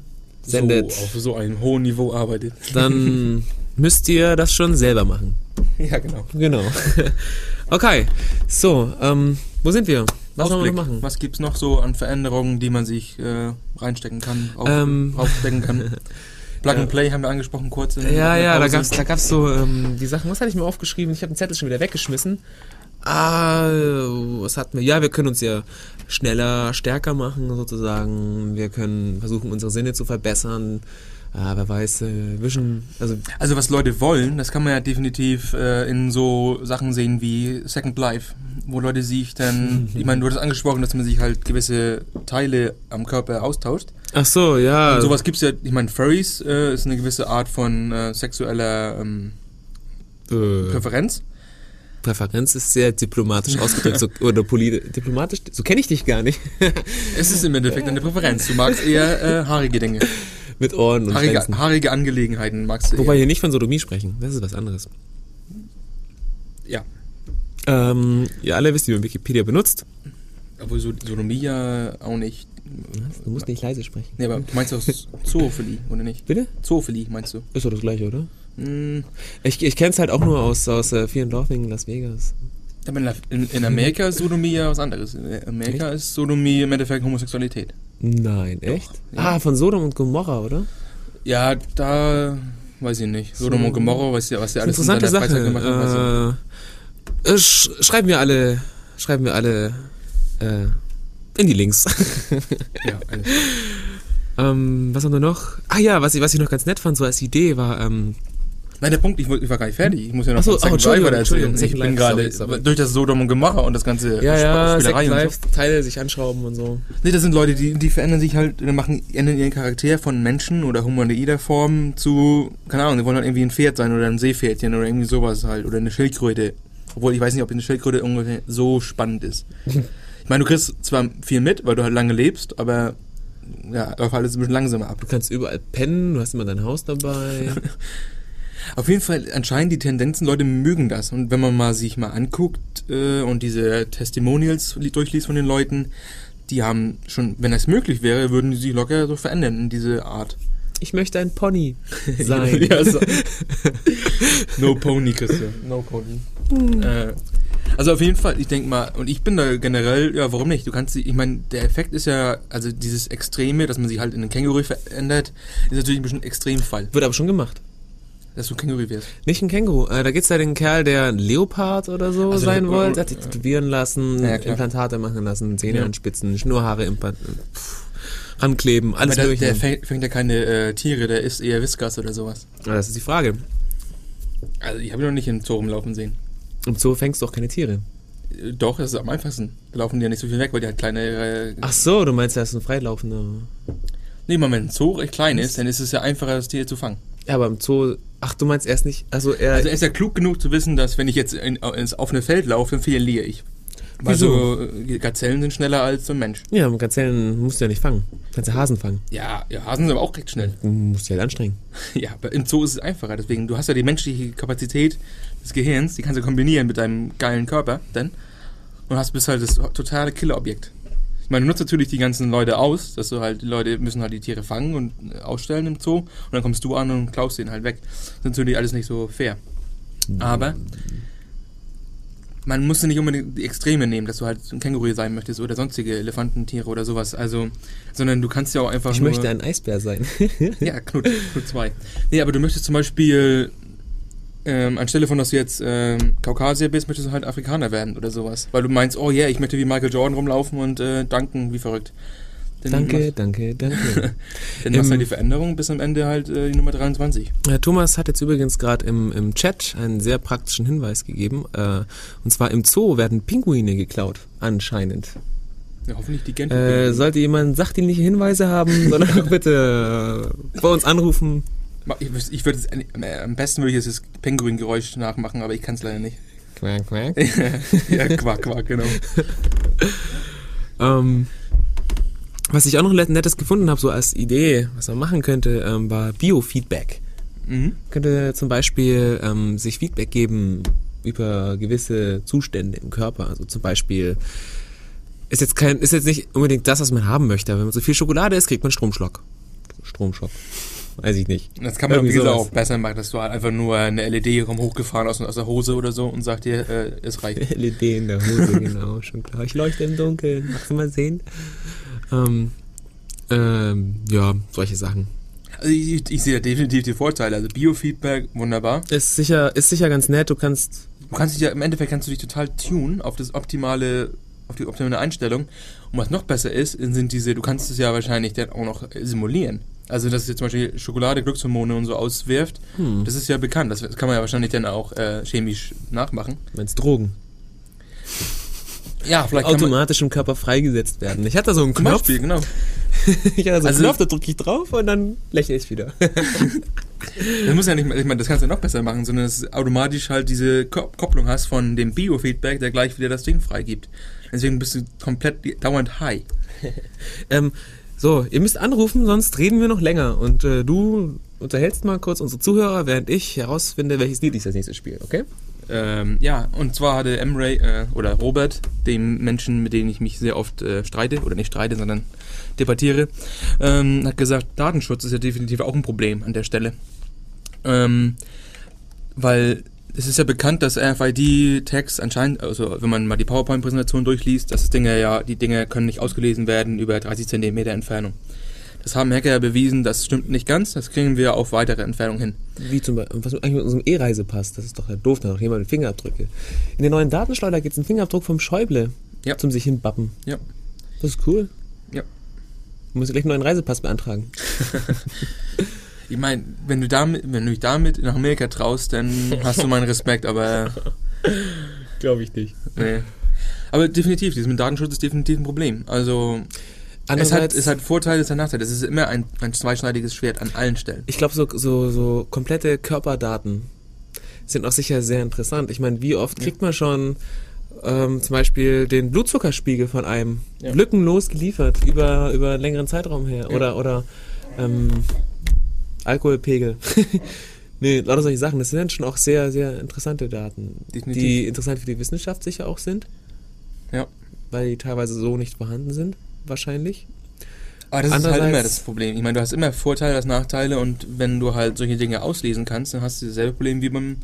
sendet, So, auf so einem hohen Niveau arbeitet. [LAUGHS] dann müsst ihr das schon selber machen. ja, genau. Genau. [LAUGHS] Okay, so, ähm, wo sind wir? Was wollen wir Ausblick. noch machen? Was gibt's noch so an Veränderungen, die man sich äh, reinstecken kann, auf, Ähm. aufstecken kann? Plug and Play haben wir angesprochen kurz. Ja, ja, da Pause. gab's, da gab's so ähm, die Sachen. Was hatte ich mir aufgeschrieben? Ich habe den Zettel schon wieder weggeschmissen. Ah, was hatten wir? Ja, wir können uns ja schneller, stärker machen sozusagen. Wir können versuchen, unsere Sinne zu verbessern. Ah, wer weiß, äh, Vision, also Also was Leute wollen, das kann man ja definitiv äh, in so Sachen sehen wie Second Life, wo Leute sich dann, [LAUGHS] ich meine, du hattest angesprochen, dass man sich halt gewisse Teile am Körper austauscht. Ach so, ja. Und sowas gibt's ja, ich meine, Furries äh, ist eine gewisse Art von äh, sexueller ähm, äh, Präferenz. Präferenz ist sehr diplomatisch ausgedrückt, so, oder poli diplomatisch, so kenne ich dich gar nicht. [LAUGHS] Es ist im Endeffekt eine Präferenz. Du magst eher äh, haarige Dinge. Mit Ohren und Haarige, haarige Angelegenheiten magst du Wobei eher. hier nicht von Sodomie sprechen, das ist was anderes. Ja. Ähm, ihr alle wisst, wie man Wikipedia benutzt. Obwohl so, Sodomie ja auch nicht. Du musst nicht leise sprechen. Nee, aber du meinst doch [LAUGHS] Zoophilie, oder nicht? Bitte? Zoophilie meinst du? Ist doch das gleiche, oder? Hm, Ich, ich kenne es halt auch nur aus, aus äh, vielen Dorfingen in Las Vegas. aber in, in, in Amerika ist Sodomie ja was anderes. In Amerika ist Sodomie im Endeffekt Homosexualität. Nein, echt? ja. Ah, von Sodom und Gomorra, oder? Ja, da weiß ich nicht. Sodom und Gomorra, weißt du, was der alles in Interessante seiner Sache. Freizeit gemacht du. Äh, äh, sch schreiben wir alle, schreiben wir alle äh, in die Links. [LAUGHS] Ja. Ähm, was haben wir noch? Ah ja, was ich, was ich noch ganz nett fand, so als Idee war, ähm, Nein, der Punkt, ich, ich war gar nicht fertig. Ich muss ja noch Ach so, von Second oh, Life erzählen. Ich bin Life, gerade durch das Sodom und Gomorra und das ganze ja, ja, Second und so. Life, Teile sich anschrauben und so. Nee, das sind Leute, die, die verändern sich halt, die machen, ändern ihren Charakter von Menschen oder humanoider Form zu, keine Ahnung, die wollen halt irgendwie ein Pferd sein oder ein Seepferdchen oder irgendwie sowas halt oder eine Schildkröte. Obwohl ich weiß nicht, ob eine Schildkröte ungefähr so spannend ist. [LAUGHS] ich meine, du kriegst zwar viel mit, weil du halt lange lebst, aber ja, läuft alles ein bisschen langsamer ab. Du kannst überall pennen, du hast immer dein Haus dabei. [LAUGHS] Auf jeden Fall anscheinend die Tendenzen, Leute mögen das. Und wenn man mal sich mal anguckt äh, und diese Testimonials li- durchliest von den Leuten, die haben schon, wenn das möglich wäre, würden die sich locker so verändern in diese Art. Ich möchte ein Pony [LAUGHS] sein. ja, so. [LAUGHS] no Pony, Christian. No Pony. Äh, also auf jeden Fall, ich denke mal, und ich bin da generell, ja, warum nicht? Du kannst, sie- ich meine, der Effekt ist ja, also dieses Extreme, dass man sich halt in einen Känguru verändert, ist natürlich ein bisschen ein Extremfall, Wird aber schon gemacht. dass du Känguru wirst. Nicht ein Känguru. Äh, da geht's ja den Kerl, der ein Leopard oder so Also, sein äh, wollte. Der hat sich tätowieren lassen, Ja. Implantate machen lassen, Zähne Ja. anspitzen, Schnurhaare implant pff, rankleben, alles Aber der, der fängt, fängt ja keine äh, Tiere, der isst eher Whiskas oder sowas. Ja, das ist die Frage. Also ich habe ihn noch nicht im Zoo rumlaufen sehen. Im Zoo fängst du auch keine Tiere. Äh, Doch, das ist am einfachsten. Da laufen die ja nicht so viel weg, weil die halt kleine... Äh, Ach so, du meinst, er ist ein freilaufender. nee, mal, wenn ein Zoo recht klein ist, dann ist es ja einfacher, das Tier zu fangen. Ja, aber im Zoo. Ach, du meinst erst nicht. Also er. Also er ist ja klug genug zu wissen, dass wenn ich jetzt in, ins offene Feld laufe, dann verliere ich. Weil Wieso? so äh, Gazellen sind schneller als so ein Mensch. ja, mit Gazellen musst du ja nicht fangen. Kannst ja Hasen fangen. Ja, ja, Hasen sind aber auch recht schnell. Du musst dich halt anstrengen. [LAUGHS] Ja, aber im Zoo ist es einfacher. Deswegen, du hast ja die menschliche Kapazität des Gehirns, die kannst du kombinieren mit deinem geilen Körper, dann und hast bist halt das totale Killerobjekt. Ich meine, du nutzt natürlich die ganzen Leute aus, dass du halt, die Leute müssen halt die Tiere fangen und äh, ausstellen im Zoo und dann kommst du an und klaust den halt weg. Das ist natürlich alles nicht so fair. Aber man muss nicht unbedingt die Extreme nehmen, dass du halt ein Känguru sein möchtest oder sonstige Elefantentiere oder sowas. Also, sondern du kannst ja auch einfach Ich nur, möchte ein Eisbär sein. [LAUGHS] ja, Knut, Knut 2. Nee, aber du möchtest zum Beispiel, ähm, anstelle von, dass du jetzt ähm, Kaukasier bist, möchtest du halt Afrikaner werden oder sowas. Weil du meinst, oh yeah, ich möchte wie Michael Jordan rumlaufen und äh, danken wie verrückt. Dann danke, Machst, danke, [LAUGHS] danke. dann machst du halt die Veränderung bis am Ende halt äh, die Nummer 23. Herr Thomas hat jetzt übrigens gerade im, im Chat einen sehr praktischen Hinweis gegeben. Äh, und zwar im Zoo werden Pinguine geklaut, anscheinend. Ja, hoffentlich die Gent. Äh, sollte jemand sachdienliche Hinweise haben, sondern [LAUGHS] bitte äh, bei uns anrufen. Ich würde es, äh, am besten würde ich jetzt das Pinguin-Geräusch nachmachen, aber ich kann es leider nicht. Quack, quack. [LAUGHS] ja, Quack, Quack, genau. [LAUGHS] Ähm, was ich auch noch net- nettes gefunden habe, so als Idee, was man machen könnte, ähm, war Biofeedback. Mhm. Könnte zum Beispiel ähm, sich Feedback geben über gewisse Zustände im Körper. Also zum Beispiel ist jetzt kein, ist jetzt nicht unbedingt das, was man haben möchte. Aber wenn man so viel Schokolade isst, kriegt man Stromschlag. Stromschock. Weiß ich nicht. Das kann man, wie Irgendwie auch besser machen, dass du halt einfach nur eine LED komm hochgefahren aus, aus der Hose oder so und sagt dir, äh, es reicht. [LAUGHS] LED in der Hose, [LAUGHS] genau, schon klar. Ich leuchte im Dunkeln, magst du mal sehen? Ähm, ähm, ja, solche Sachen. Also ich, ich, ich sehe da definitiv die Vorteile. Also Biofeedback, wunderbar. Ist sicher, ist sicher ganz nett, du kannst, Du kannst dich ja, im Endeffekt kannst du dich total tunen auf das optimale, auf die optimale Einstellung. Und was noch besser ist, sind diese, du kannst es ja wahrscheinlich dann auch noch simulieren. Also, dass es jetzt zum Beispiel Schokolade Glückshormone und so auswirft, hm, das ist ja bekannt. Das kann man ja wahrscheinlich dann auch äh, chemisch nachmachen. meinst Drogen. Ja, vielleicht Automatisch im Körper freigesetzt werden. Ich hatte so einen Knopf, Beispiel, genau. [LAUGHS] ich hatte so einen Also- Knopf, da drücke ich drauf und dann lächle ich wieder. [LAUGHS] Das muss ja nicht, ich meine, das kannst du ja noch besser machen, sondern dass du automatisch halt diese Ko- Kopplung hast von dem Biofeedback, der gleich wieder das Ding freigibt. Deswegen bist du komplett dauernd high. [LAUGHS] ähm, so, ihr müsst anrufen, sonst reden wir noch länger. Und äh, du unterhältst mal kurz unsere Zuhörer, während ich herausfinde, welches Lied ich als nächstes spiele, okay? Ähm, ja, und zwar hatte M-Ray äh, oder Robert, dem Menschen, mit dem ich mich sehr oft äh, streite, oder nicht streite, sondern debattiere, ähm, hat gesagt, Datenschutz ist ja definitiv auch ein Problem an der Stelle. Ähm, weil es ist ja bekannt, dass RFID-Tags anscheinend, also wenn man mal die PowerPoint-Präsentation durchliest, dass das Dinge ja, die Dinge können nicht ausgelesen werden über 30 Zentimeter Entfernung. Das haben Hacker ja bewiesen, das stimmt nicht ganz, das kriegen wir auf weitere Entfernung hin. Wie zum Beispiel, was eigentlich mit unserem E-Reisepass, das ist doch ja doof, da hat doch jemand Fingerabdrücke. In den neuen Datenschleuder gibt es einen Fingerabdruck vom Schäuble Ja. zum sich hinbappen. Ja. Das ist cool. Ja. Du musst gleich einen neuen Reisepass beantragen. [LAUGHS] Ich meine, wenn du damit, wenn du dich damit nach Amerika traust, dann hast du meinen Respekt, aber [LAUGHS] Glaube ich nicht. nee. Aber definitiv, dieses mit Datenschutz ist definitiv ein Problem. Also es hat, es hat Vorteile, es hat Nachteile. Es ist immer ein, ein zweischneidiges Schwert an allen Stellen. ich glaube, so, so, so komplette Körperdaten sind auch sicher sehr interessant. Ich meine, wie oft kriegt man schon ähm, zum Beispiel den Blutzuckerspiegel von einem Ja. lückenlos geliefert über, über einen längeren Zeitraum her? Ja. Oder, oder ähm, Alkoholpegel. [LAUGHS] nee, lauter solche Sachen. Das sind schon auch sehr, sehr interessante Daten, Definitiv. die interessant für die Wissenschaft sicher auch sind. Ja. Weil die teilweise so nicht vorhanden sind, wahrscheinlich. Aber das ist halt immer das Problem. Ich meine, du hast immer Vorteile als Nachteile und wenn du halt solche Dinge auslesen kannst, dann hast du dasselbe Problem wie beim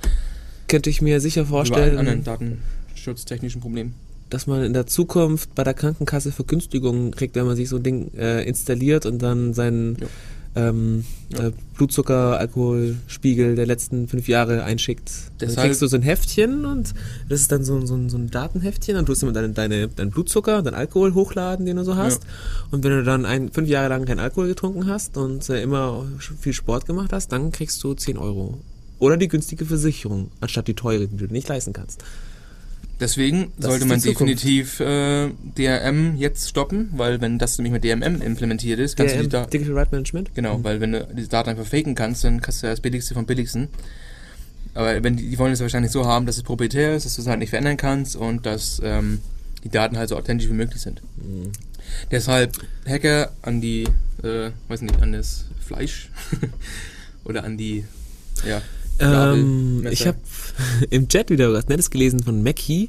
Könnte ich mir sicher bei vorstellen, anderen datenschutztechnischen Problemen. dass man in der Zukunft bei der Krankenkasse Vergünstigungen kriegt, wenn man sich so ein Ding äh, installiert und dann seinen Ja. Ähm, Ja. äh, Blutzucker, Alkoholspiegel der letzten fünf Jahre einschickt. Dann Deshalb- kriegst du so ein Heftchen und das ist dann so, ein- so, so ein Datenheftchen, dann tust du immer deine, deine, deinen Blutzucker, deinen Alkohol hochladen, den du so hast. Und wenn du dann ein, fünf Jahre lang keinen Alkohol getrunken hast und äh, immer viel Sport gemacht hast, dann kriegst du 10 Euro. Oder die günstige Versicherung, anstatt die teure, die du dir nicht leisten kannst. Deswegen Das sollte man definitiv äh, DRM jetzt stoppen, weil wenn das nämlich mit DMM implementiert ist, kannst du die DRM, da Digital Right Management? genau, weil wenn du diese Daten einfach faken kannst, dann kannst du das billigste vom billigsten. Aber wenn die, die wollen es wahrscheinlich so haben, dass es proprietär ist, dass du es halt nicht verändern kannst und dass ähm, die Daten halt so authentisch wie möglich sind. Mhm. Deshalb Hacker an die, äh, weiß nicht, an das Fleisch [LAUGHS] oder an die, ja, Ähm, ich habe [LAUGHS] im Chat wieder was Nettes gelesen von Mackie.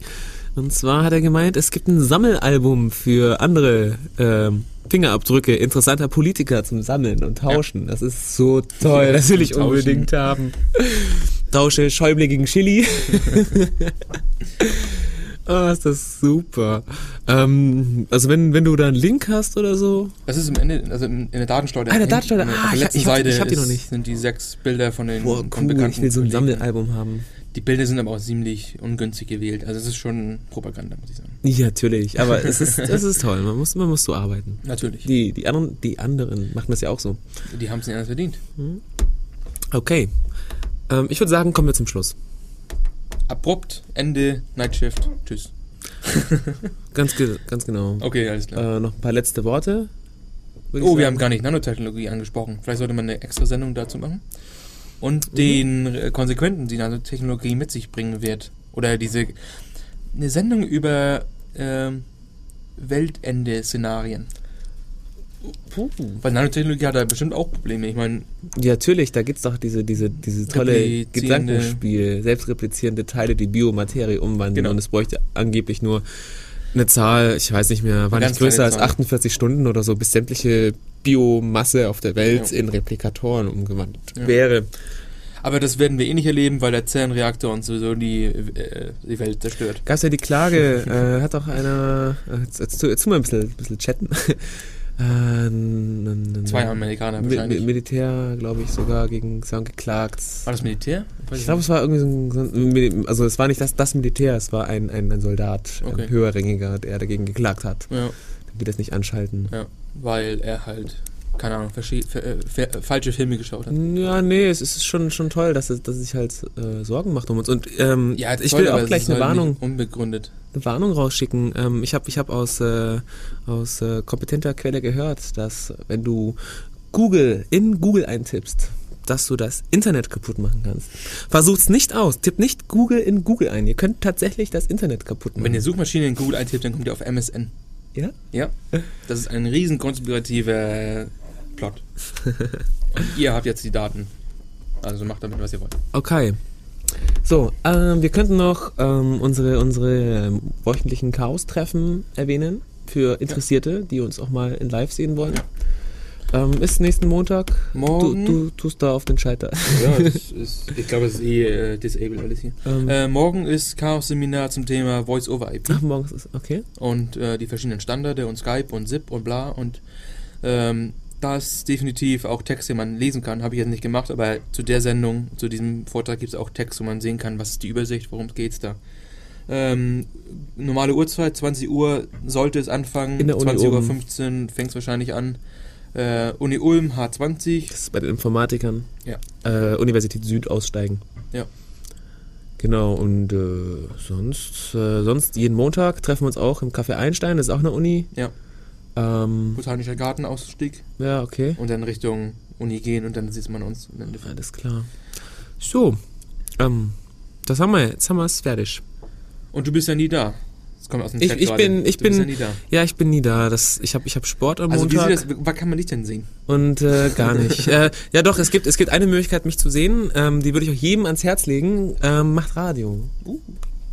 Und zwar hat er gemeint, es gibt ein Sammelalbum für andere ähm, Fingerabdrücke interessanter Politiker zum Sammeln und Tauschen. Das ist so toll, Ja, das will ich Tauschen. unbedingt haben. [LAUGHS] Tausche Schäuble gegen Chili. [LAUGHS] oh, ist das super. Ähm, also wenn, wenn du da einen Link hast oder so, Das ist im Ende, also in, in der Datensteuer. Ah, in der Datensteuer. Ah, der ich- letzten ich hab- Seite ich hab die noch ist- nicht. sind die sechs Bilder von den boah, von cool, bekannten ich will so ein Kollegen. Sammelalbum haben. Die Bilder sind aber auch ziemlich ungünstig gewählt. Also es ist schon Propaganda, muss ich sagen. Ja, natürlich, aber es ist, es ist toll, man muss, man muss so arbeiten. Natürlich. Die, die, anderen, die anderen machen das ja auch so. Die haben es nicht anders verdient. Okay. Ähm, ich würde sagen, kommen wir zum Schluss. Abrupt, Ende, Nightshift. Tschüss. [LAUGHS] Ganz, ge ganz genau. Okay, alles klar. Äh, noch ein paar letzte Worte. oh, wir haben gar nicht Nanotechnologie angesprochen. Vielleicht sollte man eine extra Sendung dazu machen. Mhm. Und den äh, Konsequenzen, die Nanotechnologie mit sich bringen wird. Oder diese eine Sendung über ähm, Weltende-Szenarien. Puh. Weil Nanotechnologie hat da bestimmt auch Probleme. Ich meine, Ja, natürlich, da gibt's doch diese, diese, diese tolle Gedankenspiel, selbstreplizierende Teile, die Biomaterie umwandeln Genau. und es bräuchte angeblich nur eine Zahl, ich weiß nicht mehr, war nicht größer als Zahl. 48 Stunden oder so, bis sämtliche Biomasse auf der Welt Ja. in Replikatoren umgewandelt Ja. wäre. aber das werden wir eh nicht erleben, weil der CERN-Reaktor uns sowieso die, äh, die Welt zerstört. Gab's ja die Klage, [LAUGHS] äh, hat doch einer, äh, jetzt, jetzt, jetzt tu mal ein bisschen, ein bisschen chatten. Äh, Zwei Amerikaner wahrscheinlich. Mi- Militär, glaube ich, sogar gegen Sound geklagt. War das Militär? Weiß Ich glaube, es war irgendwie so ein, also es war nicht das, das Militär, es war ein, ein, ein Soldat, Okay. ein höherrangiger, der dagegen geklagt hat. Ja, Der will das nicht anschalten. ja, weil er halt, keine Ahnung, äh, ver- falsche Filme geschaut hat. Ja, nee, es ist schon, schon toll, dass es, dass es sich halt äh, Sorgen macht um uns. Und ähm, Ja, ich toll, will auch gleich eine halt Warnung, Unbegründet. eine Warnung rausschicken. Ähm, ich habe ich hab aus, äh, aus äh, kompetenter Quelle gehört, dass wenn du Google in Google eintippst, dass du das Internet kaputt machen kannst. Versucht's nicht aus. Tipp nicht Google in Google ein. Ihr könnt tatsächlich das Internet kaputt Und machen. wenn ihr Suchmaschine in Google eintippt, dann kommt ihr auf MSN. ja? Ja, das ist ein riesen konspirativer Plot. [LAUGHS] Und ihr habt jetzt die Daten. Also macht damit, was ihr wollt. Okay. So, ähm, wir könnten noch ähm, unsere, unsere ähm, wöchentlichen Chaos-Treffen erwähnen für Interessierte, die uns auch mal in live sehen wollen. Ähm, ist nächsten Montag. Morgen? Du, du tust da auf den Schalter. Ja, [LAUGHS] es ist, ich glaube, es ist eh äh, disabled alles hier. Ähm, Äh, morgen ist Chaos-Seminar zum Thema Voice-over-IP. Ach, morgens ist okay. und äh, die verschiedenen Standarde und Skype und ZIP und bla und ähm, da ist definitiv auch Text, den man lesen kann, habe ich jetzt nicht gemacht, aber zu der Sendung, zu diesem Vortrag gibt es auch Text, wo man sehen kann, was ist die Übersicht, worum geht's da. Ähm, normale Uhrzeit, 20 Uhr sollte es anfangen, In der Uni 20 Uhr oben. 15 fängt es wahrscheinlich an. Äh, Uni Ulm H20. Das ist bei den Informatikern. Ja. Äh, Universität Süd aussteigen. Ja. Genau, und äh, sonst, äh, sonst jeden Montag treffen wir uns auch im Café Einstein, das ist auch eine Uni. Ja. Ähm, Botanischer Garten Ausstieg. ja, okay. Und dann Richtung Uni gehen und dann sieht man uns. Alles klar. So, ähm, das haben wir, jetzt haben wir es fertig. Und du bist ja nie da. Das kommt aus dem Ich- Chat ich gerade. bin- ich du bin- ja nie da. Ja, ich bin nie da. Das, ich habe ich hab Sport am Also wie Montag. sieht das, was kann man dich denn sehen? Und äh, gar nicht. [LAUGHS] äh, ja doch, es gibt, es gibt eine Möglichkeit, mich zu sehen. Ähm, die würde ich auch jedem ans Herz legen. Ähm, macht Radio. Uh.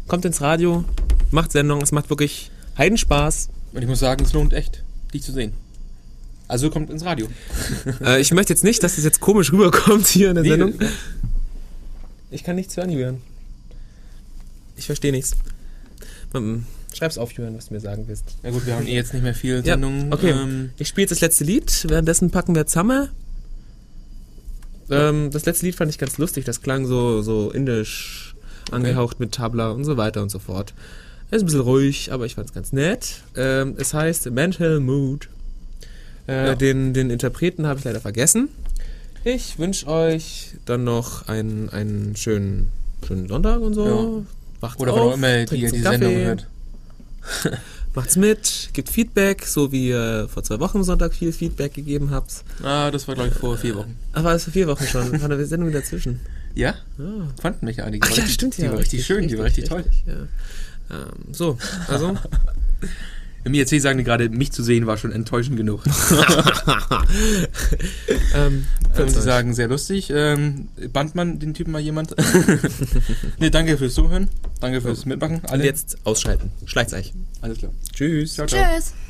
Kommt ins Radio, macht Sendung. Es macht wirklich Heidenspaß. Und ich muss sagen, es lohnt echt, dich zu sehen. Also kommt ins Radio. [LAUGHS] äh, ich möchte jetzt nicht, dass das jetzt komisch rüberkommt hier in der Nee, Sendung. Ich kann nichts hören, Julian. Ich verstehe nichts. Ähm, Schreib's auf, Julian, was du mir sagen willst. Na gut, wir haben eh jetzt nicht mehr viel Ja, Sendungen. okay. Ähm, Ich spiele jetzt das letzte Lied, währenddessen packen wir zusammen. Ähm, das letzte Lied fand ich ganz lustig, das klang so, so indisch angehaucht mit Tabla und so weiter und so fort. Ist ein bisschen ruhig, aber ich fand es ganz nett. Ähm, es heißt Mental Mood. Äh, Ja. den, den Interpreten habe ich leider vergessen. Ich wünsche euch dann noch einen, einen schönen, schönen Sonntag und so. Wacht's oder auf, wann auch immer die Kaffee. Sendung hört. [LAUGHS] Macht's mit, gebt Feedback, so wie ihr vor zwei Wochen Sonntag viel Feedback gegeben habt. Ah, das war glaube ich vor vier Wochen. Ach, war das vor vier Wochen schon? War eine Sendung dazwischen. Ja? Ah. Quantenmechanik. Ach war ja, richtig- stimmt Die ja. war richtig, schön, die war richtig, toll. ja. Ähm, so, also. [LAUGHS] Im IRC sagen die gerade, mich zu sehen war schon enttäuschend genug. [LAUGHS] ähm, sie sagen, sehr lustig. Ähm, band man den Typen mal jemand? [LAUGHS] nee, danke fürs Zuhören. Danke fürs Mitmachen. und Alle. jetzt ausschalten. Schleicht's euch. Alles klar. Tschüss. Ciao, ciao. Tschüss.